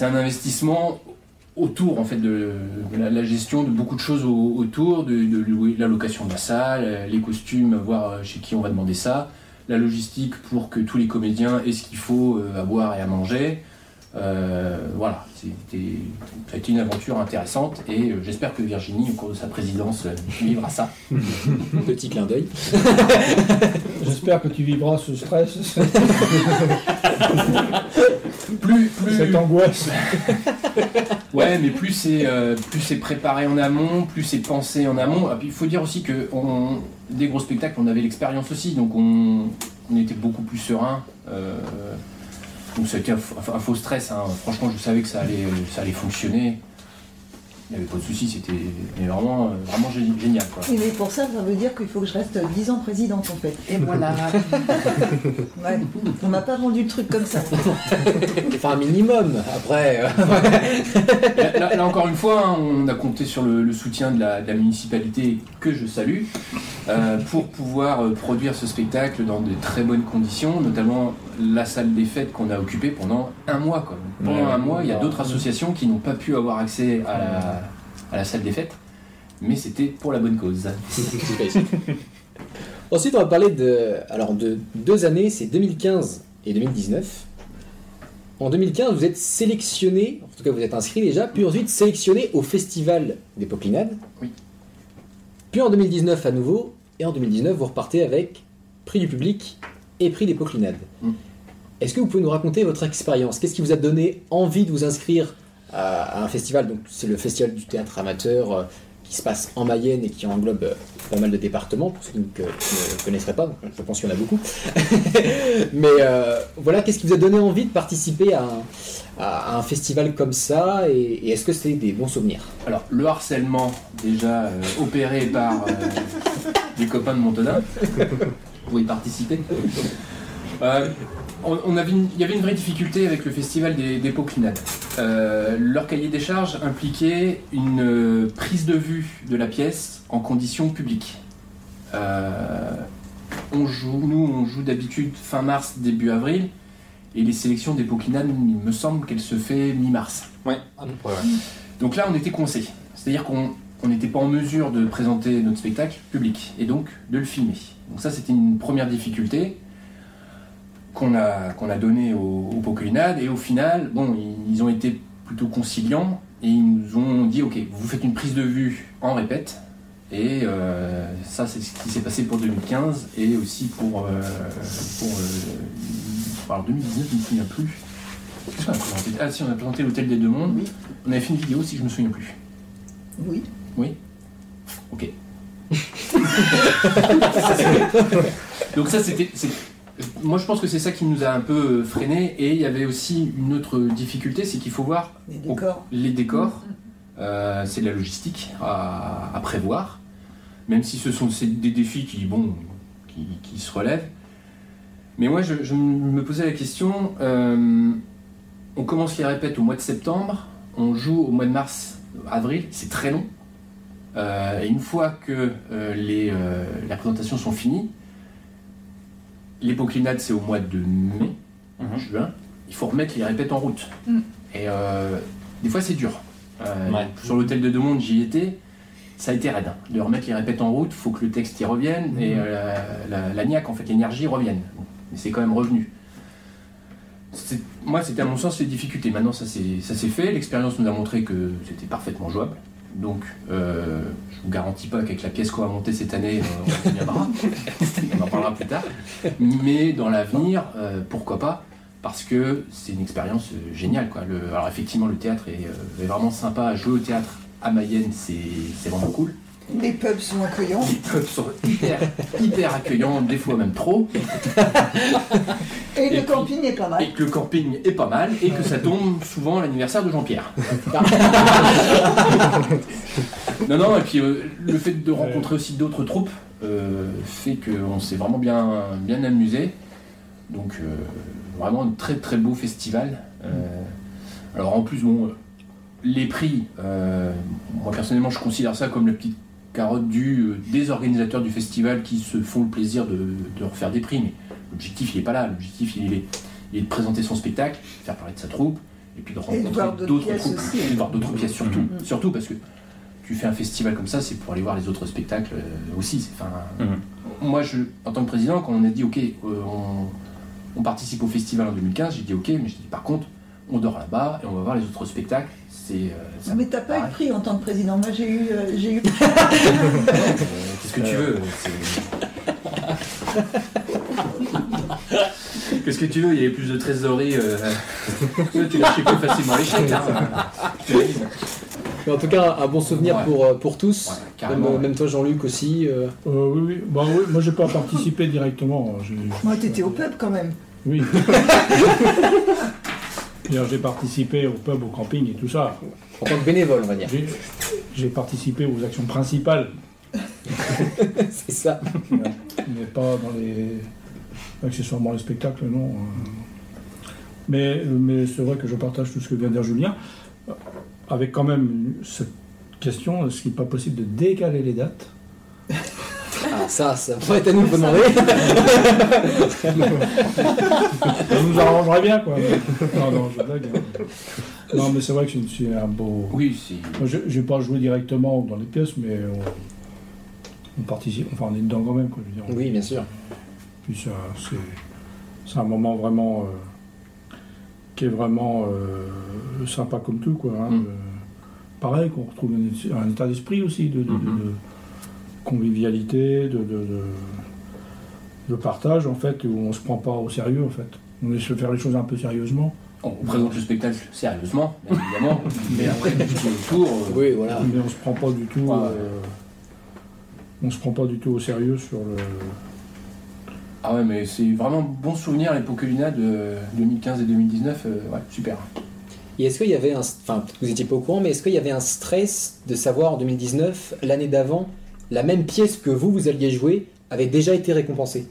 un investissement autour en fait de, la, gestion de beaucoup de choses au- autour, de, la location de la salle, euh, les costumes, voir chez qui on va demander ça, la logistique pour que tous les comédiens aient ce qu'il faut à boire et à manger. Voilà, ça a été une aventure intéressante et euh, j'espère que Virginie, au cours de sa présidence, euh, vivra ça. Petit clin d'œil. J'espère que tu vivras ce stress, Plus, plus, cette angoisse. Ouais, mais plus c'est euh, plus c'est préparé en amont, plus c'est pensé en amont. Et puis il faut dire aussi que on, des gros spectacles, on avait l'expérience aussi, donc on, on était beaucoup plus serein. euh, donc c'était un, faux- un faux stress. hein. Franchement, je savais que ça allait ça allait fonctionner. Il n'y avait pas de souci, c'était vraiment euh, vraiment gé- génial quoi. Mais pour ça, ça veut dire qu'il faut que je reste 10 ans présidente en fait. Et voilà. Ouais. On m'a pas vendu le truc comme ça. Enfin, un minimum. Après, euh, là, là- là, encore une fois, hein, on a compté sur le, le soutien de la, de la municipalité que je salue euh, pour pouvoir produire ce spectacle dans de très bonnes conditions, notamment la salle des fêtes qu'on a occupée pendant un mois. Quoi. Pendant un mois, il y a d'autres associations qui n'ont pas pu avoir accès à la, à la salle des fêtes, mais c'était pour la bonne cause. Ensuite, on va parler de, alors de deux années, c'est 2015 et 2019. En 2015, vous êtes sélectionné, en tout cas vous êtes inscrit déjà, puis ensuite sélectionné au Festival des Poclinades. Oui. Puis en 2019 à nouveau, et en 2019 vous repartez avec prix du public et prix des Poclinades. Mm. Est-ce que vous pouvez nous raconter votre expérience? Qu'est-ce qui vous a donné envie de vous inscrire à, à un festival? Donc c'est le festival du théâtre amateur euh, qui se passe en Mayenne et qui englobe euh, pas mal de départements, pour ceux qui ne, que- ne connaisseraient pas, donc je pense qu'il y en a beaucoup. Mais euh, voilà, qu'est-ce qui vous a donné envie de participer à un, à- à un festival comme ça? Et, et est-ce que c'est des bons souvenirs? Alors, le harcèlement, déjà opéré par des copains de Montaunin, pour y participer. Euh, on, on avait une- il y avait une vraie difficulté avec le festival des, des Poclinades. Euh, leur cahier des charges impliquait une euh, prise de vue de la pièce en conditions publiques. Euh, on joue, nous, on joue d'habitude fin mars, début avril, et les sélections des Poclinades, il me semble qu'elles se fait mi-mars. Ouais, à peu près, ouais. Donc là, on était coincé. C'est-à-dire qu'on on n'était pas en mesure de présenter notre spectacle public et donc de le filmer. Donc ça, c'était une première difficulté qu'on a, qu'on a donnée aux, aux. Et au final, bon, ils, ils ont été plutôt conciliants et ils nous ont dit, ok, vous faites une prise de vue en répète. Et euh, ça, c'est ce qui s'est passé pour 2015 et aussi pour, euh, pour euh, alors 2019, je ne me souviens plus. Qu'est-ce qu'on a présenté? Ah si, on a présenté l'Hôtel des Deux Mondes. Oui. On avait fait une vidéo, si je me souviens plus. Oui. Oui Ok. Donc ça, c'était... c'est- Moi, je pense que c'est ça qui nous a un peu freiné. Et il y avait aussi une autre difficulté, c'est qu'il faut voir Les décors. les décors. Euh, c'est de la logistique à, à prévoir. Même si ce sont des défis qui, bon, qui, qui se relèvent. Mais moi, je, je me posais la question... euh, on commence les répètes au mois de septembre, on joue au mois de mars, avril, c'est très long. Euh, et une fois que euh, les, euh, la présentation sont finies, les Poclinades c'est au mois de mai, Mhm. juin, il faut remettre les répètes en route. Mm. Et euh, des fois c'est dur. Euh, Ouais. Sur l'hôtel de Demont, j'y étais, ça a été raide. hein. De remettre les répètes en route, il faut que le texte y revienne et euh, la, la, la niaque, en fait, l'énergie revienne. Mais c'est quand même revenu. Moi, c'était à mon sens les difficultés. Maintenant, ça s'est fait. L'expérience nous a montré que c'était parfaitement jouable. Donc, euh, je vous garantis pas qu'avec la pièce qu'on va monter cette année, euh, on viendra. on en parlera plus tard. Mais dans l'avenir, euh, pourquoi pas? Parce que c'est une expérience géniale. Quoi. Le- alors, effectivement, le théâtre est, est vraiment sympa. Jouer au théâtre à Mayenne, c'est vraiment cool. Les pubs sont accueillants. Les pubs sont hyper, hyper accueillants, des fois même trop. Et, Et le puis- camping est pas mal. et que le camping est pas mal et que ça tombe souvent à l'anniversaire de Jean-Pierre. non, non, et puis euh, le fait de rencontrer aussi d'autres troupes euh, fait qu'on s'est vraiment bien, bien amusé. Donc euh, vraiment un très très beau festival. Euh, alors en plus, bon, les prix, euh, moi personnellement je considère ça comme la petite carotte du, euh, des organisateurs du festival qui se font le plaisir de, de refaire des prix. Mais l'objectif il est pas là, l'objectif il est, il est de présenter son spectacle, faire parler de sa troupe, et puis de rencontrer d'autres et de voir d'autres pièces surtout, Mhm. surtout parce que tu fais un festival comme ça, c'est pour aller voir les autres spectacles euh, aussi. Enfin, Mhm. moi, je, en tant que président, quand on a dit OK, euh, on, on participe au festival en 2015, j'ai dit OK, mais j'ai dit par contre, on dort là-bas et on va voir les autres spectacles. C'est. euh, Mais t'as pas eu de prix en tant que président. Moi, j'ai eu, euh, j'ai eu. Qu'est-ce que tu veux Qu'est-ce que tu veux Il y avait plus de trésorerie. euh, tu lâchais plus facilement les chèques. Hein. Mais en tout cas, un bon souvenir Ouais. pour, pour tous. Ouais, même, toi, Jean-Luc aussi. euh, Euh, oui, oui. Bah, oui, moi j'ai pas participé directement. Moi, t'étais au pub quand même. Oui. J'ai participé au pub, au camping et tout ça. en tant que bénévole, on va dire. J'ai- participé aux actions principales, C'est ça. mais pas dans les. accessoirement les spectacles, non. euh. Mais, mais c'est vrai que je partage tout ce que vient de dire Julien, avec quand même cette question est-ce qu'il n'est pas possible de décaler les dates? Ça, ça pourrait être à nous de demander. Ça nous arrangerait bien, quoi. Non, non, je blague. hein. Non, mais c'est vrai que c'est- un beau. Oui, c'est. Moi, je n'ai pas joué directement dans les pièces, mais on, on participe, enfin, on est dedans quand même, quoi. Je veux dire. oui, bien sûr. Puis ça, c'est, c'est un moment vraiment euh, qui est vraiment euh, sympa comme tout, quoi. hein, Mm. pareil, qu'on retrouve un, un état d'esprit aussi de, Mhm. de convivialité, de, de, de- de partage, en fait, où on se prend pas au sérieux, en fait. On essaie de faire les choses un peu sérieusement. On présente le spectacle sérieusement, bien évidemment, mais après, tout autour. euh, Oui, voilà. Mais on se prend pas du tout. Ouais. euh, on se prend pas du tout au sérieux sur le. Ah ouais, mais c'est vraiment bon souvenir les Poculina de 2015 et 2019. euh, ouais, super. Et est-ce qu'il y avait un. Enfin, vous n'étiez pas au courant, mais est-ce qu'il y avait un stress de savoir en 2019, l'année d'avant, la même pièce que vous, vous alliez jouer, avait déjà été récompensée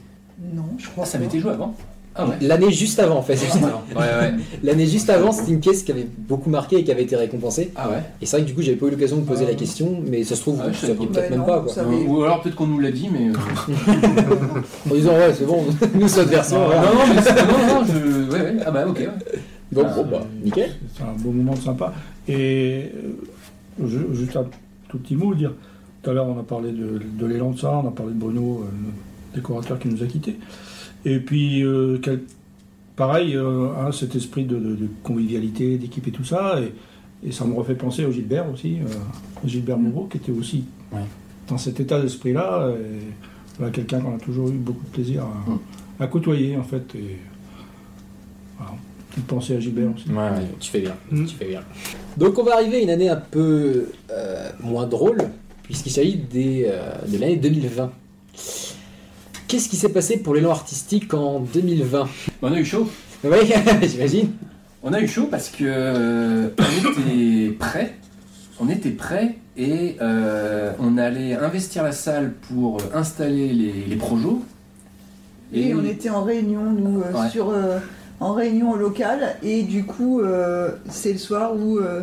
Non, je crois Oh, ça pas. avait été joué avant Ah ouais. L'année juste avant, en fait. Ouais, ouais. L'année juste avant, c'était une pièce qui avait beaucoup marqué et qui avait été récompensée. Ah ouais. Et c'est vrai que du coup, j'avais pas eu l'occasion de poser Ah. la question, mais ça se trouve, Ah, vous je ne saviez peut-être Bah même non, pas. vous Quoi. savez. Ou alors peut-être qu'on nous l'a dit, mais. euh, En disant, ouais, c'est bon, nous, cette version. Non, non, mais c'est- non, non, je. Ouais, ouais. Ah bah ok. ouais. Donc, Ah, bon, bah, nickel. C'est un beau moment sympa. Et euh, ju- juste un tout petit mot, dire. Tout à l'heure, on a parlé de, de l'élan de ça, on a parlé de Bruno, euh, le décorateur qui nous a quittés. Et puis, euh, quel- pareil, euh, hein, cet esprit de, de- de convivialité, d'équipe et tout ça. Et, et ça me refait penser au Gilbert aussi, euh, Gilbert Moreau, qui était aussi Ouais. dans cet état d'esprit-là. Voilà, quelqu'un qu'on a toujours eu beaucoup de plaisir à, Mm. à côtoyer, en fait. Et voilà, à Gilbert aussi. Ouais, tu fais bien, Mm. tu fais bien. Donc on va arriver à une année un peu euh, moins drôle, puisqu'il s'agit des, euh, de l'année 2020. Qu'est-ce qui s'est passé pour l'élan artistique en 2020 On a eu chaud. Oui, j'imagine. On a eu chaud parce que euh, on était prêts. On était prêts et euh, on allait investir la salle pour installer les, les projos. Et on était en réunion, nous, euh, Ouais. sur, euh, en réunion au local, et du coup, euh, c'est le soir où euh,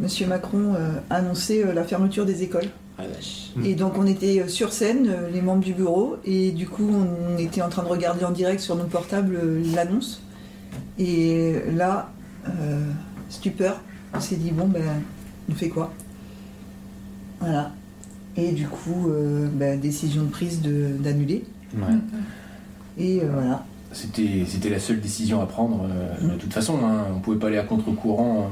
Monsieur Macron euh, annonçait euh, la fermeture des écoles. Ah, vache. Et donc, on était euh, sur scène, euh, les membres du bureau, et du coup, on était en train de regarder en direct sur nos portables euh, l'annonce. Et là, euh, stupeur, on s'est dit, bon, ben, on fait quoi? Voilà. Et du coup, euh, ben, décision de prise de- d'annuler. Et euh, voilà. C'était, c'était la seule décision à prendre. euh, de toute façon, hein, on pouvait pas aller à contre-courant.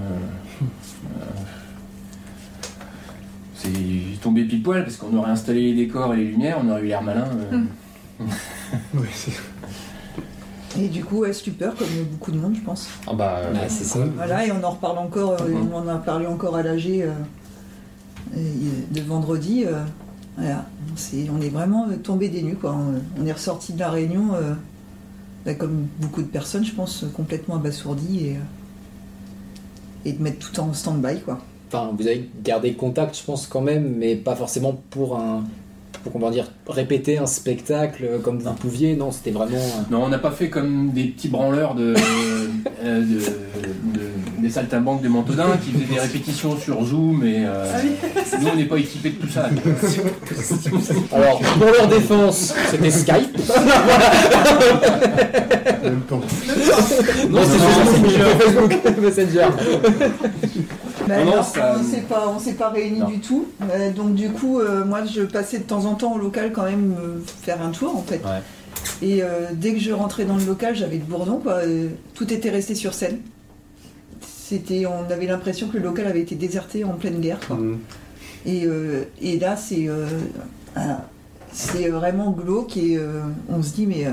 Euh, euh, c'est tombé pile poil parce qu'on aurait installé les décors et les lumières, on aurait eu l'air malin. euh. Oui, c'est- Et du coup, ouais, stupeur, comme beaucoup de monde, je pense. Ah bah, euh, Ouais, c'est ça. Voilà, et on en reparle encore, euh, Mhm. on en a parlé encore à l'AG euh, et- de vendredi. euh, voilà, on est vraiment euh, tombé des nues, quoi. On, on est ressorti de la réunion, euh, bah, comme beaucoup de personnes, je pense, complètement abasourdis et, euh, et de mettre tout en stand-by, quoi. Enfin, vous avez gardé contact, je pense, quand même, mais pas forcément pour un. Pour comment dire, répéter un spectacle comme vous Non. pouviez, non, c'était vraiment. euh, Non, on n'a pas fait comme des petits branleurs de, euh, de- de- des saltimbanques de Mantodin qui faisaient des répétitions sur Zoom et euh, nous on n'est pas équipés de tout ça. Alors, pour leur défense, c'était Skype. En même temps. Non, c'est Facebook Messenger. Non, non, ça- on s'est pas, on s'est pas réunis Non. du tout. Euh, donc du coup, euh, moi, je passais de temps en temps au local quand même euh, faire un tour en fait. Ouais. Et dès que je rentrais dans le local, j'avais le bourdon. Quoi. Tout était resté sur scène. C'était, on avait l'impression que le local avait été déserté en pleine guerre. quoi. Mhm. Et, et là, c'est, c'est vraiment glauque et on se dit mais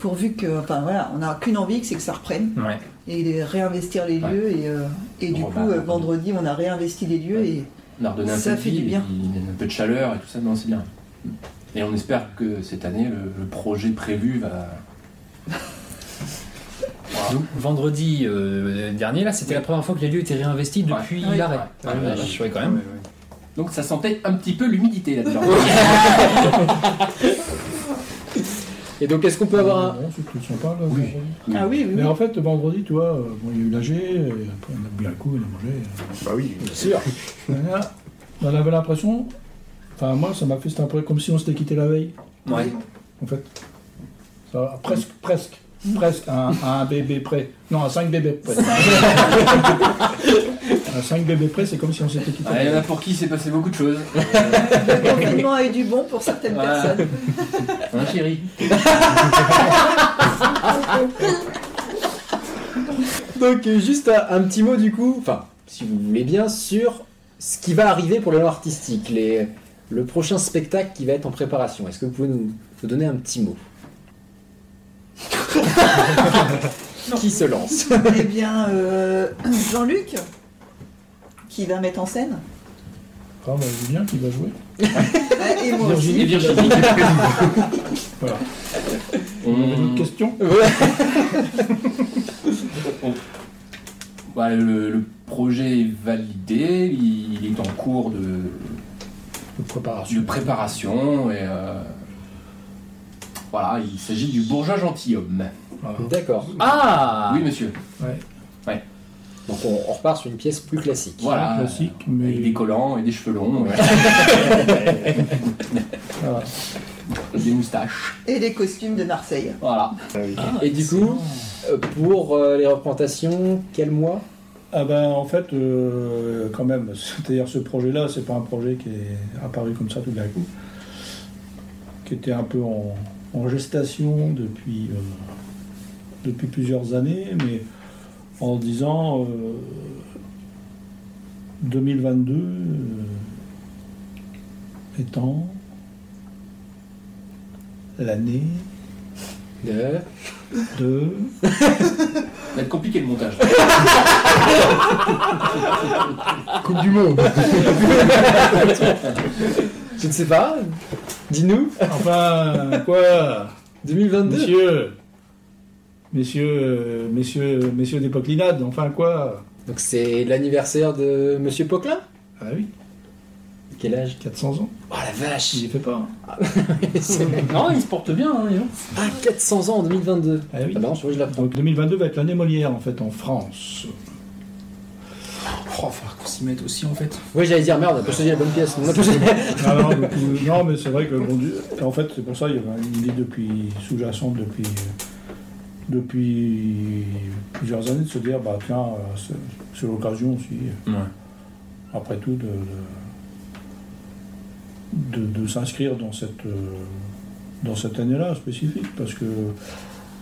pourvu que, enfin voilà, on n'a qu'une envie, c'est que ça reprenne Ouais. Et de réinvestir les Ouais. lieux. Et, euh, et du Bon, coup, bah, euh, vendredi, on a réinvesti les lieux Ouais. et On a redonné un Ça peu de fait vie, du bien. et puis un peu de chaleur et tout ça, non, c'est bien. Et on espère que cette année, le, le projet prévu va. Donc, vendredi euh, dernier, là, c'était la première fois que les lieux étaient réinvestis depuis Ouais. l'arrêt. Ouais. Ouais, ouais, ouais. je quand même. Donc ça sentait un petit peu l'humidité là-dedans. Et donc, est-ce qu'on peut avoir un. Non, c'est tout sympa, là, Oui. vendredi. ah oui, oui, oui. Mais en fait, vendredi, tu vois, euh, bon, il y a eu l'AG, et après on a bu un coup, on a mangé. Bah oui, bien sûr. On avait l'impression, enfin moi ça m'a fait, c'était un peu comme si on s'était quitté la veille, Ouais. en fait. Ça va, presque, presque, presque, à un, à un bébé près. Non, à 5 bébés près. à 5 bébés près, c'est comme si on s'était quitté la Il y en a pour qui s'est passé beaucoup de choses. Le confinement a eu du bon pour certaines personnes. Hein, chérie? Donc, euh, juste un, un petit mot du coup, enfin, si vous voulez bien, sur ce qui va arriver pour l'élan artistique, les, le prochain spectacle qui va être en préparation. Est-ce que vous pouvez nous, nous donner un petit mot? Qui se lance? Eh bien, euh, Jean-Luc, qui va mettre en scène, Ah, bah, Julien qui va jouer. Et moi aussi. Et Virginie. Voilà. On- avez d'autres questions Bah, le, le projet est validé, il, il est en cours de, De préparation. de préparation et euh, voilà, il s'agit du bourgeois gentilhomme. Voilà. D'accord. Ah Oui, monsieur. Ouais. Donc, on, on repart sur une pièce plus classique. Voilà. Classique, Avec mais. des collants et des cheveux longs, des moustaches. Et les costumes de Marseille. Voilà. Et du coup, euh, pour euh, les représentations, quel mois? Ah ben en fait, euh, quand même, c'est-à-dire ce projet-là, c'est pas un projet qui est apparu comme ça tout d'un coup, qui était un peu en, en gestation depuis, euh, depuis plusieurs années, mais en disant euh, 2022 euh, étant l'année De- de Ça va être compliqué le montage. Coupe du Monde. Je ne sais pas. Dis-nous. enfin quoi? 2022. Messieurs, messieurs, euh, messieurs, messieurs des Poquelinades, enfin quoi Donc c'est l'anniversaire de Monsieur Poquelin? Ah oui, Quel âge? 400 ans. Oh la vache Il les fait pas. hein. C'est- Non, il se porte bien, hein. Ah 400 ans en 2022 Ah oui. Ah bah non, je l'apprends. Donc 2022 va être l'année Molière en fait en France. Oh, faut qu'on s'y mette aussi en fait. Ouais j'allais dire merde, on a pas choisi la bonne pièce. On a Ah non, donc, euh, non, mais c'est vrai que bon Dieu, en fait c'est pour ça il y avait une idée depuis sous-jacente depuis euh, depuis plusieurs années de se dire bah tiens euh, c'est, l'occasion aussi euh, Ouais. après tout de, de, de- de s'inscrire dans cette, euh, dans cette année-là spécifique, parce que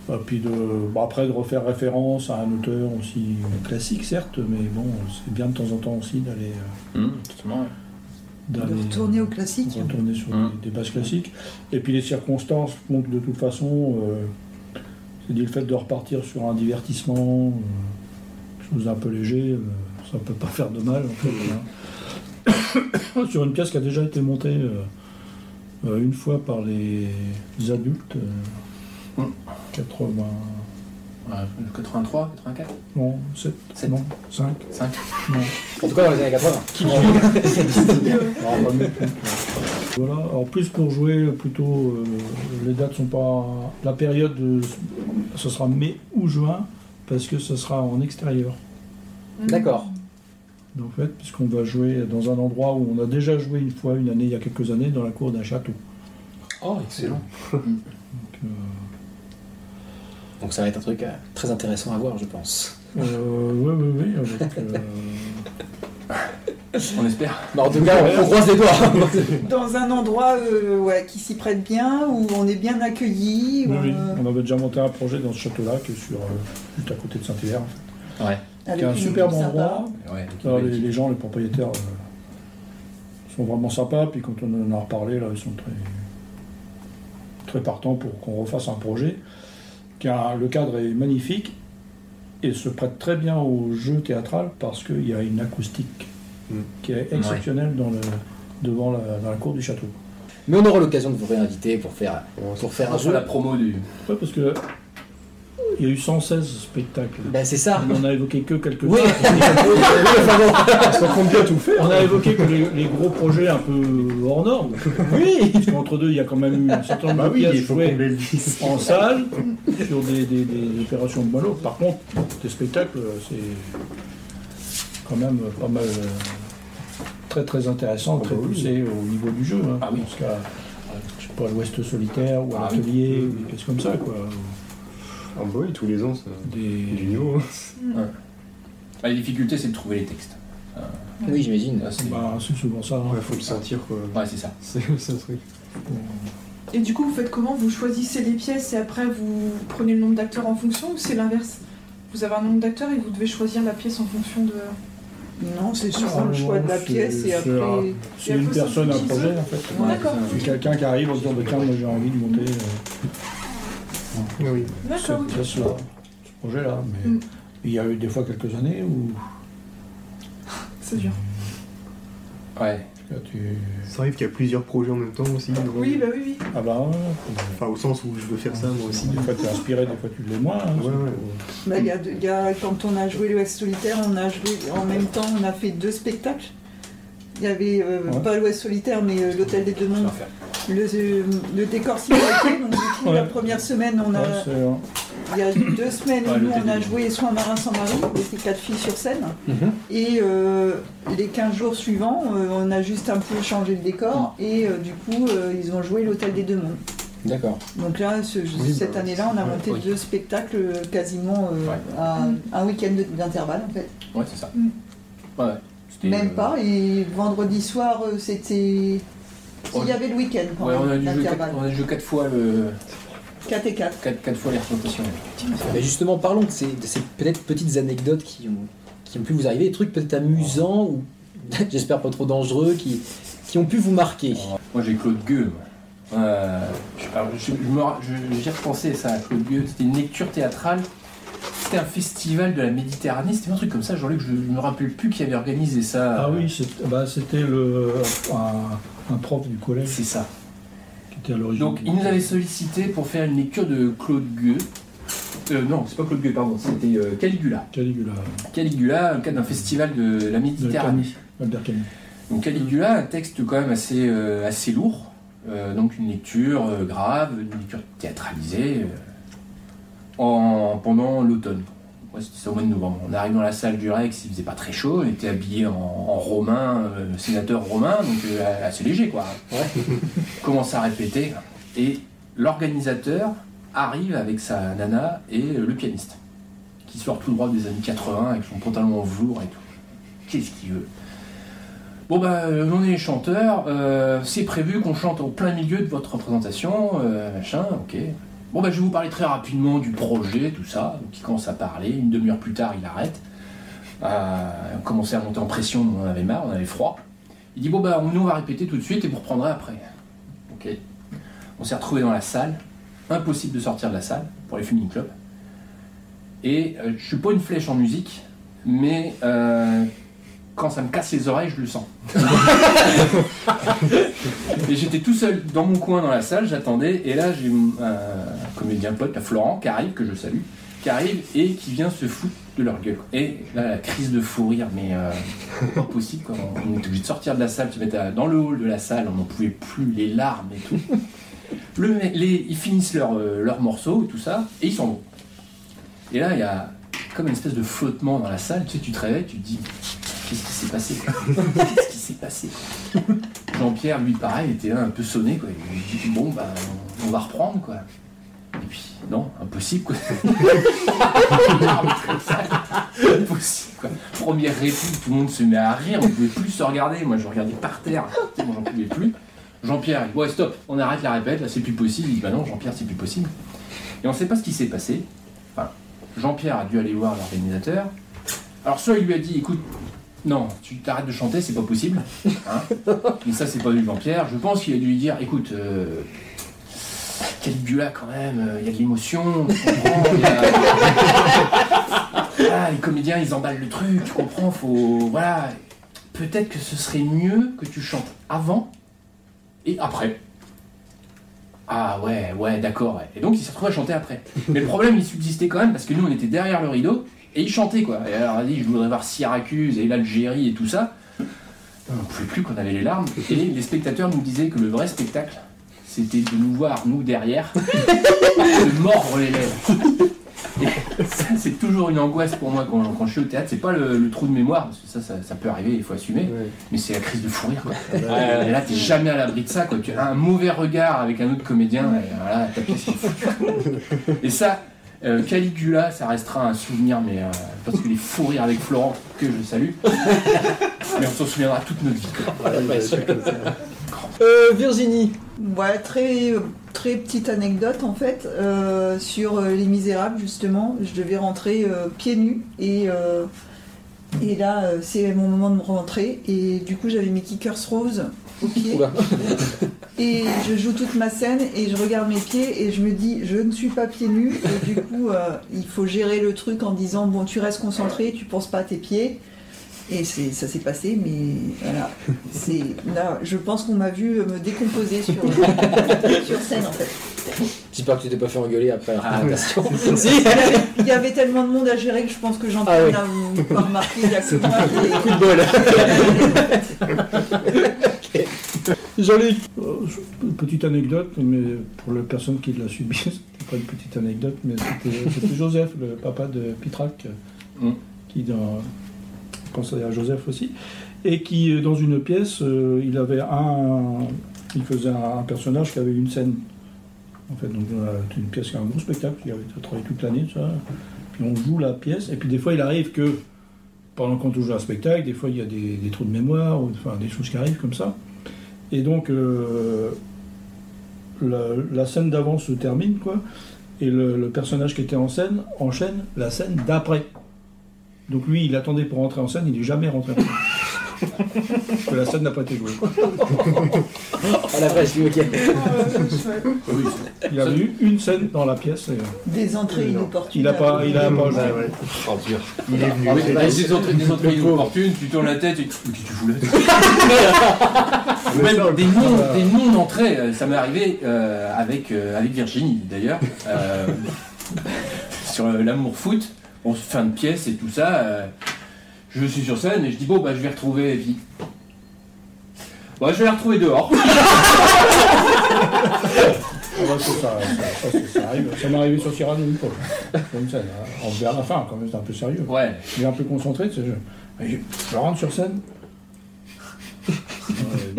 et puis de, bon, après de refaire référence à un auteur aussi classique certes, mais bon c'est bien de temps en temps aussi d'aller justement. De retourner au classique. retourner sur Hum. des, des bases classiques. Et puis les circonstances font que de toute façon, euh, c'est dit le fait de repartir sur un divertissement, euh, chose un peu léger, euh, ça peut pas faire de mal en fait. hein. sur une pièce qui a déjà été montée euh, une fois par les adultes. euh, Hum. 80. Ouais, 83, 84, Non, 7, Sept. non, 5, 5. non. En tout cas dans les années 80. Non, pas mieux. Voilà, alors plus pour jouer, plutôt, euh, les dates sont pas. La période, euh, ce sera mai ou juin, parce que ce sera en extérieur. D'accord. En fait, puisqu'on va jouer dans un endroit où on a déjà joué une fois, une année, il y a quelques années, dans la cour d'un château. Oh, excellent. Donc, ça va être un truc euh, très intéressant à voir je pense. euh, oui, oui, oui, avec, euh, On espère. Bah, en tout cas, on, on croise les doigts. Dans un endroit euh, ouais, qui s'y prête bien, où on est bien accueilli. Oui, oui. euh, On avait déjà monté un projet dans ce château-là, qui est sur, euh, juste à côté de Saint-Hilaire, Ouais. avec euh, qui est un superbe endroit. Ouais, les, les gens, les propriétaires euh, sont vraiment sympas, puis quand on en a reparlé, là, ils sont très, très partants pour qu'on refasse un projet. Car le cadre est magnifique et se prête très bien au jeu théâtral parce qu'il y a une acoustique Mm. qui est exceptionnelle dans le, devant la, dans la cour du château. Mais on aura l'occasion de vous réinviter pour faire, pour faire un jeu. la promo du. Ouais, parce que il y a eu 116 spectacles. Ben, c'est ça. On n'en a évoqué que quelques-uns. Oui, Ça compte bien tout faire. On a évoqué que les, les gros projets un peu hors normes. oui. Parce qu'entre deux, il y a quand même eu un certain nombre Bah de oui, pièces jouées en salle sur des, des- des opérations de mono. Par contre, des spectacles, c'est quand même pas mal très très intéressant, Ah très bah oui. poussé au niveau du jeu. hein. Ah oui. Parce je sais pas, à l'Ouest solitaire ou à Ah l'atelier, ou des pièces comme ça, quoi. Ah bah oui, tous les ans, ça. Du Des... niveau. Bah, la difficulté, c'est de trouver les textes. Oui, j'imagine. C'est Bah, c'est souvent ça. hein. Ouais, faut le sentir quoi. ouais, c'est ça. C'est c'est un truc. Et du coup, vous faites comment? Vous choisissez les pièces et après vous prenez le nombre d'acteurs en fonction ou c'est l'inverse? Vous avez un nombre d'acteurs et vous devez choisir la pièce en fonction de. Non, c'est Ah, souvent le choix de la c'est- pièce et c'est après. C'est une personne, un projet en fait. Ouais, D'accord. C'est quelqu'un qui arrive en disant bah, tiens, moi j'ai envie de monter euh, Oui. Cette pièce-là, ce projet-là. Mais Mm. il y a eu des fois quelques années où C'est dur. Ouais. là, tu. Ça arrive qu'il y a plusieurs projets en même temps aussi. Oui, bah oui, oui. Ah bah ouais, Enfin, au sens où je veux faire ça moi aussi. des fois tu es inspiré, des fois tu l'es moins. hein, Ouais, ouais. Bah, il y a y a- quand on a joué le West Solitaire, on a joué en même temps, on a fait deux spectacles. Il y avait euh, Ouais. pas l'Ouest Solitaire, mais euh, l'Hôtel des Deux Mondes. Le, euh, le décor simultané. Donc, du coup, Ouais. la première semaine, on a, Ouais, il y a deux semaines, Ouais, nous, on a joué Soins Marin sans Marie. On était quatre filles sur scène. Mhm. Et euh, les 15 jours suivants, euh, on a juste un peu changé le décor. Et euh, du coup, euh, ils ont joué l'Hôtel des Deux Mondes. D'accord. Donc là, ce- Oui, cette bah, année-là, on a monté oui. deux spectacles quasiment euh, Ouais. à un week-end d'intervalle en fait. Ouais, c'est ça. Mm. Ouais, Même euh, pas. Et vendredi soir, euh, c'était. Il y avait le week-end quand Ouais, on a même, jouer quatre, on a joué quatre fois le. 4 et 4. Quatre, quatre fois les représentations. Mais justement, parlons de ces, de ces peut-être petites anecdotes qui ont, qui ont pu vous arriver, des trucs peut-être amusants ou j'espère pas trop dangereux, qui, qui ont pu vous marquer. Moi j'ai Claude Gueux. moi. Euh, je, je, je repensais ça, Claude Gueux. C'était une lecture théâtrale. C'était un festival de la Méditerranée. C'était un truc comme ça. Jean-Luc, je ne me rappelle plus qui avait organisé ça. Ah oui, bah, c'était le, un, un prof du collège C'est ça. qui était à l'origine. Donc il nous avait sollicité pour faire une lecture de Claude Gueux. Euh, non, c'est pas Claude Gueux, pardon. C'était euh, Caligula. Caligula, Caligula, le cadre d'un festival de la de Méditerranée. Camus, Albert Camus. Donc Caligula, un texte quand même assez, euh, assez lourd, Euh, donc une lecture grave, une lecture théâtralisée, en, pendant l'automne. Ouais, c'était ça au mois de novembre. On arrive dans la salle du Rex, il faisait pas très chaud, on était habillé en, en romain, euh, sénateur romain, donc euh, assez léger quoi. On Commence à répéter, et l'organisateur arrive avec sa nana et le pianiste, qui sort tout droit des années 80 avec son pantalon en velours et tout. Qu'est-ce qu'il veut? Bon bah euh, on est les chanteurs, euh, c'est prévu qu'on chante au plein milieu de votre représentation, machin, ok. Bon bah je vais vous parler très rapidement du projet, tout ça. Donc il commence à parler, une demi-heure plus tard il arrête. Euh, on commençait à monter en pression, on avait marre, on avait froid. Il dit bon bah nous on va répéter tout de suite et vous reprendrez après. Ok. On s'est retrouvés dans la salle, impossible de sortir de la salle pour les Fuming Club. Et euh, je suis pas une flèche en musique, mais euh, quand ça me casse les oreilles, je le sens. et j'étais tout seul dans mon coin dans la salle, j'attendais, et là j'ai un comédien pote, la Florent, qui arrive, que je salue, qui arrive et qui vient se foutre de leur gueule. Et là, la crise de fou rire, mais euh, pas possible, quoi. on était obligé de sortir de la salle, se mettre à- dans le hall de la salle, on n'en pouvait plus, les larmes et tout. Le, les, ils finissent leur, euh, leur morceau et tout ça, et ils s'en vont. Et là, il y a comme une espèce de flottement dans la salle, tu sais, tu te réveilles, tu te dis, qu'est-ce qui s'est passé Qu'est-ce qui s'est passé Jean-Pierre, lui, pareil, était là un peu sonné, quoi. Il dit, bon, bah, on va reprendre, quoi. Et puis non, impossible quoi. impossible quoi. Première réplique, tout le monde se met à rire, on ne pouvait plus se regarder. Moi je regardais par terre, moi j'en pouvais plus. Jean-Pierre, ouais stop, on arrête la répète, là c'est plus possible. Il dit bah non, Jean-Pierre c'est plus possible. Et on ne sait pas ce qui s'est passé. Enfin, Jean-Pierre a dû aller voir l'organisateur. Alors soit il lui a dit écoute, non, tu t'arrêtes de chanter, c'est pas possible. Hein Mais ça, c'est pas du Jean-Pierre. Je pense qu'il a dû lui dire écoute, euh, Caligula, quand même, euh, il y a de l'émotion, il a- Voilà, Les comédiens, ils emballent le truc, tu comprends Faut. Voilà. Peut-être que ce serait mieux que tu chantes avant et après. Ah ouais, ouais, d'accord. ouais. Et donc, il s'est retrouvé à chanter après. Mais le problème, il subsistait quand même parce que nous, on était derrière le rideau et il chantait quoi. Et alors, il a dit, je voudrais voir Syracuse et l'Algérie et tout ça. On ne pouvait plus qu'on avait les larmes. Et les spectateurs nous disaient que le vrai spectacle, c'était de nous voir, nous derrière, de mordre les lèvres. Et ça, c'est toujours une angoisse pour moi quand, quand je suis au théâtre. C'est pas le, le trou de mémoire, parce que ça, ça, ça peut arriver, il faut assumer. Mais c'est la crise de fou rire. Quoi. Et là, t'es jamais à l'abri de ça. Quoi. Tu as un mauvais regard avec un autre comédien, et voilà, ta pièce est foutue. Et ça, euh, Caligula, ça restera un souvenir, mais euh, parce que les fous rires avec Florent, que je salue. Mais on s'en souviendra toute notre vie. Euh, Virginie, Ouais, très, très petite anecdote en fait euh, sur Les Misérables justement. Je devais rentrer euh, pieds nus et, euh, et là c'est mon moment de rentrer et du coup j'avais mes kickers roses aux pieds Oula. et je joue toute ma scène et je regarde mes pieds et je me dis je ne suis pas pieds nus et du coup euh, il faut gérer le truc en disant bon tu restes concentré, tu penses pas à tes pieds. Et c'est- ça s'est passé, mais voilà. C'est là, je pense qu'on m'a vu me décomposer sur, sur scène en fait. j'espère que tu t'es pas fait engueuler après la Ah, présentation. Il si y, avait, il y avait tellement de monde à gérer que je pense que j'en Ah oui. ai pas remarqué il y a que moi. Coup de bol. Jean-Luc, Euh, je- Petite anecdote, mais pour les personnes qui l'a subi, c'était pas une petite anecdote, mais c'était Joseph, le papa de Pitrac, Mm. qui dans, à Joseph aussi, et qui euh, dans une pièce, euh, il avait un, il faisait un, personnage qui avait une scène. En fait, donc euh, une pièce qui a un gros spectacle, il avait travaillé toute l'année, ça. Puis on joue la pièce, et puis des fois il arrive que pendant qu'on joue un spectacle, des fois il y a des, trous de mémoire, ou, enfin des choses qui arrivent comme ça. Et donc, euh, la, la scène d'avant se termine, quoi, et le, le personnage qui était en scène enchaîne la scène d'après. Donc lui, il attendait pour rentrer en scène, il n'est jamais rentré en scène. Parce que la scène n'a pas été jouée. à la vache, lui, ok. Oui, Il a eu une scène dans la pièce, et Des entrées inopportunes. il n'a pas, il a pas joué. Ouais, ouais. Oh, dur. Il est venu. Ah bah, des entrées, des entrées inopportunes, tu tournes la tête et tu Qu'est-ce que tu fous là Même des noms, des d'entrée, euh, ça m'est arrivé euh, avec, euh, avec Virginie d'ailleurs, euh, sur euh, l'amour foot, on se fait une pièce et tout ça. euh, je suis sur scène et je dis bon bah je vais retrouver Evie. Bon, je vais la retrouver dehors. Ah bah, ça, ça, ça, ça, ça arrive. Ça m'est arrivé sur Cyrano une fois. Scène. hein. On vers la fin, quand même, c'était un peu sérieux. Ouais. Il est un peu concentré, tu sais, je, je, je rentre sur scène. Ouais,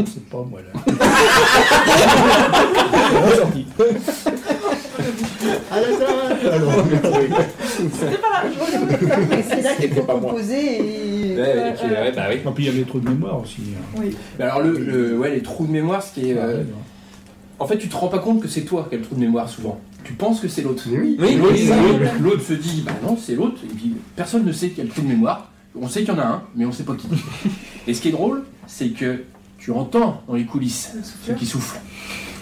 c'est pas moi là. On est sorti. Alors, Et c'est là qu'il C'était faut pas composer et. Ouais, et puis, ouais, bah oui. Et puis il y avait trop de mémoire aussi. hein. Oui. Mais alors le, le- ouais, les trous de mémoire, ce qui est, euh, Ouais, en fait tu te rends pas compte que c'est toi qui as le trou de mémoire souvent. Tu penses que c'est l'autre. oui. Oui, L'autre, se dit, bah non, c'est l'autre. Et puis personne ne sait qu'il y a le trou de mémoire. On sait qu'il y en a un, mais on sait pas qui. Et ce qui est drôle, c'est que tu entends dans les coulisses ceux qui soufflent.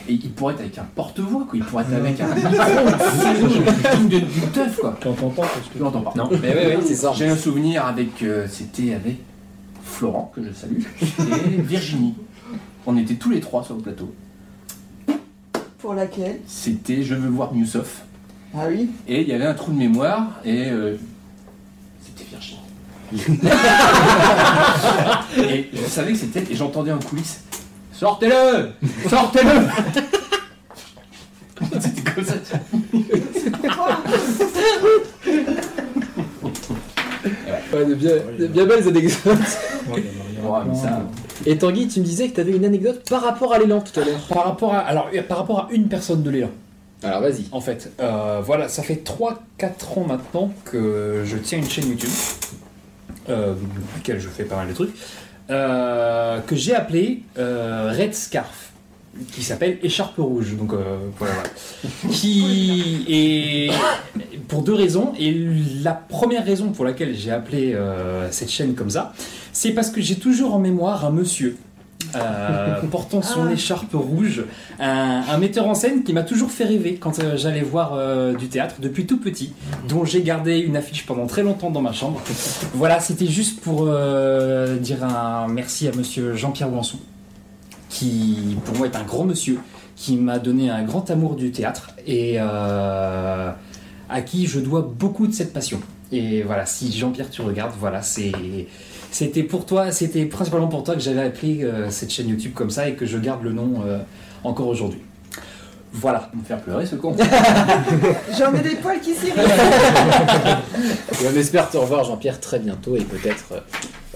Et il pourrait être avec un porte-voix, quoi. Il pourrait être avec un micro, de- d'une teuf, quoi. Tu entends pas parce que. Tu l'entends pas. Non, mais oui, oui, c'est ça. J'ai un souvenir avec. euh, C'était avec Florent, que je salue, et Virginie. On était tous les trois sur le plateau. Pour laquelle? C'était Je veux voir Newsoft. Ah oui? Et il y avait un trou de mémoire, et euh, c'était Virginie. et je savais que c'était, et j'entendais en coulisses Sortez-le Sortez-le C'était comme ça. Ouais, de bien, de bien belles anecdotes. Ouais, mais ça- Et Tanguy, tu me disais que tu avais une anecdote par rapport à l'élan tout à l'heure. Par rapport à, alors, par rapport à une personne de l'élan. Alors vas-y. En fait, euh, voilà, ça fait 3-4 ans maintenant que je tiens une chaîne YouTube, euh, depuis laquelle je fais pas mal de trucs, euh, que j'ai appelée euh, Red Scarf, qui s'appelle Écharpe Rouge. Donc euh, voilà, voilà. Qui est pour deux raisons. Et la première raison pour laquelle j'ai appelé cette chaîne comme ça, c'est parce que j'ai toujours en mémoire un monsieur. Euh, portant son Ah. écharpe rouge, un, un metteur en scène qui m'a toujours fait rêver quand euh, j'allais voir euh, du théâtre depuis tout petit, dont j'ai gardé une affiche pendant très longtemps dans ma chambre. Voilà, c'était juste pour euh, dire un merci à monsieur Jean-Pierre Wanson, qui pour moi est un grand monsieur, qui m'a donné un grand amour du théâtre et à qui je dois beaucoup de cette passion. Et voilà, si Jean-Pierre tu regardes, voilà, c'est c'était pour toi, c'était principalement pour toi que j'avais appelé euh, cette chaîne YouTube comme ça et que je garde le nom euh, encore aujourd'hui. Voilà. Me faire pleurer ce con. J'en ai des poils qui s'irritent. Et on espère te revoir Jean-Pierre très bientôt et peut-être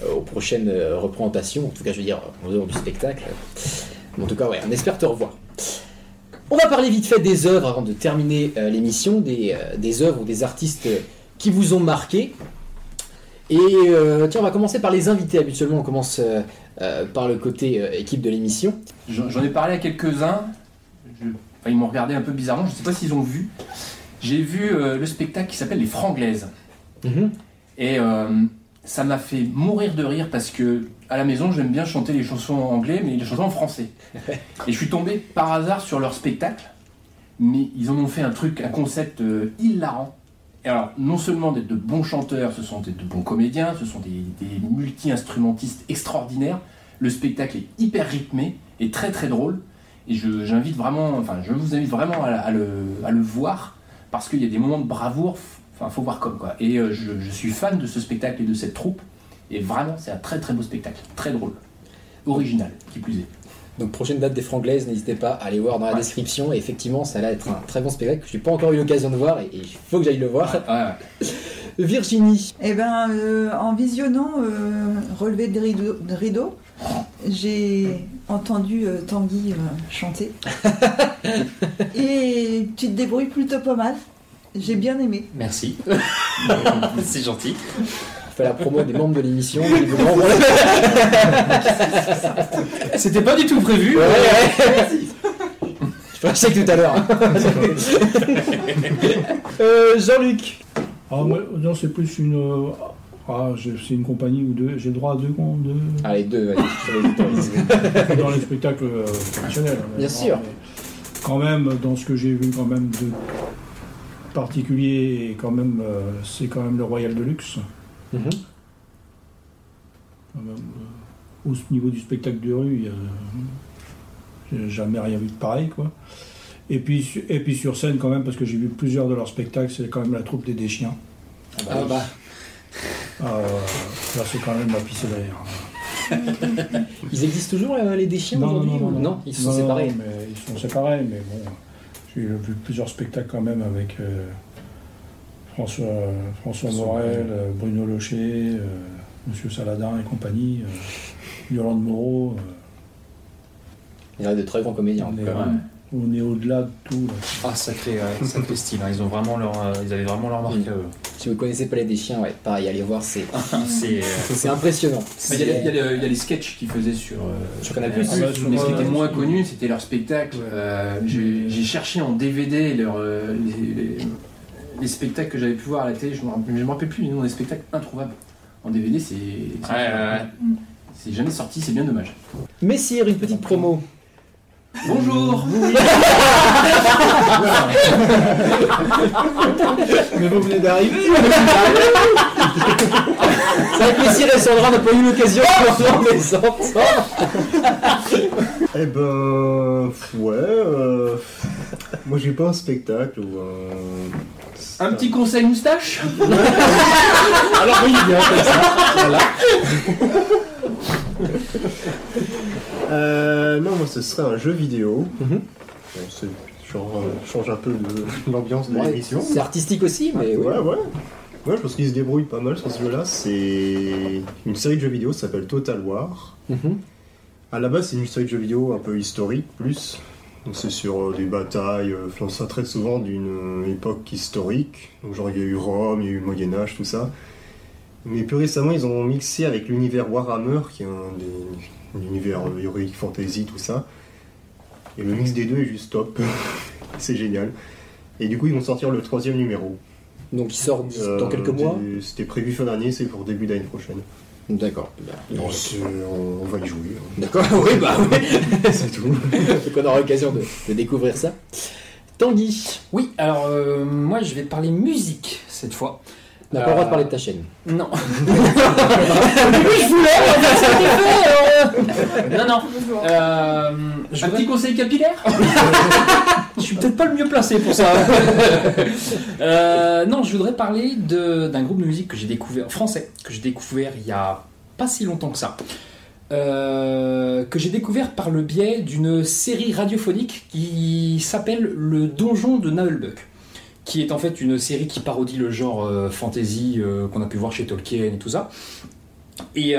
euh, aux prochaines euh, représentations, en tout cas je veux dire en dehors du spectacle. Mais en tout cas ouais, on espère te revoir. On va parler vite fait des œuvres avant de terminer euh, l'émission, des, euh, des œuvres ou des artistes qui vous ont marqué. Et euh, tiens, on va commencer par les invités. Habituellement, on commence euh, euh, par le côté euh, équipe de l'émission. J'en ai parlé à quelques-uns. Je- enfin, ils m'ont regardé un peu bizarrement. Je ne sais pas s'ils ont vu. J'ai vu le spectacle qui s'appelle Les Franglaises. Et euh, ça m'a fait mourir de rire parce que à la maison, j'aime bien chanter les chansons en anglais, mais les chansons en français. Et je suis tombé par hasard sur leur spectacle, mais ils en ont fait un truc, un concept hilarant. Alors, non seulement d'être de bons chanteurs, ce sont des- de bons comédiens, ce sont des, multi-instrumentistes extraordinaires. Le spectacle est hyper rythmé et très très drôle. Et je- vous invite vraiment à, le, voir parce qu'il y a des moments de bravoure. Enfin, faut voir comme quoi. Et euh, je suis fan de ce spectacle et de cette troupe. Et vraiment, c'est un très très beau spectacle, très drôle, original, qui plus est. Donc prochaine date des Franglaises, n'hésitez pas à aller voir dans la Ouais. description. Et effectivement, ça a l'air d'être un très bon spectacle que je n'ai pas encore eu l'occasion de voir et il faut que j'aille le voir. Ouais, ouais. Virginie. Eh ben, euh, en visionnant euh, Relevé de rideau, de rideau, j'ai entendu euh, Tanguy euh, chanter. Et tu te débrouilles plutôt pas mal. J'ai bien aimé. Merci. C'est gentil. On fait la promo des membres de l'émission. C'était pas du tout prévu. Ouais, ouais. Je pensais que tout à l'heure. Euh, Jean-Luc. Ah, moi, non, c'est plus une. euh, Ah, c'est une compagnie ou deux. J'ai le droit à deux, deux Allez, deux, allez, dans les spectacles euh, traditionnels. hein, Bien sûr. mais Quand même, dans ce que j'ai vu, quand même de particulier, et quand même, euh, c'est quand même le Royal Deluxe. Mhm. Quand même, euh, au niveau du spectacle de rue, j'ai jamais rien vu de pareil, quoi. Et puis, et puis sur scène, quand même, parce que j'ai vu plusieurs de leurs spectacles, c'est quand même la troupe des Déchiens. Ah bah, Euh, là, c'est quand même la pisse de rire. ils existent toujours euh, les déchiens aujourd'hui ou non, ils se sont Non, séparés. mais ils sont séparés, mais bon, j'ai vu plusieurs spectacles quand même avec euh, François, François Morel, euh, Bruno Locher, euh, Monsieur Saladin et compagnie, euh, Yolande Moreau. euh, Il y a de très grands comédiens. en on, est, on est au-delà de tout. là. Ah, sacré, ouais, sacré style. hein. Ils, ont vraiment leur, euh, ils avaient vraiment leur marque. Mm. à eux. Si vous connaissez pas les déchiens, ouais, pareil, allez voir, c'est C'est. euh, c'est impressionnant. Il y, a, y y les sketchs qu'ils faisaient sur. euh, Sur Canal+. Plus, Ah bah, sur mais ce qui était moins connu, c'était leur spectacle. Euh, J'ai cherché en DVD leur, euh, les, les- les spectacles que j'avais pu voir à la télé. Je ne me, rappelle- plus les noms des spectacles introuvables. En DVD, c'est c'est- Ouais, ouais, ouais. c'est jamais sorti, c'est bien dommage. Messire, une petite promo. Bonjour Mais vous venez d'arriver C'est vrai que Messire et Sandra n'ont pas eu l'occasion de les entendre. Eh ben. Ouais. euh, Moi j'ai pas un spectacle ou un. Un petit conseil moustache Alors oui, bien comme ça. Voilà. Euh, non, moi ce serait un jeu vidéo. Bon, c'est genre, euh, change un peu de l'ambiance de Ouais, l'émission. C'est artistique aussi, mais oui. Ouais, ouais. Ouais, je pense qu'il se débrouille pas mal sur ce jeu-là. C'est une série de jeux vidéo, ça s'appelle Total War. Mhm. À la base, c'est une série de jeux vidéo un peu historique, plus. Donc c'est sur euh, des batailles, euh, ça traite souvent d'une euh, époque historique. Donc genre il y a eu Rome, il y a eu le Moyen Âge, tout ça. Mais plus récemment ils ont mixé avec l'univers Warhammer, qui est un des un univers héroïque, fantasy, tout ça. Et le mix des deux est juste top. c'est génial. Et du coup ils vont sortir le troisième numéro. Donc il sort dans Euh, quelques mois? C'était prévu fin d'année, c'est pour début d'année prochaine. D'accord. C'est- on, on va y jouer. hein. D'accord, oui, bah oui. C'est tout. Donc on aura l'occasion de, de découvrir ça. Tanguy, Oui, alors euh, moi je vais parler musique cette fois. on n'a pas le droit de parler de ta chaîne. Non. je voulais, euh. Non, non. Euh, je Un voudrais- petit conseil capillaire? Je suis peut-être pas le mieux placé pour ça. Euh, non, je voudrais parler de- d'un groupe de musique que j'ai découvert, français, que j'ai découvert il y a pas si longtemps que ça. Euh, que j'ai découvert par le biais d'une série radiophonique qui s'appelle Le Donjon de Naelbuck, qui est en fait une série qui parodie le genre euh, fantasy euh, qu'on a pu voir chez Tolkien et tout ça. Et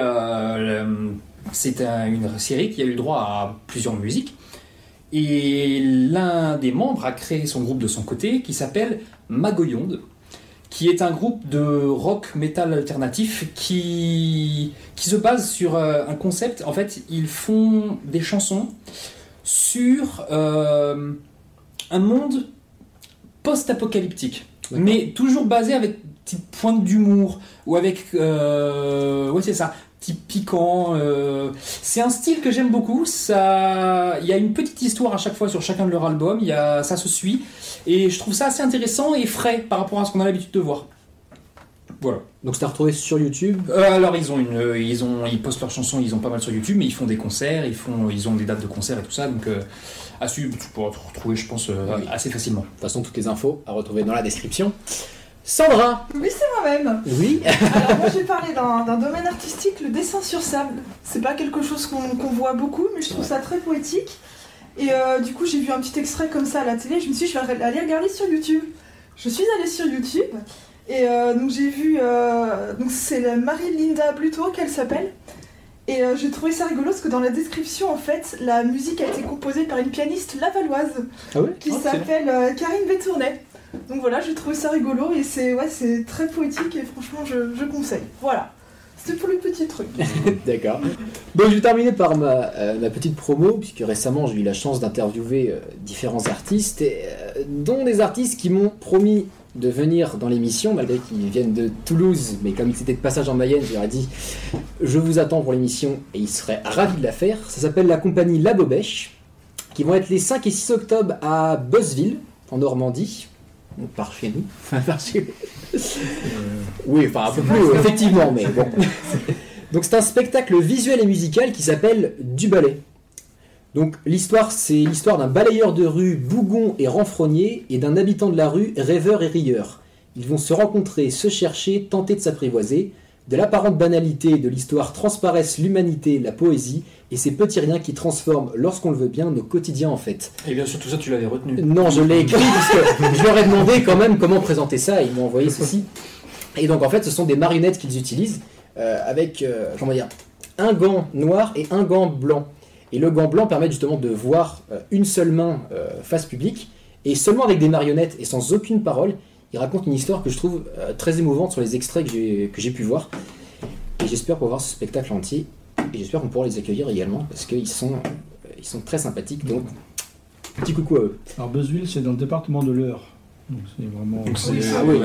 c'est un- une série qui a eu le droit à plusieurs musiques. Et l'un des membres a créé son groupe de son côté qui s'appelle Magoyonde, qui est un groupe de rock metal alternatif qui, qui se base sur euh, un concept. En fait, ils font des chansons sur euh, un monde post-apocalyptique, mais toujours basé avec une petite pointe d'humour ou avec. Euh, ouais, c'est ça. Petit piquant. euh, c'est un style que j'aime beaucoup. Ça, il y a une petite histoire à chaque fois sur chacun de leurs albums. Il y a, ça se suit et je trouve ça assez intéressant et frais par rapport à ce qu'on a l'habitude de voir. Voilà. Donc c'est à retrouver sur YouTube. Euh, alors ils ont une, euh, ils ont, ils postent leurs chansons, ils ont pas mal sur YouTube, mais ils font des concerts, ils font, ils ont des dates de concerts et tout ça. Donc euh, à suivre, tu pourras te retrouver, je pense, Oui. assez facilement. De toute façon, toutes les infos à retrouver dans la description. Sandra Oui, c'est moi-même. Oui Alors moi, j'ai parlé d'un d'un domaine artistique, le dessin sur sable. C'est pas quelque chose qu'on voit beaucoup, mais je trouve ça très poétique. Et euh, du coup, j'ai vu un petit extrait comme ça à la télé. Je me suis dit, je vais aller regarder sur YouTube. Je suis allée sur YouTube et euh, donc j'ai vu. euh, donc c'est la Marie-Linda Bluto qu'elle s'appelle. Et j'ai trouvé ça rigolo parce que dans la description, en fait, la musique a été composée par une pianiste lavalloise Ah qui Oh, c'est s'appelle Karine Bétournet. Donc voilà, j'ai trouvé ça rigolo et c'est ouais, très poétique et franchement, je, je conseille. Voilà. C'était pour le petit truc. D'accord. Donc je vais terminer par ma, euh, ma petite promo, puisque récemment j'ai eu la chance d'interviewer euh, différents artistes, euh, dont des artistes qui m'ont promis de venir dans l'émission, malgré qu'ils viennent de Toulouse, mais comme c'était de passage en Mayenne, je dit je vous attends pour l'émission et ils seraient ravis de la faire. Ça s'appelle la compagnie La Bobèche, qui vont être les 5 et 6 octobre à Buzzville, en Normandie. Par chez nous. Enfin, par chez Oui, enfin un peu plus, euh, effectivement, mais bon. Donc c'est un spectacle visuel et musical qui s'appelle Du ballet. Donc l'histoire, c'est l'histoire d'un balayeur de rue bougon et renfrogné et d'un habitant de la rue rêveur et rieur. Ils vont se rencontrer, se chercher, tenter de s'apprivoiser. De l'apparente banalité de l'histoire transparaissent l'humanité, la poésie et ces petits riens qui transforment, lorsqu'on le veut bien, nos quotidiens en fait. Et bien sûr, tout ça, tu l'avais retenu. Non, je l'ai écrit parce que je leur ai demandé quand même comment présenter ça. et Ils m'ont envoyé ceci. Et donc en fait, ce sont des marionnettes qu'ils utilisent euh, avec euh, comment dire un gant noir et un gant blanc. Et le gant blanc permet justement de voir euh, une seule main face publique et seulement avec des marionnettes et sans aucune parole, il raconte une histoire que je trouve euh, très émouvante sur les extraits que j'ai que j'ai pu voir. Et j'espère pouvoir voir ce spectacle entier et j'espère qu'on pourra les accueillir également parce qu'ils sont euh, ils sont très sympathiques. Donc petit coucou à eux. Alors Buzzville, c'est dans le département de l'Eure. Donc c'est vraiment. Ah oui,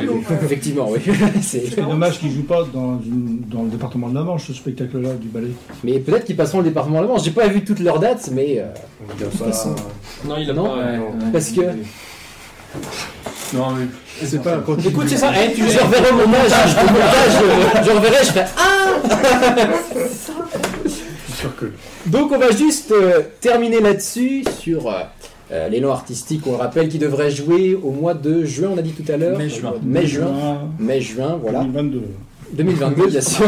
effectivement, oui. C'est- c'est dommage qu'ils ne jouent pas dans, une- dans le département de la Manche, ce spectacle-là du ballet. Mais peut-être qu'ils passeront le département de la Manche. J'ai pas vu toutes leurs dates, mais euh, Il a toute pas- façon. Non, il a Non, pas. parce que- Non, mais. C'est pas un écoute, c'est ça. Eh, tu je reverrai au montage. Au montage, je, je reverrai, je ferai ah. Donc on va juste euh, terminer là-dessus sur euh, euh, l'élan artistique. On le rappelle qui devrait jouer au mois de juin. On a dit tout à l'heure. Mai-juin. Mai-juin. Mai-juin, voilà. 2022. 2022, bien sûr.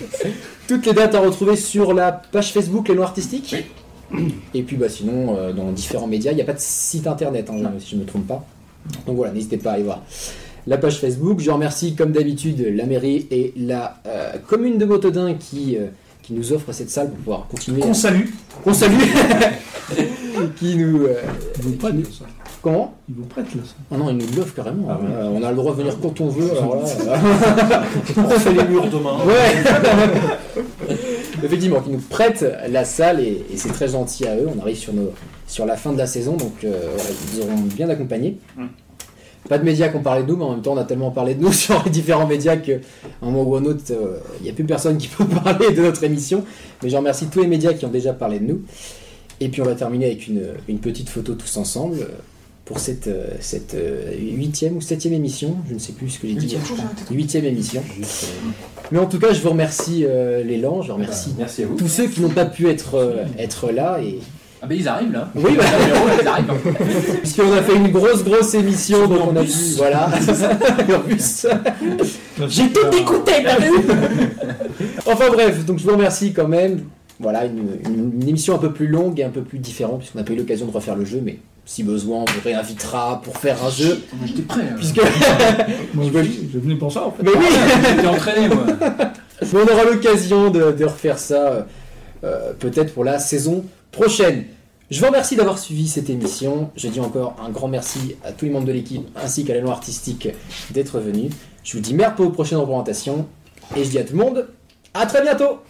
Toutes les dates à retrouver sur la page Facebook L'élan artistique. Et puis bah, sinon, euh, dans différents médias, il n'y a pas de site internet, hein, si je ne me trompe pas. Donc voilà, n'hésitez pas à aller voir la page Facebook. Je remercie comme d'habitude la mairie et la euh, commune de Botodin qui, euh, qui nous offrent cette salle pour pouvoir continuer. On salue. On salue qui nous. euh, Ils vous prêtent ça. comment? Ils vous prêtent là ça. Oh non, ils nous l'offrent carrément. Ah. Euh, on a le droit de venir quand on veut. Alors là, On fait les murs demain. Ouais Effectivement, qui nous prêtent la salle et, et c'est très gentil à eux. On arrive sur, nos, sur la fin de la saison, donc euh, voilà, ils nous auront bien accompagnés. Mm. Pas de médias qui ont parlé de nous, mais en même temps, on a tellement parlé de nous sur les différents médias qu'à un moment ou un autre, euh, il n'y a plus personne qui peut parler de notre émission. Mais je remercie tous les médias qui ont déjà parlé de nous. Et puis on va terminer avec une, une petite photo tous ensemble euh, pour cette, cette huitième ou septième émission. Je ne sais plus ce que j'ai dit. Huitième, émission. Mais en tout cas, je vous remercie euh, l'élan, je remercie Merci à vous. tous ceux qui n'ont pas pu être, euh, être là. Et... Ah ben ils arrivent là. Oui, bah, ils arrivent. puisqu'on a fait une grosse, grosse émission, donc on a dit, voilà. En plus. J'ai tout écouté, t'as vu Enfin bref, donc je vous remercie quand même. Voilà, une, une- une émission un peu plus longue et un peu plus différente, puisqu'on n'a pas eu l'occasion de refaire le jeu, mais si besoin, on vous réinvitera pour faire un jeu. J'étais prêt. Puisque... Moi Je aussi, je venais pour ça en fait. mais oui J'étais entraîné moi. Mais on aura l'occasion de, de refaire ça euh, peut-être pour la saison prochaine. Je vous remercie d'avoir suivi cette émission. Je dis encore un grand merci à tous les membres de l'équipe ainsi qu'à l'élan artistique d'être venus. Je vous dis merde pour vos prochaines représentations et je dis à tout le monde à très bientôt